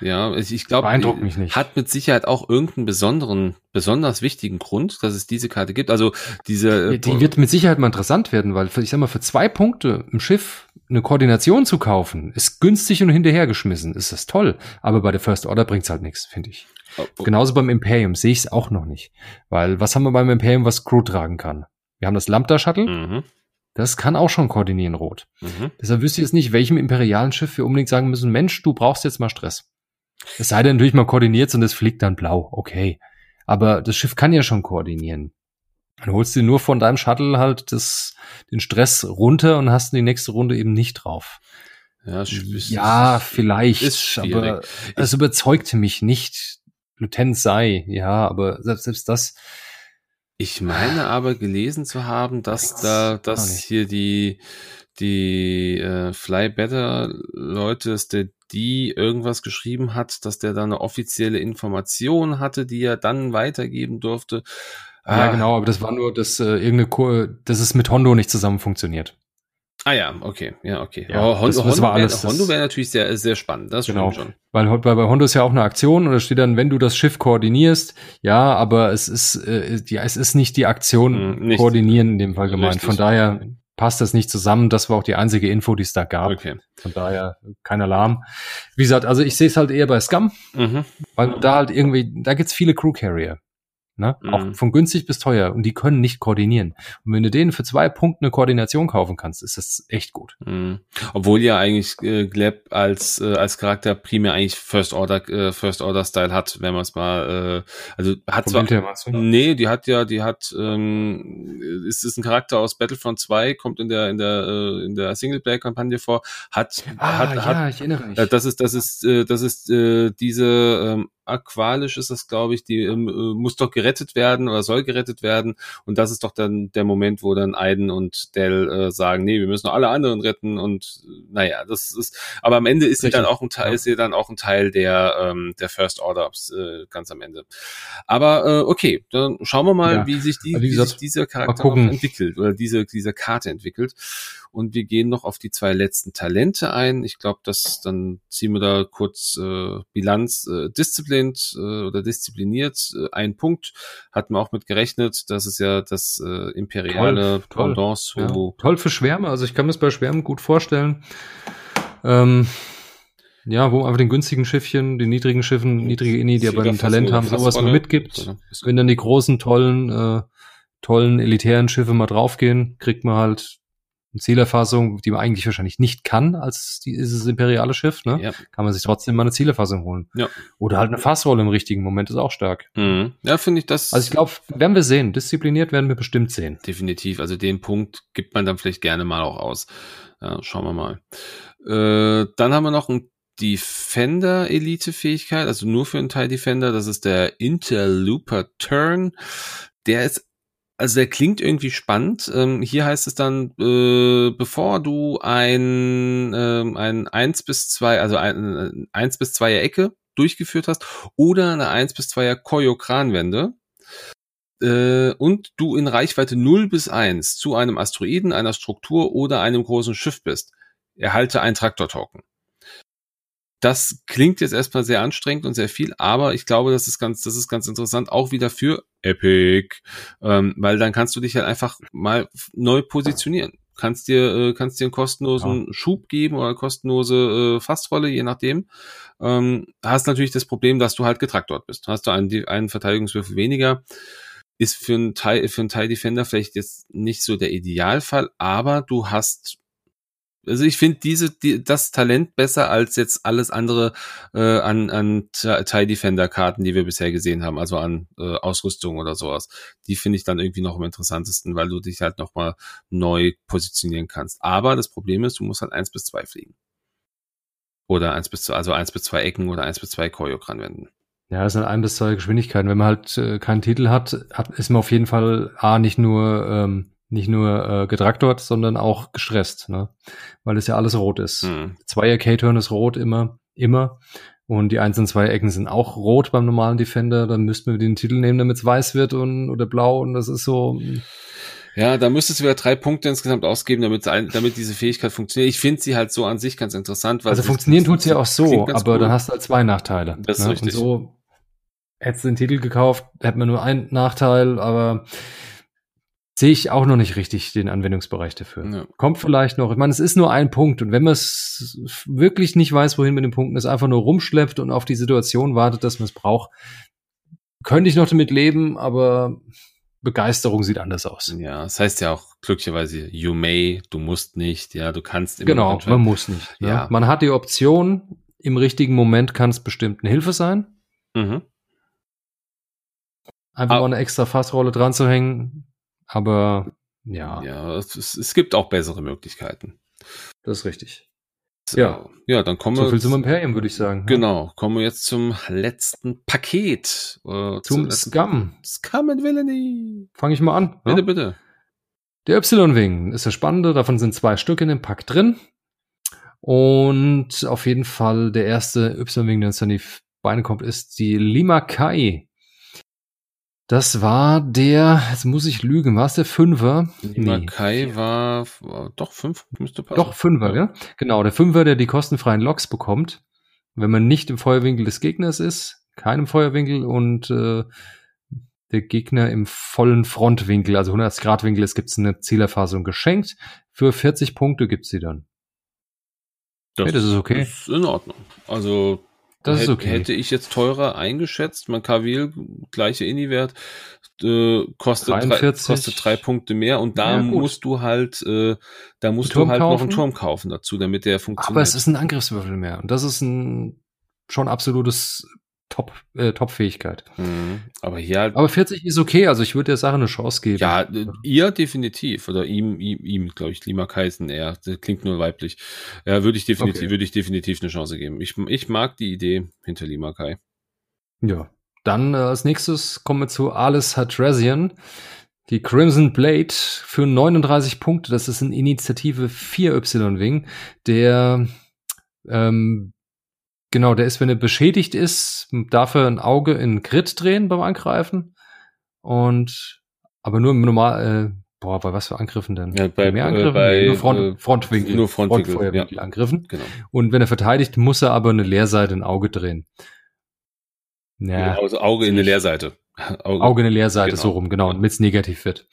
Ja, ich glaube, mich nicht. Hat mit Sicherheit auch irgendeinen besonderen, besonders wichtigen Grund, dass es diese Karte gibt. Also diese. Ja, die wird mit Sicherheit mal interessant werden, weil ich sag mal, für zwei Punkte im Schiff eine Koordination zu kaufen, ist günstig und hinterhergeschmissen. Ist das toll. Aber bei der First Order bringt's halt nichts, finde ich. Oh, oh. Genauso beim Imperium sehe ich es auch noch nicht. Weil was haben wir beim Imperium, was Crew tragen kann? Wir haben das Lambda-Shuttle. Mhm. Das kann auch schon koordinieren rot. Mhm. Deshalb wüsste ich jetzt nicht, welchem imperialen Schiff wir unbedingt sagen müssen, Mensch, du brauchst jetzt mal Stress. Es sei denn natürlich mal koordiniert und es fliegt dann blau. Okay. Aber das Schiff kann ja schon koordinieren. Dann holst du nur von deinem Shuttle halt das, den Stress runter und hast die nächste Runde eben nicht drauf. Ja, ist, ja vielleicht, ist aber es überzeugt mich nicht. Lieutenant sei, ja, aber selbst, selbst das. Ich meine aber gelesen zu haben, dass da, dass hier die, die äh, Fly Better Leute, dass der die irgendwas geschrieben hat, dass der da eine offizielle Information hatte, die er dann weitergeben durfte. Ah. Ja, genau, aber das war nur, dass äh, irgendeine, Ko dass es mit Hondo nicht zusammen funktioniert. Ah ja, okay, ja, okay. Ja, oh, Hondo, das, das war alles. Hondo wäre natürlich sehr, sehr spannend, das genau. schon. Weil, weil bei Hondo ist ja auch eine Aktion und da steht dann, wenn du das Schiff koordinierst, ja, aber es ist, äh, ja, es ist nicht die Aktion hm, nicht, koordinieren in dem Fall gemeint. Richtig. Von daher passt das nicht zusammen. Das war auch die einzige Info, die es da gab. Okay. Von daher kein Alarm. Wie gesagt, also ich sehe es halt eher bei Scum, mhm. weil da halt irgendwie, da gibt's viele Crew Carrier. Ne? Mhm. Auch von günstig bis teuer. Und die können nicht koordinieren. Und wenn du denen für zwei Punkte eine Koordination kaufen kannst, ist das echt gut. Mhm. Obwohl ja eigentlich äh, Gleb als äh, als Charakter primär eigentlich First Order äh, First Order Style hat, wenn man es mal äh, also hat zwar nee, die hat ja die hat ähm, ist ist ein Charakter aus Battlefront 2, kommt in der in der äh, in der Singleplayer Kampagne vor, hat ah, hat, ja, hat ich erinnere mich. Äh, das ist das ist äh, das ist äh, diese ähm, Aqualisch ist das, glaube ich, die ähm, äh, muss doch gerettet werden oder soll gerettet werden. Und das ist doch dann der Moment, wo dann Aiden und Dell äh, sagen, nee, wir müssen alle anderen retten. Und naja, das ist, aber am Ende ist sie dann auch ein Teil, ja. ist sie dann auch ein Teil der, ähm, der First Order äh, ganz am Ende. Aber äh, okay, dann schauen wir mal, ja. wie sich die, wie, wie sich dieser Charakter entwickelt oder diese, diese Karte entwickelt. Und wir gehen noch auf die zwei letzten Talente ein. Ich glaube, dass dann ziehen wir da kurz äh, Bilanz. Äh, Disciplined äh, oder diszipliniert, äh, ein Punkt. Hatten wir auch mit gerechnet. Das ist ja das äh, imperiale toll, Pendant zu. Ja. Toll für Schwärme. Also ich kann mir es bei Schwärmen gut vorstellen. Ähm, ja, wo man einfach den günstigen Schiffchen, den niedrigen Schiffen, niedrige Inni, die aber ein Talent haben, sowas mal mitgibt. Wenn dann die großen, tollen, äh, tollen, elitären Schiffe mal draufgehen, kriegt man halt Zielerfassung, die man eigentlich wahrscheinlich nicht kann als dieses imperiale Schiff, ne? Ja. Kann man sich trotzdem mal eine Zielerfassung holen. Ja. Oder halt eine Fassrolle im richtigen Moment ist auch stark. Mhm. Ja, finde ich das. Also ich glaube, werden wir sehen. Diszipliniert werden wir bestimmt sehen. Definitiv. Also den Punkt gibt man dann vielleicht gerne mal auch aus. Ja, schauen wir mal. Äh, dann haben wir noch ein Defender Elite Fähigkeit, also nur für einen TIE Defender. Das ist der Interlooper Turn. Der ist also der klingt irgendwie spannend. Ähm, hier heißt es dann, äh, bevor du ein, ähm, ein 1 bis 2, also ein, 1 bis 2er Ecke durchgeführt hast oder eine 1 bis 2er Koyo-Kranwende äh, und du in Reichweite 0 bis 1 zu einem Asteroiden, einer Struktur oder einem großen Schiff bist, erhalte ein Traktor-Token. Das klingt jetzt erstmal sehr anstrengend und sehr viel, aber ich glaube, das ist ganz, das ist ganz interessant, auch wieder für Epic, ähm, weil dann kannst du dich halt einfach mal neu positionieren. Kannst dir, äh, kannst dir einen kostenlosen ja. Schub geben oder kostenlose äh, Fastrolle, je nachdem. Ähm, hast natürlich das Problem, dass du halt getrackt dort bist. Hast du einen, einen Verteidigungswürfel weniger. Ist für einen Teil, für einen Teil Defender vielleicht jetzt nicht so der Idealfall, aber du hast also ich finde diese die, das Talent besser als jetzt alles andere äh, an an TIE Defender Karten, die wir bisher gesehen haben, also an äh, Ausrüstung oder sowas. Die finde ich dann irgendwie noch am interessantesten, weil du dich halt noch mal neu positionieren kannst. Aber das Problem ist, du musst halt eins bis zwei fliegen. Oder eins bis zwei, also eins bis zwei Ecken oder eins bis zwei Koyok ranwenden. Ja, das sind ein bis zwei Geschwindigkeiten. Wenn man halt äh, keinen Titel hat, hat, ist man auf jeden Fall A, nicht nur ähm, nicht nur äh, getraktort, sondern auch gestresst, ne? weil es ja alles rot ist. Hm. Zweier K-Turn ist rot immer, immer. Und die einzelnen zwei Ecken sind auch rot beim normalen Defender. Dann müssten wir den Titel nehmen, damit es weiß wird und oder blau. Und das ist so. Hm. Ja, da müsstest du wieder drei Punkte insgesamt ausgeben, damit, damit diese Fähigkeit funktioniert. Ich finde sie halt so an sich ganz interessant. Weil also funktionieren tut sie ja auch so, aber cool. dann hast du halt zwei Nachteile. Das ist ne? richtig. Und so hättest du den Titel gekauft, hätten wir nur einen Nachteil, aber sehe ich auch noch nicht richtig den Anwendungsbereich dafür. Ja. Kommt vielleicht noch. Ich meine, es ist nur ein Punkt und wenn man es wirklich nicht weiß, wohin mit den Punkten ist, einfach nur rumschleppt und auf die Situation wartet, dass man es braucht, könnte ich noch damit leben, aber Begeisterung sieht anders aus. Ja, das heißt ja auch glücklicherweise, you may, du musst nicht, ja, du kannst immer. Genau, man muss nicht. Ja. ja. Man hat die Option, im richtigen Moment kann es bestimmt eine Hilfe sein. Mhm. Einfach mal eine extra Fassrolle dran zu hängen, aber ja. Ja, es, es gibt auch bessere Möglichkeiten. Das ist richtig. So, ja. Ja, dann kommen wir. So viel zum Imperium, würde ich sagen. Genau. Kommen wir jetzt zum letzten Paket. Äh, zum Scum. Scum and Villainy. Fange ich mal an. Bitte, ja? bitte. Der Y-Wing ist das Spannende. Davon sind zwei Stück in dem Pack drin. Und auf jeden Fall der erste Y-Wing, der uns an die Beine kommt, ist die Lima Kai. Das war der, jetzt muss ich lügen, war es der Fünfer? Nee. Kai war, war, doch fünf, müsste passen. Doch, Fünfer, ja. Genau, der Fünfer, der die kostenfreien Loks bekommt, wenn man nicht im Feuerwinkel des Gegners ist, keinem Feuerwinkel und äh, der Gegner im vollen Frontwinkel, also 100 Grad Winkel, es gibt eine Zielerfassung geschenkt. Für 40 Punkte gibt's sie dann. Das, hey, das ist okay. Ist in Ordnung. Also das ist okay. Hätte ich jetzt teurer eingeschätzt, man Kavil, gleiche Inni-Wert, äh, kostet, drei, kostet drei Punkte mehr und da ja, musst du halt, äh, da musst du halt kaufen. noch einen Turm kaufen dazu, damit der funktioniert. Aber es ist ein Angriffswürfel mehr und das ist ein schon absolutes Top, äh, Top-Fähigkeit. Mhm. Aber hier halt. Aber 40 ist okay, also ich würde der Sache eine Chance geben. Ja, äh, ihr definitiv. Oder ihm, ihm, ihm glaube ich, Lima Kaisen, er klingt nur weiblich. Ja, würde ich definitiv, okay. würde ich definitiv eine Chance geben. Ich, ich mag die Idee hinter Lima Kai. Ja. Dann äh, als nächstes kommen wir zu Alice Hadrasian. Die Crimson Blade für 39 Punkte. Das ist eine Initiative 4Y-Wing, der ähm, Genau, der ist, wenn er beschädigt ist, darf er ein Auge in Grid drehen beim Angreifen. Und aber nur im normal, äh, boah, bei was für Angriffen denn? Ja, bei, mehr äh, Angriffen? Bei, nur Front, äh, Frontwinkel. Nur Frontwinkel, Frontfeuerwinkel ja. angriffen. Genau. Und wenn er verteidigt, muss er aber eine Leerseite ein Auge drehen. Ja, also Auge in eine Leerseite. Auge, Auge in eine Leerseite, genau. so rum, genau, damit es negativ wird.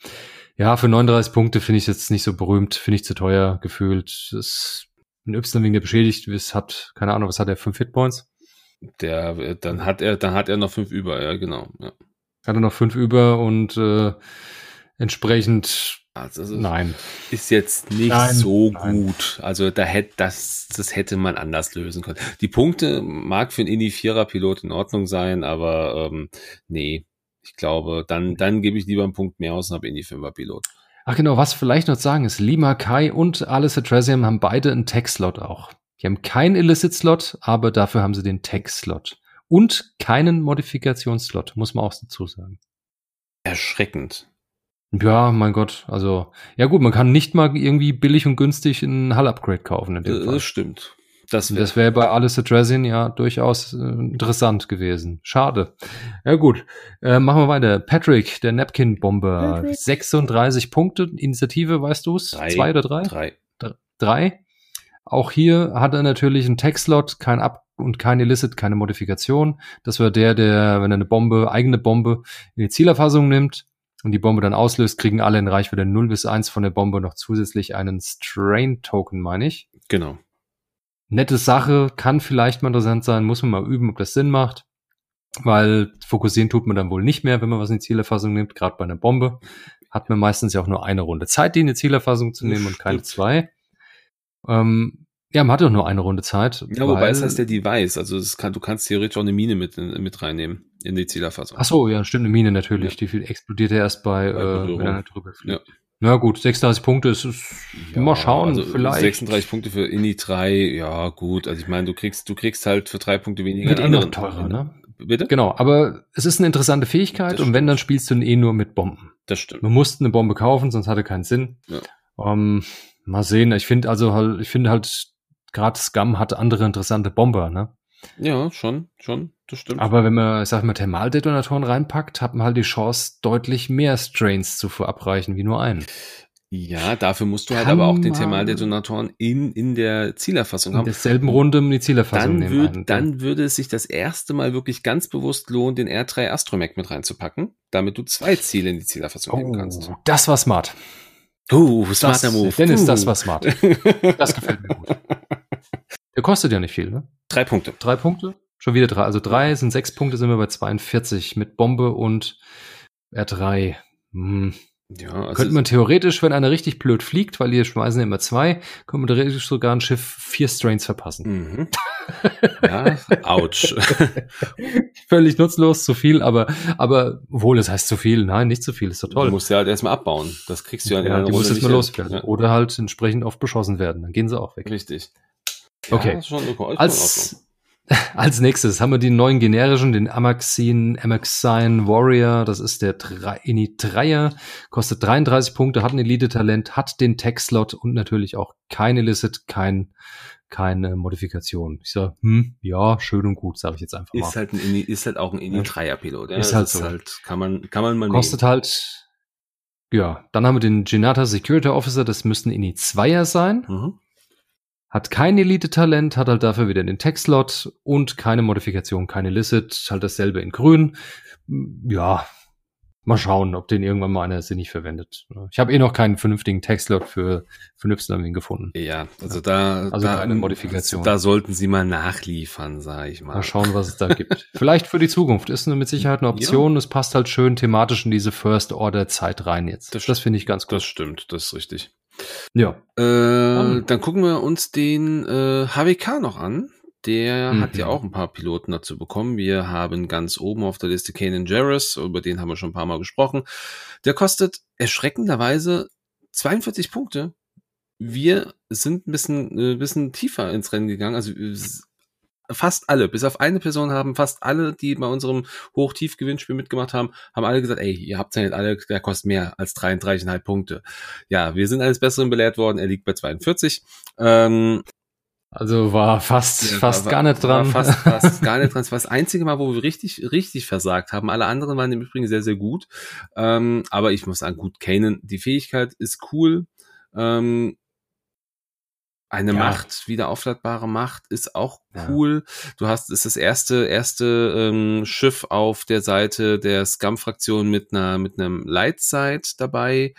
Ja, für 39 Punkte finde ich jetzt nicht so berühmt, finde ich zu teuer gefühlt. Das ein Y-Wing, der beschädigt ist, hat, keine Ahnung, was hat er, fünf Hitpoints? Der, äh, dann hat er, dann hat er noch fünf über, ja, genau. Ja. Hat er noch fünf über und äh, entsprechend Also nein. Ist jetzt nicht nein, so nein. gut. Also da hätte das, das hätte man anders lösen können. Die Punkte mag für einen Indie-Vierer-Pilot in Ordnung sein, aber ähm, nee, ich glaube, dann, dann gebe ich lieber einen Punkt mehr aus und habe Indie-Fünfer-Pilot. Ach genau, was vielleicht noch sagen ist, Lima Kai und Alice Tresium haben beide einen Tech-Slot auch. Die haben keinen Illicit-Slot, aber dafür haben sie den Tech-Slot. Und keinen Modifikationsslot, muss man auch dazu sagen. Erschreckend. Ja, mein Gott. Also, ja gut, man kann nicht mal irgendwie billig und günstig ein Hull-Upgrade kaufen. In dem das Fall. stimmt. Das wäre wär bei Alice Dressin ja durchaus äh, interessant gewesen. Schade. Ja gut, äh, machen wir weiter. Patrick, der Napkin-Bomber. 36 Punkte. Initiative, weißt du es? Zwei oder drei? Drei. drei. Auch hier hat er natürlich einen Tech-Slot, kein Up und kein Illicit, keine Modifikation. Das wäre der, der, wenn er eine Bombe, eigene Bombe in die Zielerfassung nimmt, und die Bombe dann auslöst, kriegen alle in Reichweite 0 bis 1 von der Bombe noch zusätzlich einen Strain-Token, meine ich. Genau. Nette Sache, kann vielleicht mal interessant sein, muss man mal üben, ob das Sinn macht. Weil fokussieren tut man dann wohl nicht mehr, wenn man was in die Zielerfassung nimmt, gerade bei einer Bombe. Hat man meistens ja auch nur eine Runde Zeit, die in die Zielerfassung zu nehmen und keine zwei. Ähm, ja, man hat doch nur eine Runde Zeit. Ja, wobei es heißt der Device, also kann, du kannst theoretisch auch eine Mine mit, mit reinnehmen in die Zielerfassung. Ach so, ja, stimmt, eine Mine natürlich. Ja. Die explodiert ja erst bei, bei äh, wenn er drüber fliegt. Ja. Na gut, 36 Punkte ist, ist ja, mal schauen, also vielleicht. 36 Punkte für Inni 3, ja gut. Also ich meine, du kriegst, du kriegst halt für drei Punkte weniger. Wird eh noch teurer, ne? Bitte? Genau, aber es ist eine interessante Fähigkeit und wenn, dann spielst du ihn eh nur mit Bomben. Das stimmt. Man musste eine Bombe kaufen, sonst hatte keinen Sinn. Ja. Um, ähm, mal sehen, ich finde also halt, ich finde halt, gerade Scum hat andere interessante Bomber, ne? Ja, schon, schon, das stimmt. Aber wenn man, ich sag mal, Thermaldetonatoren reinpackt, hat man halt die Chance, deutlich mehr Strains zu verabreichen, wie nur einen. Ja, dafür musst du halt Kann aber auch den Thermaldetonatoren in, in der Zielerfassung haben. In derselben Runde um die Zielerfassung dann nehmen. Würd, dann würde es sich das erste Mal wirklich ganz bewusst lohnen, den R3 Astromech mit reinzupacken, damit du zwei Ziele in die Zielerfassung oh, nehmen kannst. Das war smart. Uh, smarter das, Move. Dennis, uh. das war smart. Das gefällt mir gut. Der kostet ja nicht viel, ne? Drei Punkte. Drei Punkte? Schon wieder drei. Also drei sind sechs Punkte, sind wir bei 42 mit Bombe und R3. Hm. Ja, also könnte man theoretisch, wenn einer richtig blöd fliegt, weil die schmeißen ja immer zwei, könnte man theoretisch sogar ein Schiff vier Strains verpassen. Mhm. Ja, ouch. Völlig nutzlos, zu viel, aber, aber wohl, es heißt zu viel. Nein, nicht zu viel, ist doch toll. Du musst ja halt erstmal abbauen. Das kriegst du ja, ja in Die musst erstmal loswerden. Ja. Oder halt entsprechend oft beschossen werden. Dann gehen sie auch weg. Richtig. Okay. Ja, schon, okay. Als, als nächstes haben wir den neuen generischen, den Amaxine, Amaxine Warrior. Das ist der Ini 3er. Kostet 33 Punkte, hat ein Elite-Talent, hat den Tech-Slot und natürlich auch kein Illicit, kein, keine Modifikation. Ich sag, hm, ja, schön und gut, sage ich jetzt einfach mal. Ist halt, ein Ini, ist halt auch ein Ini 3er Pilot. Ja? Ist halt so. Ist halt, kann man, kann man mal Kostet nehmen. halt, ja. Dann haben wir den Genata Security Officer, das müssten Ini 2er sein. Mhm. Hat kein Elite-Talent, hat halt dafür wieder den Tech-Slot und keine Modifikation, keine Licit, halt dasselbe in grün. Ja, mal schauen, ob den irgendwann mal einer sinnig verwendet. Ich habe eh noch keinen vernünftigen Tech-Slot für, für Nüpsnamin gefunden. Ja, also da, also da, keine Modifikation. Da sollten sie mal nachliefern, sage ich mal. Mal schauen, was es da gibt. Vielleicht für die Zukunft ist mit Sicherheit eine Option. Ja. Es passt halt schön thematisch in diese First-Order-Zeit rein jetzt. Das, das finde ich ganz gut. Das stimmt, das ist richtig. Ja. Äh, dann gucken wir uns den äh, HWK noch an. Der mhm. hat ja auch ein paar Piloten dazu bekommen. Wir haben ganz oben auf der Liste Kanan Jarrus, über den haben wir schon ein paar Mal gesprochen. Der kostet erschreckenderweise 42 Punkte. Wir sind ein bisschen, äh, bisschen tiefer ins Rennen gegangen. Also fast alle, bis auf eine Person haben fast alle, die bei unserem Hoch-Tief-Gewinnspiel mitgemacht haben, haben alle gesagt, ey, ihr habt ja nicht alle, der kostet mehr als 33,5 Punkte. Ja, wir sind eines Besseren belehrt worden, er liegt bei 42. Ähm, also war fast, ja, fast war, gar nicht dran. fast, fast gar nicht dran. Das war das einzige Mal, wo wir richtig, richtig versagt haben. Alle anderen waren im Übrigen sehr, sehr gut. Ähm, aber ich muss sagen, gut, Kanan, die Fähigkeit ist cool. Ähm, eine ja. Macht, wieder aufladbare Macht, ist auch cool. Ja. Du hast, ist das erste, erste ähm, Schiff auf der Seite der Scum-Fraktion mit einer, mit einem Lightside dabei.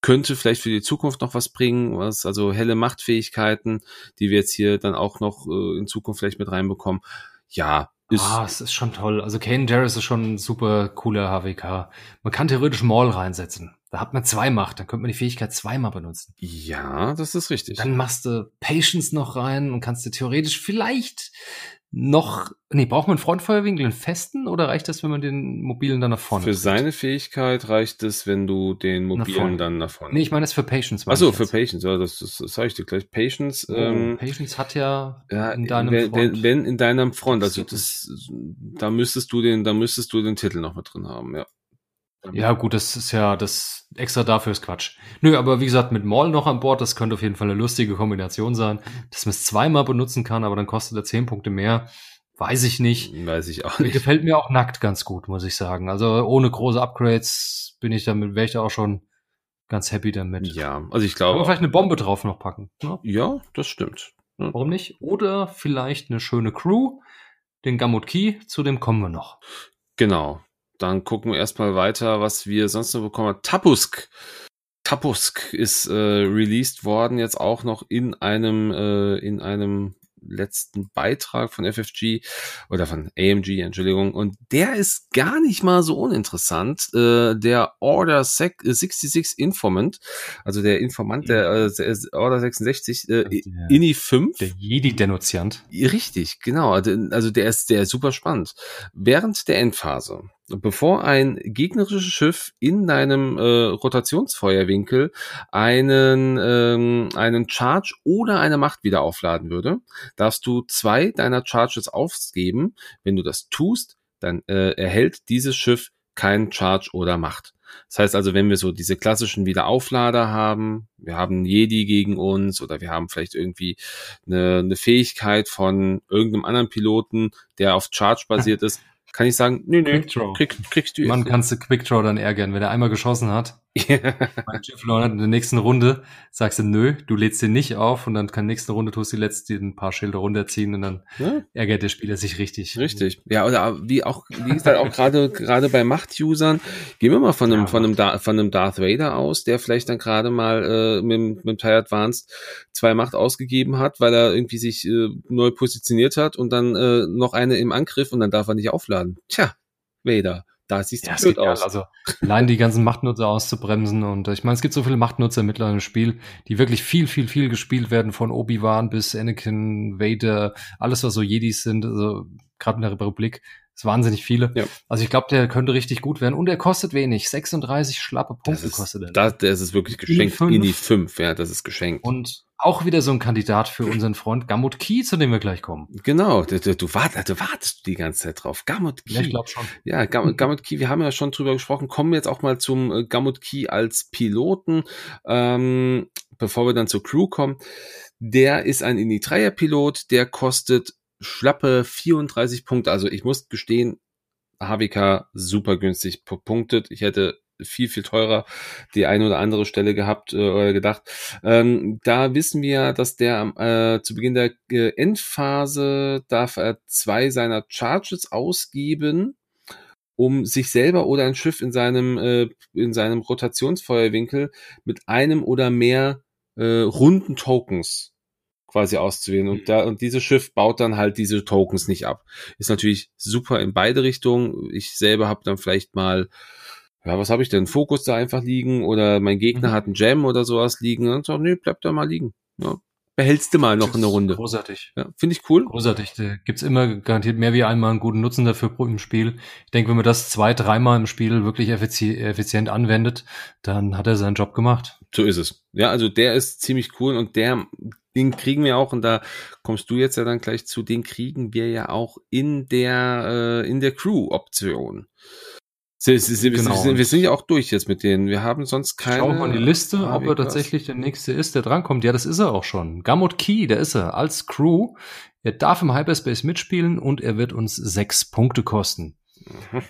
Könnte vielleicht für die Zukunft noch was bringen, was, also helle Machtfähigkeiten, die wir jetzt hier dann auch noch äh, in Zukunft vielleicht mit reinbekommen. Ja, ist, ah, es ist schon toll. Also Kane Jarrus ist schon ein super cooler HWK. Man kann theoretisch Maul reinsetzen. Da hat man zwei Macht, dann könnte man die Fähigkeit zweimal benutzen. Ja, das ist richtig. Dann machst du Patience noch rein und kannst du theoretisch vielleicht noch, nee, braucht man einen Frontfeuerwinkel, einen festen oder reicht das, wenn man den mobilen dann nach vorne Für seine Fähigkeit reicht es, wenn du den mobilen nach dann nach vorne. Nee, ich meine das für Patience. Achso, für Patience, ja, das, das, das sage ich dir gleich. Patience, oh, ähm, Patience hat ja, ja in deinem wenn, Front. Wenn in deinem Front, also das, da müsstest du den, da müsstest du den Titel noch mit drin haben, ja. Ja, gut, das ist ja das extra dafür ist Quatsch. Nö, aber wie gesagt, mit Maul noch an Bord, das könnte auf jeden Fall eine lustige Kombination sein, dass man es zweimal benutzen kann, aber dann kostet er zehn Punkte mehr. Weiß ich nicht. Weiß ich auch nicht. Gefällt mir auch nackt ganz gut, muss ich sagen. Also ohne große Upgrades bin ich damit, wäre ich da auch schon ganz happy damit. Ja, also ich glaube. Aber vielleicht eine Bombe drauf noch packen. Ne? Ja, das stimmt. Ja. Warum nicht? Oder vielleicht eine schöne Crew, den Gamut Key, zu dem kommen wir noch. Genau. Dann gucken wir erstmal weiter, was wir sonst noch bekommen haben. Tapusk. Tapusk ist äh, released worden, jetzt auch noch in einem, äh, in einem letzten Beitrag von FFG oder von AMG, Entschuldigung. Und der ist gar nicht mal so uninteressant. Äh, der Order 66 Informant, also der Informant der äh, Order 66, äh, also INI 5. Der Jedi-Denunziant. Richtig, genau. Also, also der ist, der ist super spannend. Während der Endphase bevor ein gegnerisches Schiff in deinem äh, Rotationsfeuerwinkel einen, ähm, einen Charge oder eine Macht wieder aufladen würde, darfst du zwei deiner Charges aufgeben. Wenn du das tust, dann äh, erhält dieses Schiff keinen Charge oder Macht. Das heißt also, wenn wir so diese klassischen Wiederauflader haben, wir haben Jedi gegen uns oder wir haben vielleicht irgendwie eine, eine Fähigkeit von irgendeinem anderen Piloten, der auf Charge basiert ist, kann ich sagen, nee, nee, Quickdraw. Krieg, kriegst du Man kannst du Quickdraw dann ärgern, wenn er einmal geschossen hat. Bei Jeff Lorne in der nächsten Runde sagst du, nö, du lädst den nicht auf und dann kann nächste Runde tust du die letzte ein paar Schilder runterziehen und dann ja? ärgert der Spieler sich richtig. Richtig. Ja, oder wie auch, wie gesagt, auch gerade, gerade bei Macht-Usern, gehen wir mal von einem, ja, von einem, da von einem Darth Vader aus, der vielleicht dann gerade mal äh, mit, mit TIE Advanced zwei Macht ausgegeben hat, weil er irgendwie sich äh, neu positioniert hat und dann äh, noch eine im Angriff und dann darf er nicht aufladen. Tja, Vader. Da siehst du ja, blöd aus. Also allein die ganzen Machtnutzer auszubremsen und ich meine, es gibt so viele Machtnutzer mittlerweile im Spiel, die wirklich viel, viel, viel gespielt werden, von Obi-Wan bis Anakin, Vader, alles was so Jedis sind, also gerade in der Republik, ist wahnsinnig viele. Ja. Also ich glaube, der könnte richtig gut werden und er kostet wenig, 36 schlappe Punkte ist, kostet er. Das, das ist wirklich geschenkt in die 5, ja, das ist geschenkt. Und auch wieder so ein Kandidat für unseren Freund Gamut Key, zu dem wir gleich kommen. Genau, du, du, du, wartest, du wartest die ganze Zeit drauf. Gamut Key. Ja, ich glaube schon. Ja, Gamut, Gamut Key, wir haben ja schon drüber gesprochen. Kommen wir jetzt auch mal zum äh, Gamut Key als Piloten, ähm, bevor wir dann zur Crew kommen. Der ist ein Ini-3er-Pilot, der kostet schlappe 34 Punkte. Also ich muss gestehen, HWK super günstig punktet. Ich hätte viel, viel teurer die eine oder andere Stelle gehabt äh, oder gedacht. Ähm, da wissen wir, dass der äh, zu Beginn der äh, Endphase darf er zwei seiner Charges ausgeben, um sich selber oder ein Schiff in seinem, äh, in seinem Rotationsfeuerwinkel mit einem oder mehr äh, runden Tokens quasi auszuwählen. Und da, und dieses Schiff baut dann halt diese Tokens nicht ab. Ist natürlich super in beide Richtungen. Ich selber habe dann vielleicht mal ja, was habe ich denn? Fokus da einfach liegen oder mein Gegner mhm. hat einen Jam oder sowas liegen und so, nee, bleib da mal liegen. Ja, behältst du mal noch eine Runde. Großartig. Ja, finde ich cool. Großartig. Da gibt's immer garantiert mehr wie einmal einen guten Nutzen dafür im Spiel. Ich denke, wenn man das zwei, dreimal im Spiel wirklich effizient anwendet, dann hat er seinen Job gemacht. So ist es. Ja, also der ist ziemlich cool und der, den kriegen wir auch, und da kommst du jetzt ja dann gleich zu, den kriegen wir ja auch in der, äh, in der Crew-Option. Sie, sie, sie, genau. wir sind ja auch durch jetzt mit denen. Wir haben sonst keine. Schauen wir mal die Liste, ob er tatsächlich der nächste ist, der drankommt. Ja, das ist er auch schon. Gamut Key, der ist er. Als Crew. Er darf im Hyperspace mitspielen und er wird uns sechs Punkte kosten. Mhm.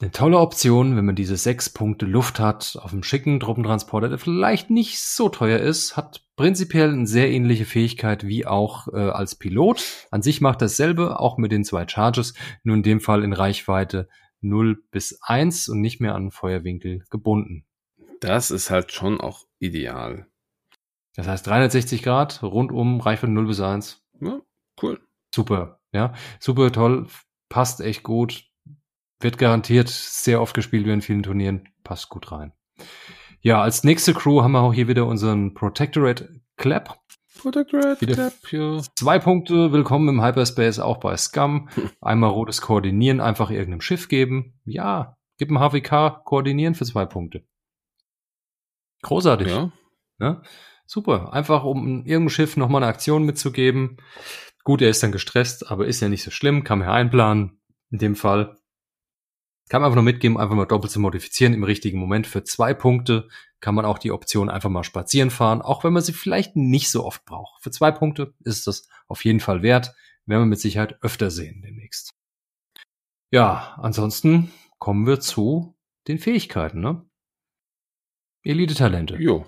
Eine tolle Option, wenn man diese sechs Punkte Luft hat, auf einem schicken Truppentransporter, der vielleicht nicht so teuer ist, hat prinzipiell eine sehr ähnliche Fähigkeit wie auch äh, als Pilot. An sich macht dasselbe, auch mit den zwei Charges, nur in dem Fall in Reichweite 0 bis 1 und nicht mehr an Feuerwinkel gebunden. Das ist halt schon auch ideal. Das heißt 360 Grad, rundum, Reichweite 0 bis 1. Ja, cool. Super, ja. Super toll, passt echt gut. Wird garantiert sehr oft gespielt werden in vielen Turnieren. Passt gut rein. Ja, als nächste Crew haben wir auch hier wieder unseren Protectorate Clap. Zwei Punkte, willkommen im Hyperspace, auch bei Scum. Einmal rotes Koordinieren, einfach irgendeinem Schiff geben. Ja, gib ein HWK koordinieren für zwei Punkte. Großartig. Ja. ja. Super. Einfach, um irgendeinem Schiff nochmal eine Aktion mitzugeben. Gut, er ist dann gestresst, aber ist ja nicht so schlimm, kann man ja einplanen. In dem Fall. Kann man einfach nur mitgeben, einfach mal doppelt zu modifizieren im richtigen Moment. Für zwei Punkte kann man auch die Option einfach mal spazieren fahren, auch wenn man sie vielleicht nicht so oft braucht. Für zwei Punkte ist das auf jeden Fall wert, werden wir mit Sicherheit öfter sehen demnächst. Ja, ansonsten kommen wir zu den Fähigkeiten, ne? Elite-Talente. Jo.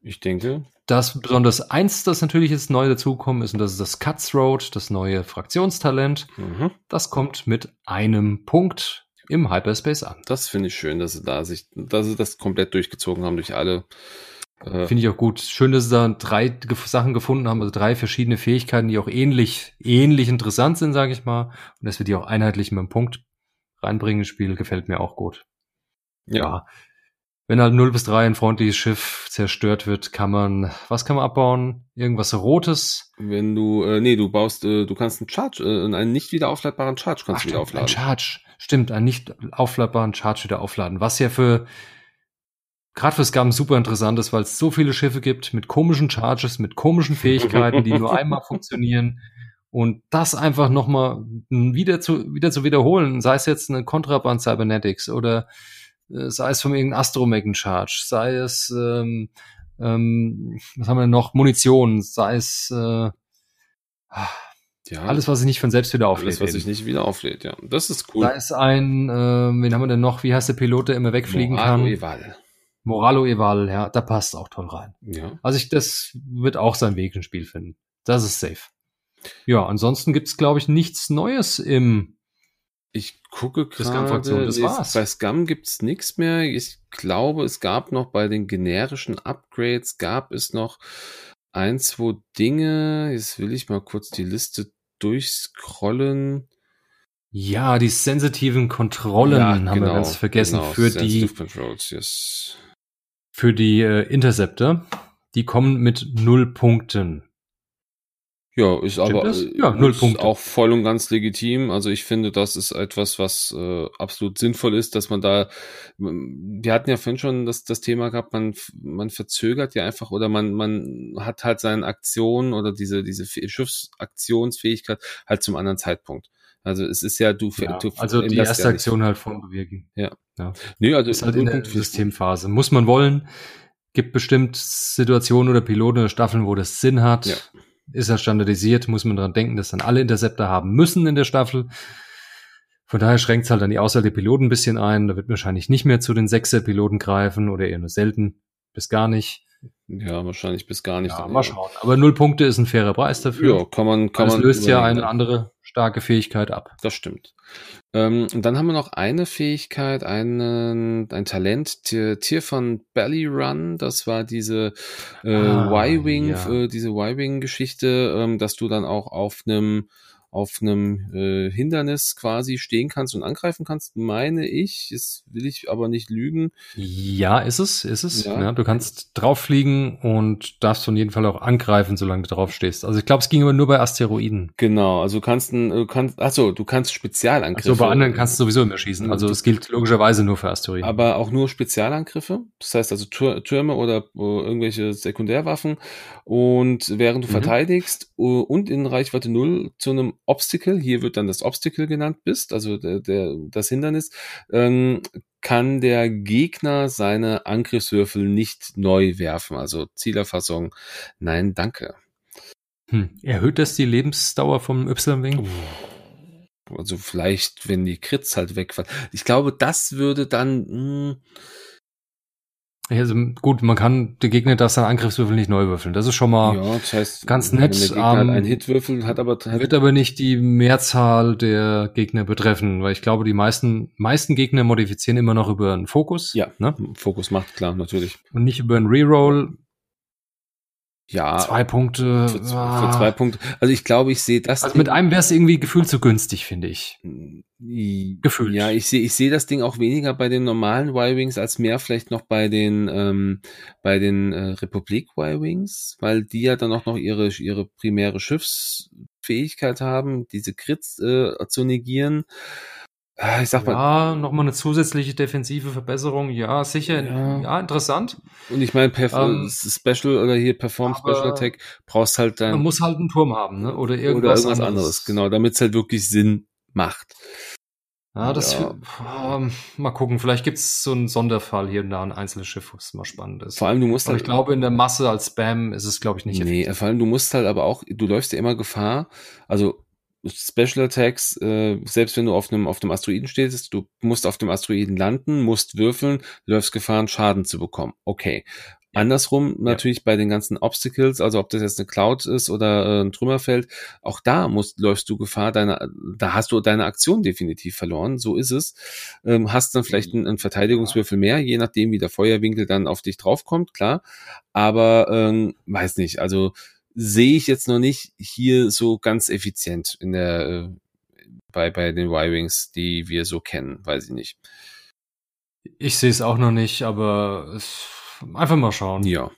Ich denke. Das besonders eins, das natürlich jetzt neu dazukommen ist, und das ist das Cutthroat, das neue Fraktionstalent. Mhm. Das kommt mit einem Punkt im Hyperspace an. Das finde ich schön, dass sie da sich, dass sie das komplett durchgezogen haben durch alle. Äh finde ich auch gut. Schön, dass sie da drei Sachen gefunden haben, also drei verschiedene Fähigkeiten, die auch ähnlich, ähnlich interessant sind, sage ich mal. Und dass wir die auch einheitlich mit einem Punkt reinbringen ins Spiel, gefällt mir auch gut. Ja. ja. Wenn halt 0 bis 3 ein freundliches Schiff zerstört wird, kann man, was kann man abbauen? Irgendwas Rotes? Wenn du, äh, nee, du baust, äh, du kannst einen Charge, äh, einen nicht wieder aufladbaren Charge kannst Ach, du wieder aufladen. Ein Charge, stimmt, einen nicht aufladbaren Charge wieder aufladen. Was ja für, gerade für Scum super interessant ist, weil es so viele Schiffe gibt mit komischen Charges, mit komischen Fähigkeiten, die nur einmal funktionieren. Und das einfach nochmal wieder zu, wieder zu wiederholen, sei es jetzt eine Kontraband Cybernetics oder äh, sei es von irgendeinem Astromegan Charge, sei es, ähm, ähm, was haben wir denn noch, Munition, sei es äh, ja, alles, was sich nicht von selbst wieder auflädt. Alles, was sich nicht wieder auflädt, ja. Das ist cool. Da ist ein, äh, wen haben wir denn noch, wie heißt der Pilot, der immer wegfliegen Moralo kann? Eval. Moralo Eval, ja, da passt auch toll rein. Ja. Also ich, das wird auch seinen Weg ins Spiel finden. Das ist safe. Ja, ansonsten gibt's glaube ich, nichts Neues im ich gucke gerade, das war's. bei Scum gibt's nichts mehr. Ich glaube, es gab noch bei den generischen Upgrades, gab es noch ein, zwei Dinge. Jetzt will ich mal kurz die Liste durchscrollen. Ja, die sensitiven Kontrollen ja, haben genau, wir ganz vergessen genau, für die yes. für die äh, Interceptor. Die kommen mit null Punkten. Ja, ist Stimmt aber das? ja, null Punkte. auch voll und ganz legitim. Also ich finde, das ist etwas, was äh, absolut sinnvoll ist, dass man da, wir hatten ja vorhin schon das, das Thema gehabt, man, man verzögert ja einfach oder man, man hat halt seine Aktion oder diese, diese Schiffsaktionsfähigkeit halt zum anderen Zeitpunkt. Also es ist ja, du, ja, du Also die erste ja Aktion halt von Bewegen. Ja. ja. Nee, also ist halt in der Systemphase. Muss man wollen. Gibt bestimmt Situationen oder Piloten oder Staffeln, wo das Sinn hat. Ja ist ja standardisiert, muss man dran denken, dass dann alle Interceptor haben müssen in der Staffel. Von daher schränkt es halt dann die Auswahl der Piloten ein bisschen ein. Da wird wahrscheinlich nicht mehr zu den Sechser-Piloten greifen oder eher nur selten, bis gar nicht. Ja, wahrscheinlich bis gar nicht. Ja, mal schauen. Aber null Punkte ist ein fairer Preis dafür. Ja, kann man, kann das man. Das löst ja eine andere starke Fähigkeit ab. Das stimmt. Ähm, und dann haben wir noch eine Fähigkeit, einen, ein Talent, Tier, Tier von Belly Run. Das war diese äh, ah, Y-Wing, ja. äh, diese Y-Wing-Geschichte, ähm, dass du dann auch auf einem auf einem äh, Hindernis quasi stehen kannst und angreifen kannst, meine ich. Das will ich aber nicht lügen. Ja, ist es, ist es. Ja. ja du kannst drauffliegen und darfst von jeden Fall auch angreifen, solange du drauf stehst. Also ich glaube, es ging aber nur bei Asteroiden. Genau, also du kannst du kannst, achso, du kannst Spezialangriffe. Also bei anderen kannst du sowieso immer schießen. Also es gilt logischerweise nur für Asteroiden. Aber auch nur Spezialangriffe. Das heißt also Türme oder äh, irgendwelche Sekundärwaffen. Und während du mhm. verteidigst uh, und in Reichweite null zu einem Obstacle, hier wird dann das Obstacle genannt, bist, also der, der, das Hindernis, ähm, kann der Gegner seine Angriffswürfel nicht neu werfen. Also Zielerfassung, nein, danke. Hm. Erhöht das die Lebensdauer vom Y-Wing? Also vielleicht, wenn die Crits halt wegfallen. Ich glaube, das würde dann, mh, hm, also gut, man kann, der Gegner darf seinen Angriffswürfel nicht neu würfeln. Das ist schon mal ja, das heißt, ganz nett. Wenn der Gegner einen Hitwürfel hat aber hat wird aber nicht die Mehrzahl der Gegner betreffen, weil ich glaube, die meisten meisten Gegner modifizieren immer noch über einen Fokus. Ja, ne? Fokus macht klar natürlich und nicht über einen Reroll. Ja. Zwei Punkte. Für, für zwei Punkte. Also ich glaube, ich sehe das. Also mit einem wäre es irgendwie gefühlt zu günstig, finde ich. Gefühlt. Ja, ich sehe ich sehe das Ding auch weniger bei den normalen Y-Wings als mehr vielleicht noch bei den ähm, bei den äh, Republik Y-Wings, weil die ja dann auch noch ihre ihre primäre Schiffsfähigkeit haben, diese Crits äh, zu negieren. Ah, ich sag mal. Ja, nochmal eine zusätzliche defensive Verbesserung. Ja, sicher. Ja, ja interessant. Und ich meine, ähm, Special oder hier Perform Special Attack brauchst halt dann. Man muss halt einen Turm haben, ne? Oder irgendwas, oder irgendwas anderes. anderes. Genau, damit es halt wirklich Sinn macht. Ja, das ja. Für, mal gucken, vielleicht gibt's so einen Sonderfall hier und da, ein einzelnes Schiff, was mal spannend ist. Vor allem, du musst aber halt. Ich glaube, in der Masse als Spam ist es, glaube ich, nicht. Nee, effektiv. vor allem, du musst halt aber auch, du läufst ja immer Gefahr. Also, Special Attacks, äh, selbst wenn du auf einem, auf dem Asteroiden stehst, du musst auf dem Asteroiden landen, musst würfeln, läufst Gefahr, Schaden zu bekommen. Okay. Ja. Andersrum natürlich ja. bei den ganzen Obstacles, also ob das jetzt eine Cloud ist oder äh, ein Trümmerfeld, auch da musst, läufst du Gefahr, deine, da hast du deine Aktion definitiv verloren, so ist es. Ähm, hast dann vielleicht einen, einen Verteidigungswürfel mehr, je nachdem, wie der Feuerwinkel dann auf dich draufkommt, klar. Aber ähm, weiß nicht, also sehe ich jetzt noch nicht hier so ganz effizient in der äh, bei, bei den Y-Wings, die wir so kennen, weiß ich nicht. Ich sehe es auch noch nicht, aber es, einfach mal schauen. Ja.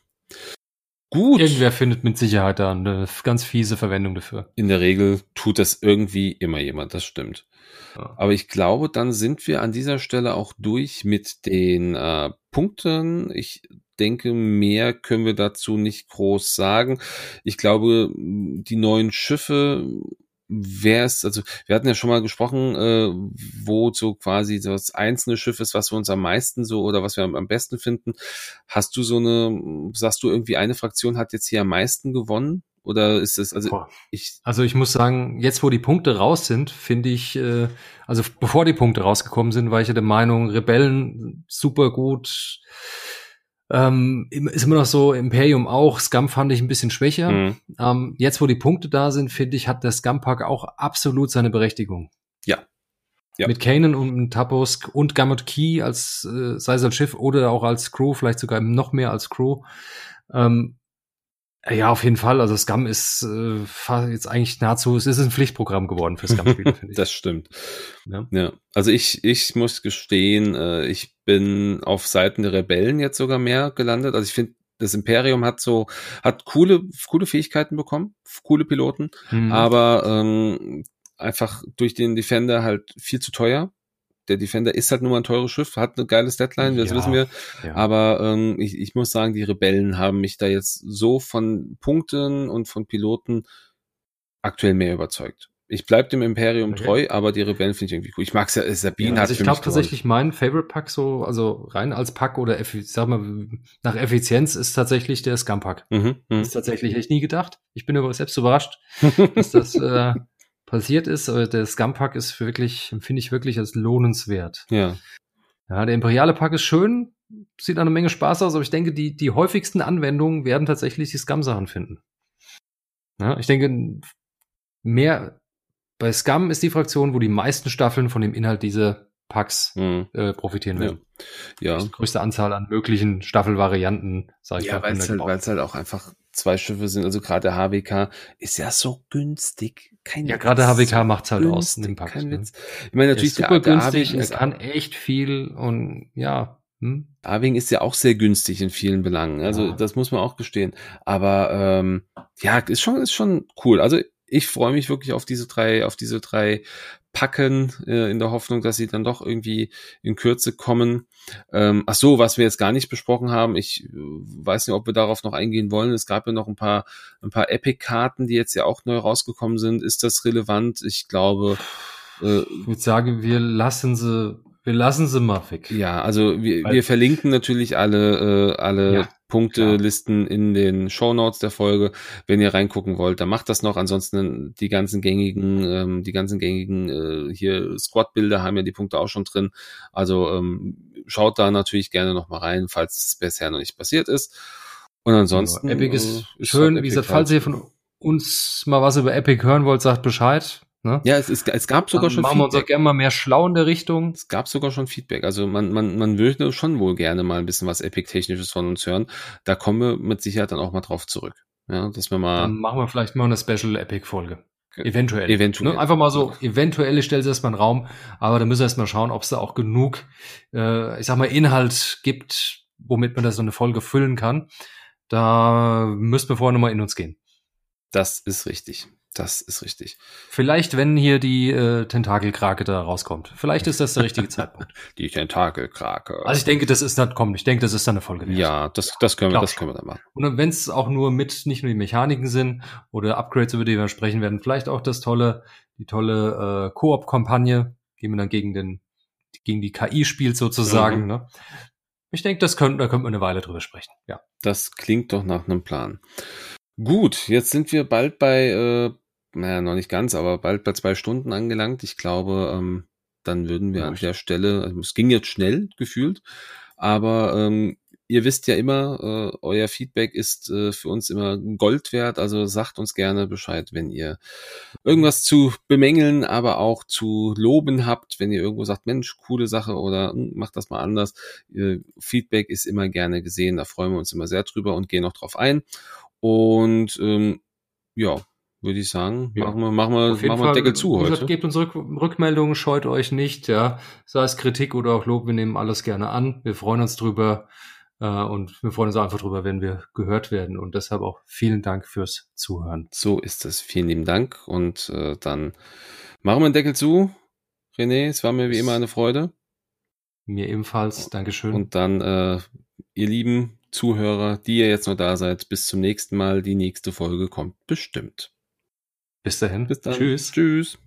Gut. Irgendwer findet mit Sicherheit da eine ganz fiese Verwendung dafür. In der Regel tut das irgendwie immer jemand, das stimmt. Ja. Aber ich glaube, dann sind wir an dieser Stelle auch durch mit den äh, Punkten. Ich denke, mehr können wir dazu nicht groß sagen. Ich glaube, die neuen Schiffe wer ist, also wir hatten ja schon mal gesprochen, äh, wo so quasi das einzelne Schiff ist, was wir uns am meisten so oder was wir am, am, besten finden. Hast du so eine, sagst du irgendwie eine Fraktion hat jetzt hier am meisten gewonnen? Oder ist es, also ich. Also ich muss sagen, jetzt wo die Punkte raus sind, finde ich, äh, also bevor die Punkte rausgekommen sind, war ich ja der Meinung, Rebellen super gut ähm, ist immer noch so, Imperium auch, Scum fand ich ein bisschen schwächer. Mhm. Ähm, jetzt, wo die Punkte da sind, finde ich, hat der Scum-Pack auch absolut seine Berechtigung. Ja. ja. Mit Kanan und Tapos und Gamut Key als, äh, sei es als Schiff oder auch als Crew, vielleicht sogar noch mehr als Crew. Ähm, ja, auf jeden Fall. Also Scum ist äh, jetzt eigentlich nahezu, es ist ein Pflichtprogramm geworden für Scum-Spiele, finde ich. das stimmt. Ja. ja. Also ich, ich muss gestehen, äh, ich bin auf Seiten der Rebellen jetzt sogar mehr gelandet. Also ich finde, das Imperium hat so, hat coole, coole Fähigkeiten bekommen, coole Piloten, mhm. aber ähm, einfach durch den Defender halt viel zu teuer der Defender ist halt nur mal ein teures Schiff, hat eine geile Deadline, das ja, wissen wir. Ja. Aber ähm, ich, ich muss sagen, die Rebellen haben mich da jetzt so von Punkten und von Piloten aktuell mehr überzeugt. Ich bleib dem Imperium okay. treu, aber die Rebellen finde ich irgendwie cool. Ich mag ja, Sabine ja, also hat ich glaube tatsächlich mein Favorite Pack so, also rein als Pack oder ich sag mal nach Effizienz ist tatsächlich der Scum Pack. Mhm, mh. ist tatsächlich echt nie gedacht. Ich bin aber selbst überrascht, dass das äh, passiert ist. Aber der Scum-Pack ist wirklich, empfinde ich wirklich als lohnenswert. Ja. Ja, der imperiale Pack ist schön, sieht eine Menge Spaß aus, aber ich denke, die, die häufigsten Anwendungen werden tatsächlich die Scum-Sachen finden. Ja, ich denke, mehr bei Scum ist die Fraktion, wo die meisten Staffeln von dem Inhalt dieser Packs mhm. äh, profitieren werden. Ja. ja. Die größte Anzahl an möglichen Staffelvarianten, sage ich Ja, weil es halt, halt auch einfach zwei Schiffe sind. Also gerade der HWK ist ja so günstig. Kein ja, gerade der HWK macht's halt günstig, aus dem Pack. Kein ne? Witz. Ich meine natürlich der, super der, der günstig, er kann echt viel und ja. Hm? Arwing ist ja auch sehr günstig in vielen Belangen. Also ja. das muss man auch gestehen. Aber ähm, ja, ist schon ist schon cool. Also ich freue mich wirklich auf diese drei, auf diese drei Packen, äh, in der Hoffnung, dass sie dann doch irgendwie in Kürze kommen. Ähm, ach so, was wir jetzt gar nicht besprochen haben, ich äh, weiß nicht, ob wir darauf noch eingehen wollen. Es gab ja noch ein paar, ein paar Epic-Karten, die jetzt ja auch neu rausgekommen sind. Ist das relevant? Ich glaube. Äh, ich würde sagen, wir lassen sie wir lassen sie mal weg. Ja, also wir, wir verlinken natürlich alle, äh, alle ja, Punktelisten in den Show Notes der Folge. Wenn ihr reingucken wollt, dann macht das noch. Ansonsten die ganzen gängigen, ähm, die ganzen gängigen äh, hier Squad-Bilder haben ja die Punkte auch schon drin. Also ähm, schaut da natürlich gerne noch mal rein, falls es bisher noch nicht passiert ist. Und ansonsten. Ja, Epic ist, äh, ist schön. Wie gesagt, falls ihr von uns mal was über Epic hören wollt, sagt Bescheid. Ne? Ja, es, es, es gab sogar Dann schon machen Feedback. wir uns auch gerne mal mehr schlau in der Richtung. Es gab sogar schon Feedback. Also man, man, man würde schon wohl gerne mal ein bisschen was Epic-Technisches von uns hören. Da kommen wir mit Sicherheit dann auch mal drauf zurück. Ja, dass wir mal. Dann machen wir vielleicht mal eine Special Epic-Folge. Eventuell. Eventuell. Ne? Einfach mal so, eventuell stellt es erstmal einen Raum, aber da müssen wir erstmal schauen, ob es da auch genug, äh, ich sag mal, Inhalt gibt, womit man da so eine Folge füllen kann. Da müssen wir vorher nochmal in uns gehen. Das ist richtig. Das ist richtig. Vielleicht, wenn hier die äh, Tentakelkrake da rauskommt. Vielleicht ist das der richtige Zeitpunkt. Die Tentakelkrake. Also ich denke, das ist dann, komm, ich denke, das ist dann eine Folge. Wert. Ja, das, das können wir, das können wir dann machen. Und wenn es auch nur mit nicht nur die Mechaniken sind oder Upgrades, über die wir sprechen werden, vielleicht auch das tolle, die tolle äh, Koop-Kampagne, die man dann gegen den, gegen die KI spielt sozusagen. Mhm. Ne? Ich denke, das könnte, da könnte man eine Weile drüber sprechen. Ja. Das klingt doch nach einem Plan. Gut, jetzt sind wir bald bei, äh, naja, noch nicht ganz, aber bald bei zwei Stunden angelangt. Ich glaube, ähm, dann würden wir ja, an der Stelle, also es ging jetzt schnell gefühlt, aber ähm, ihr wisst ja immer, äh, euer Feedback ist äh, für uns immer Gold wert. Also sagt uns gerne Bescheid, wenn ihr irgendwas zu bemängeln, aber auch zu loben habt, wenn ihr irgendwo sagt, Mensch, coole Sache oder hm, macht das mal anders. Äh, Feedback ist immer gerne gesehen, da freuen wir uns immer sehr drüber und gehen noch drauf ein. Und ähm, ja, würde ich sagen, ja. machen wir, machen wir, machen wir Fall, Deckel zu heute. Gesagt, gebt uns Rück Rückmeldungen, scheut euch nicht, ja. Sei es Kritik oder auch Lob, wir nehmen alles gerne an. Wir freuen uns drüber äh, und wir freuen uns einfach drüber, wenn wir gehört werden. Und deshalb auch vielen Dank fürs Zuhören. So ist es. Vielen lieben Dank. Und äh, dann machen wir den Deckel zu. René, es war mir wie immer eine Freude. Mir ebenfalls. Dankeschön. Und dann, äh, ihr Lieben, Zuhörer, die ihr jetzt noch da seid, bis zum nächsten Mal. Die nächste Folge kommt bestimmt. Bis dahin. Bis dann. Tschüss. Tschüss.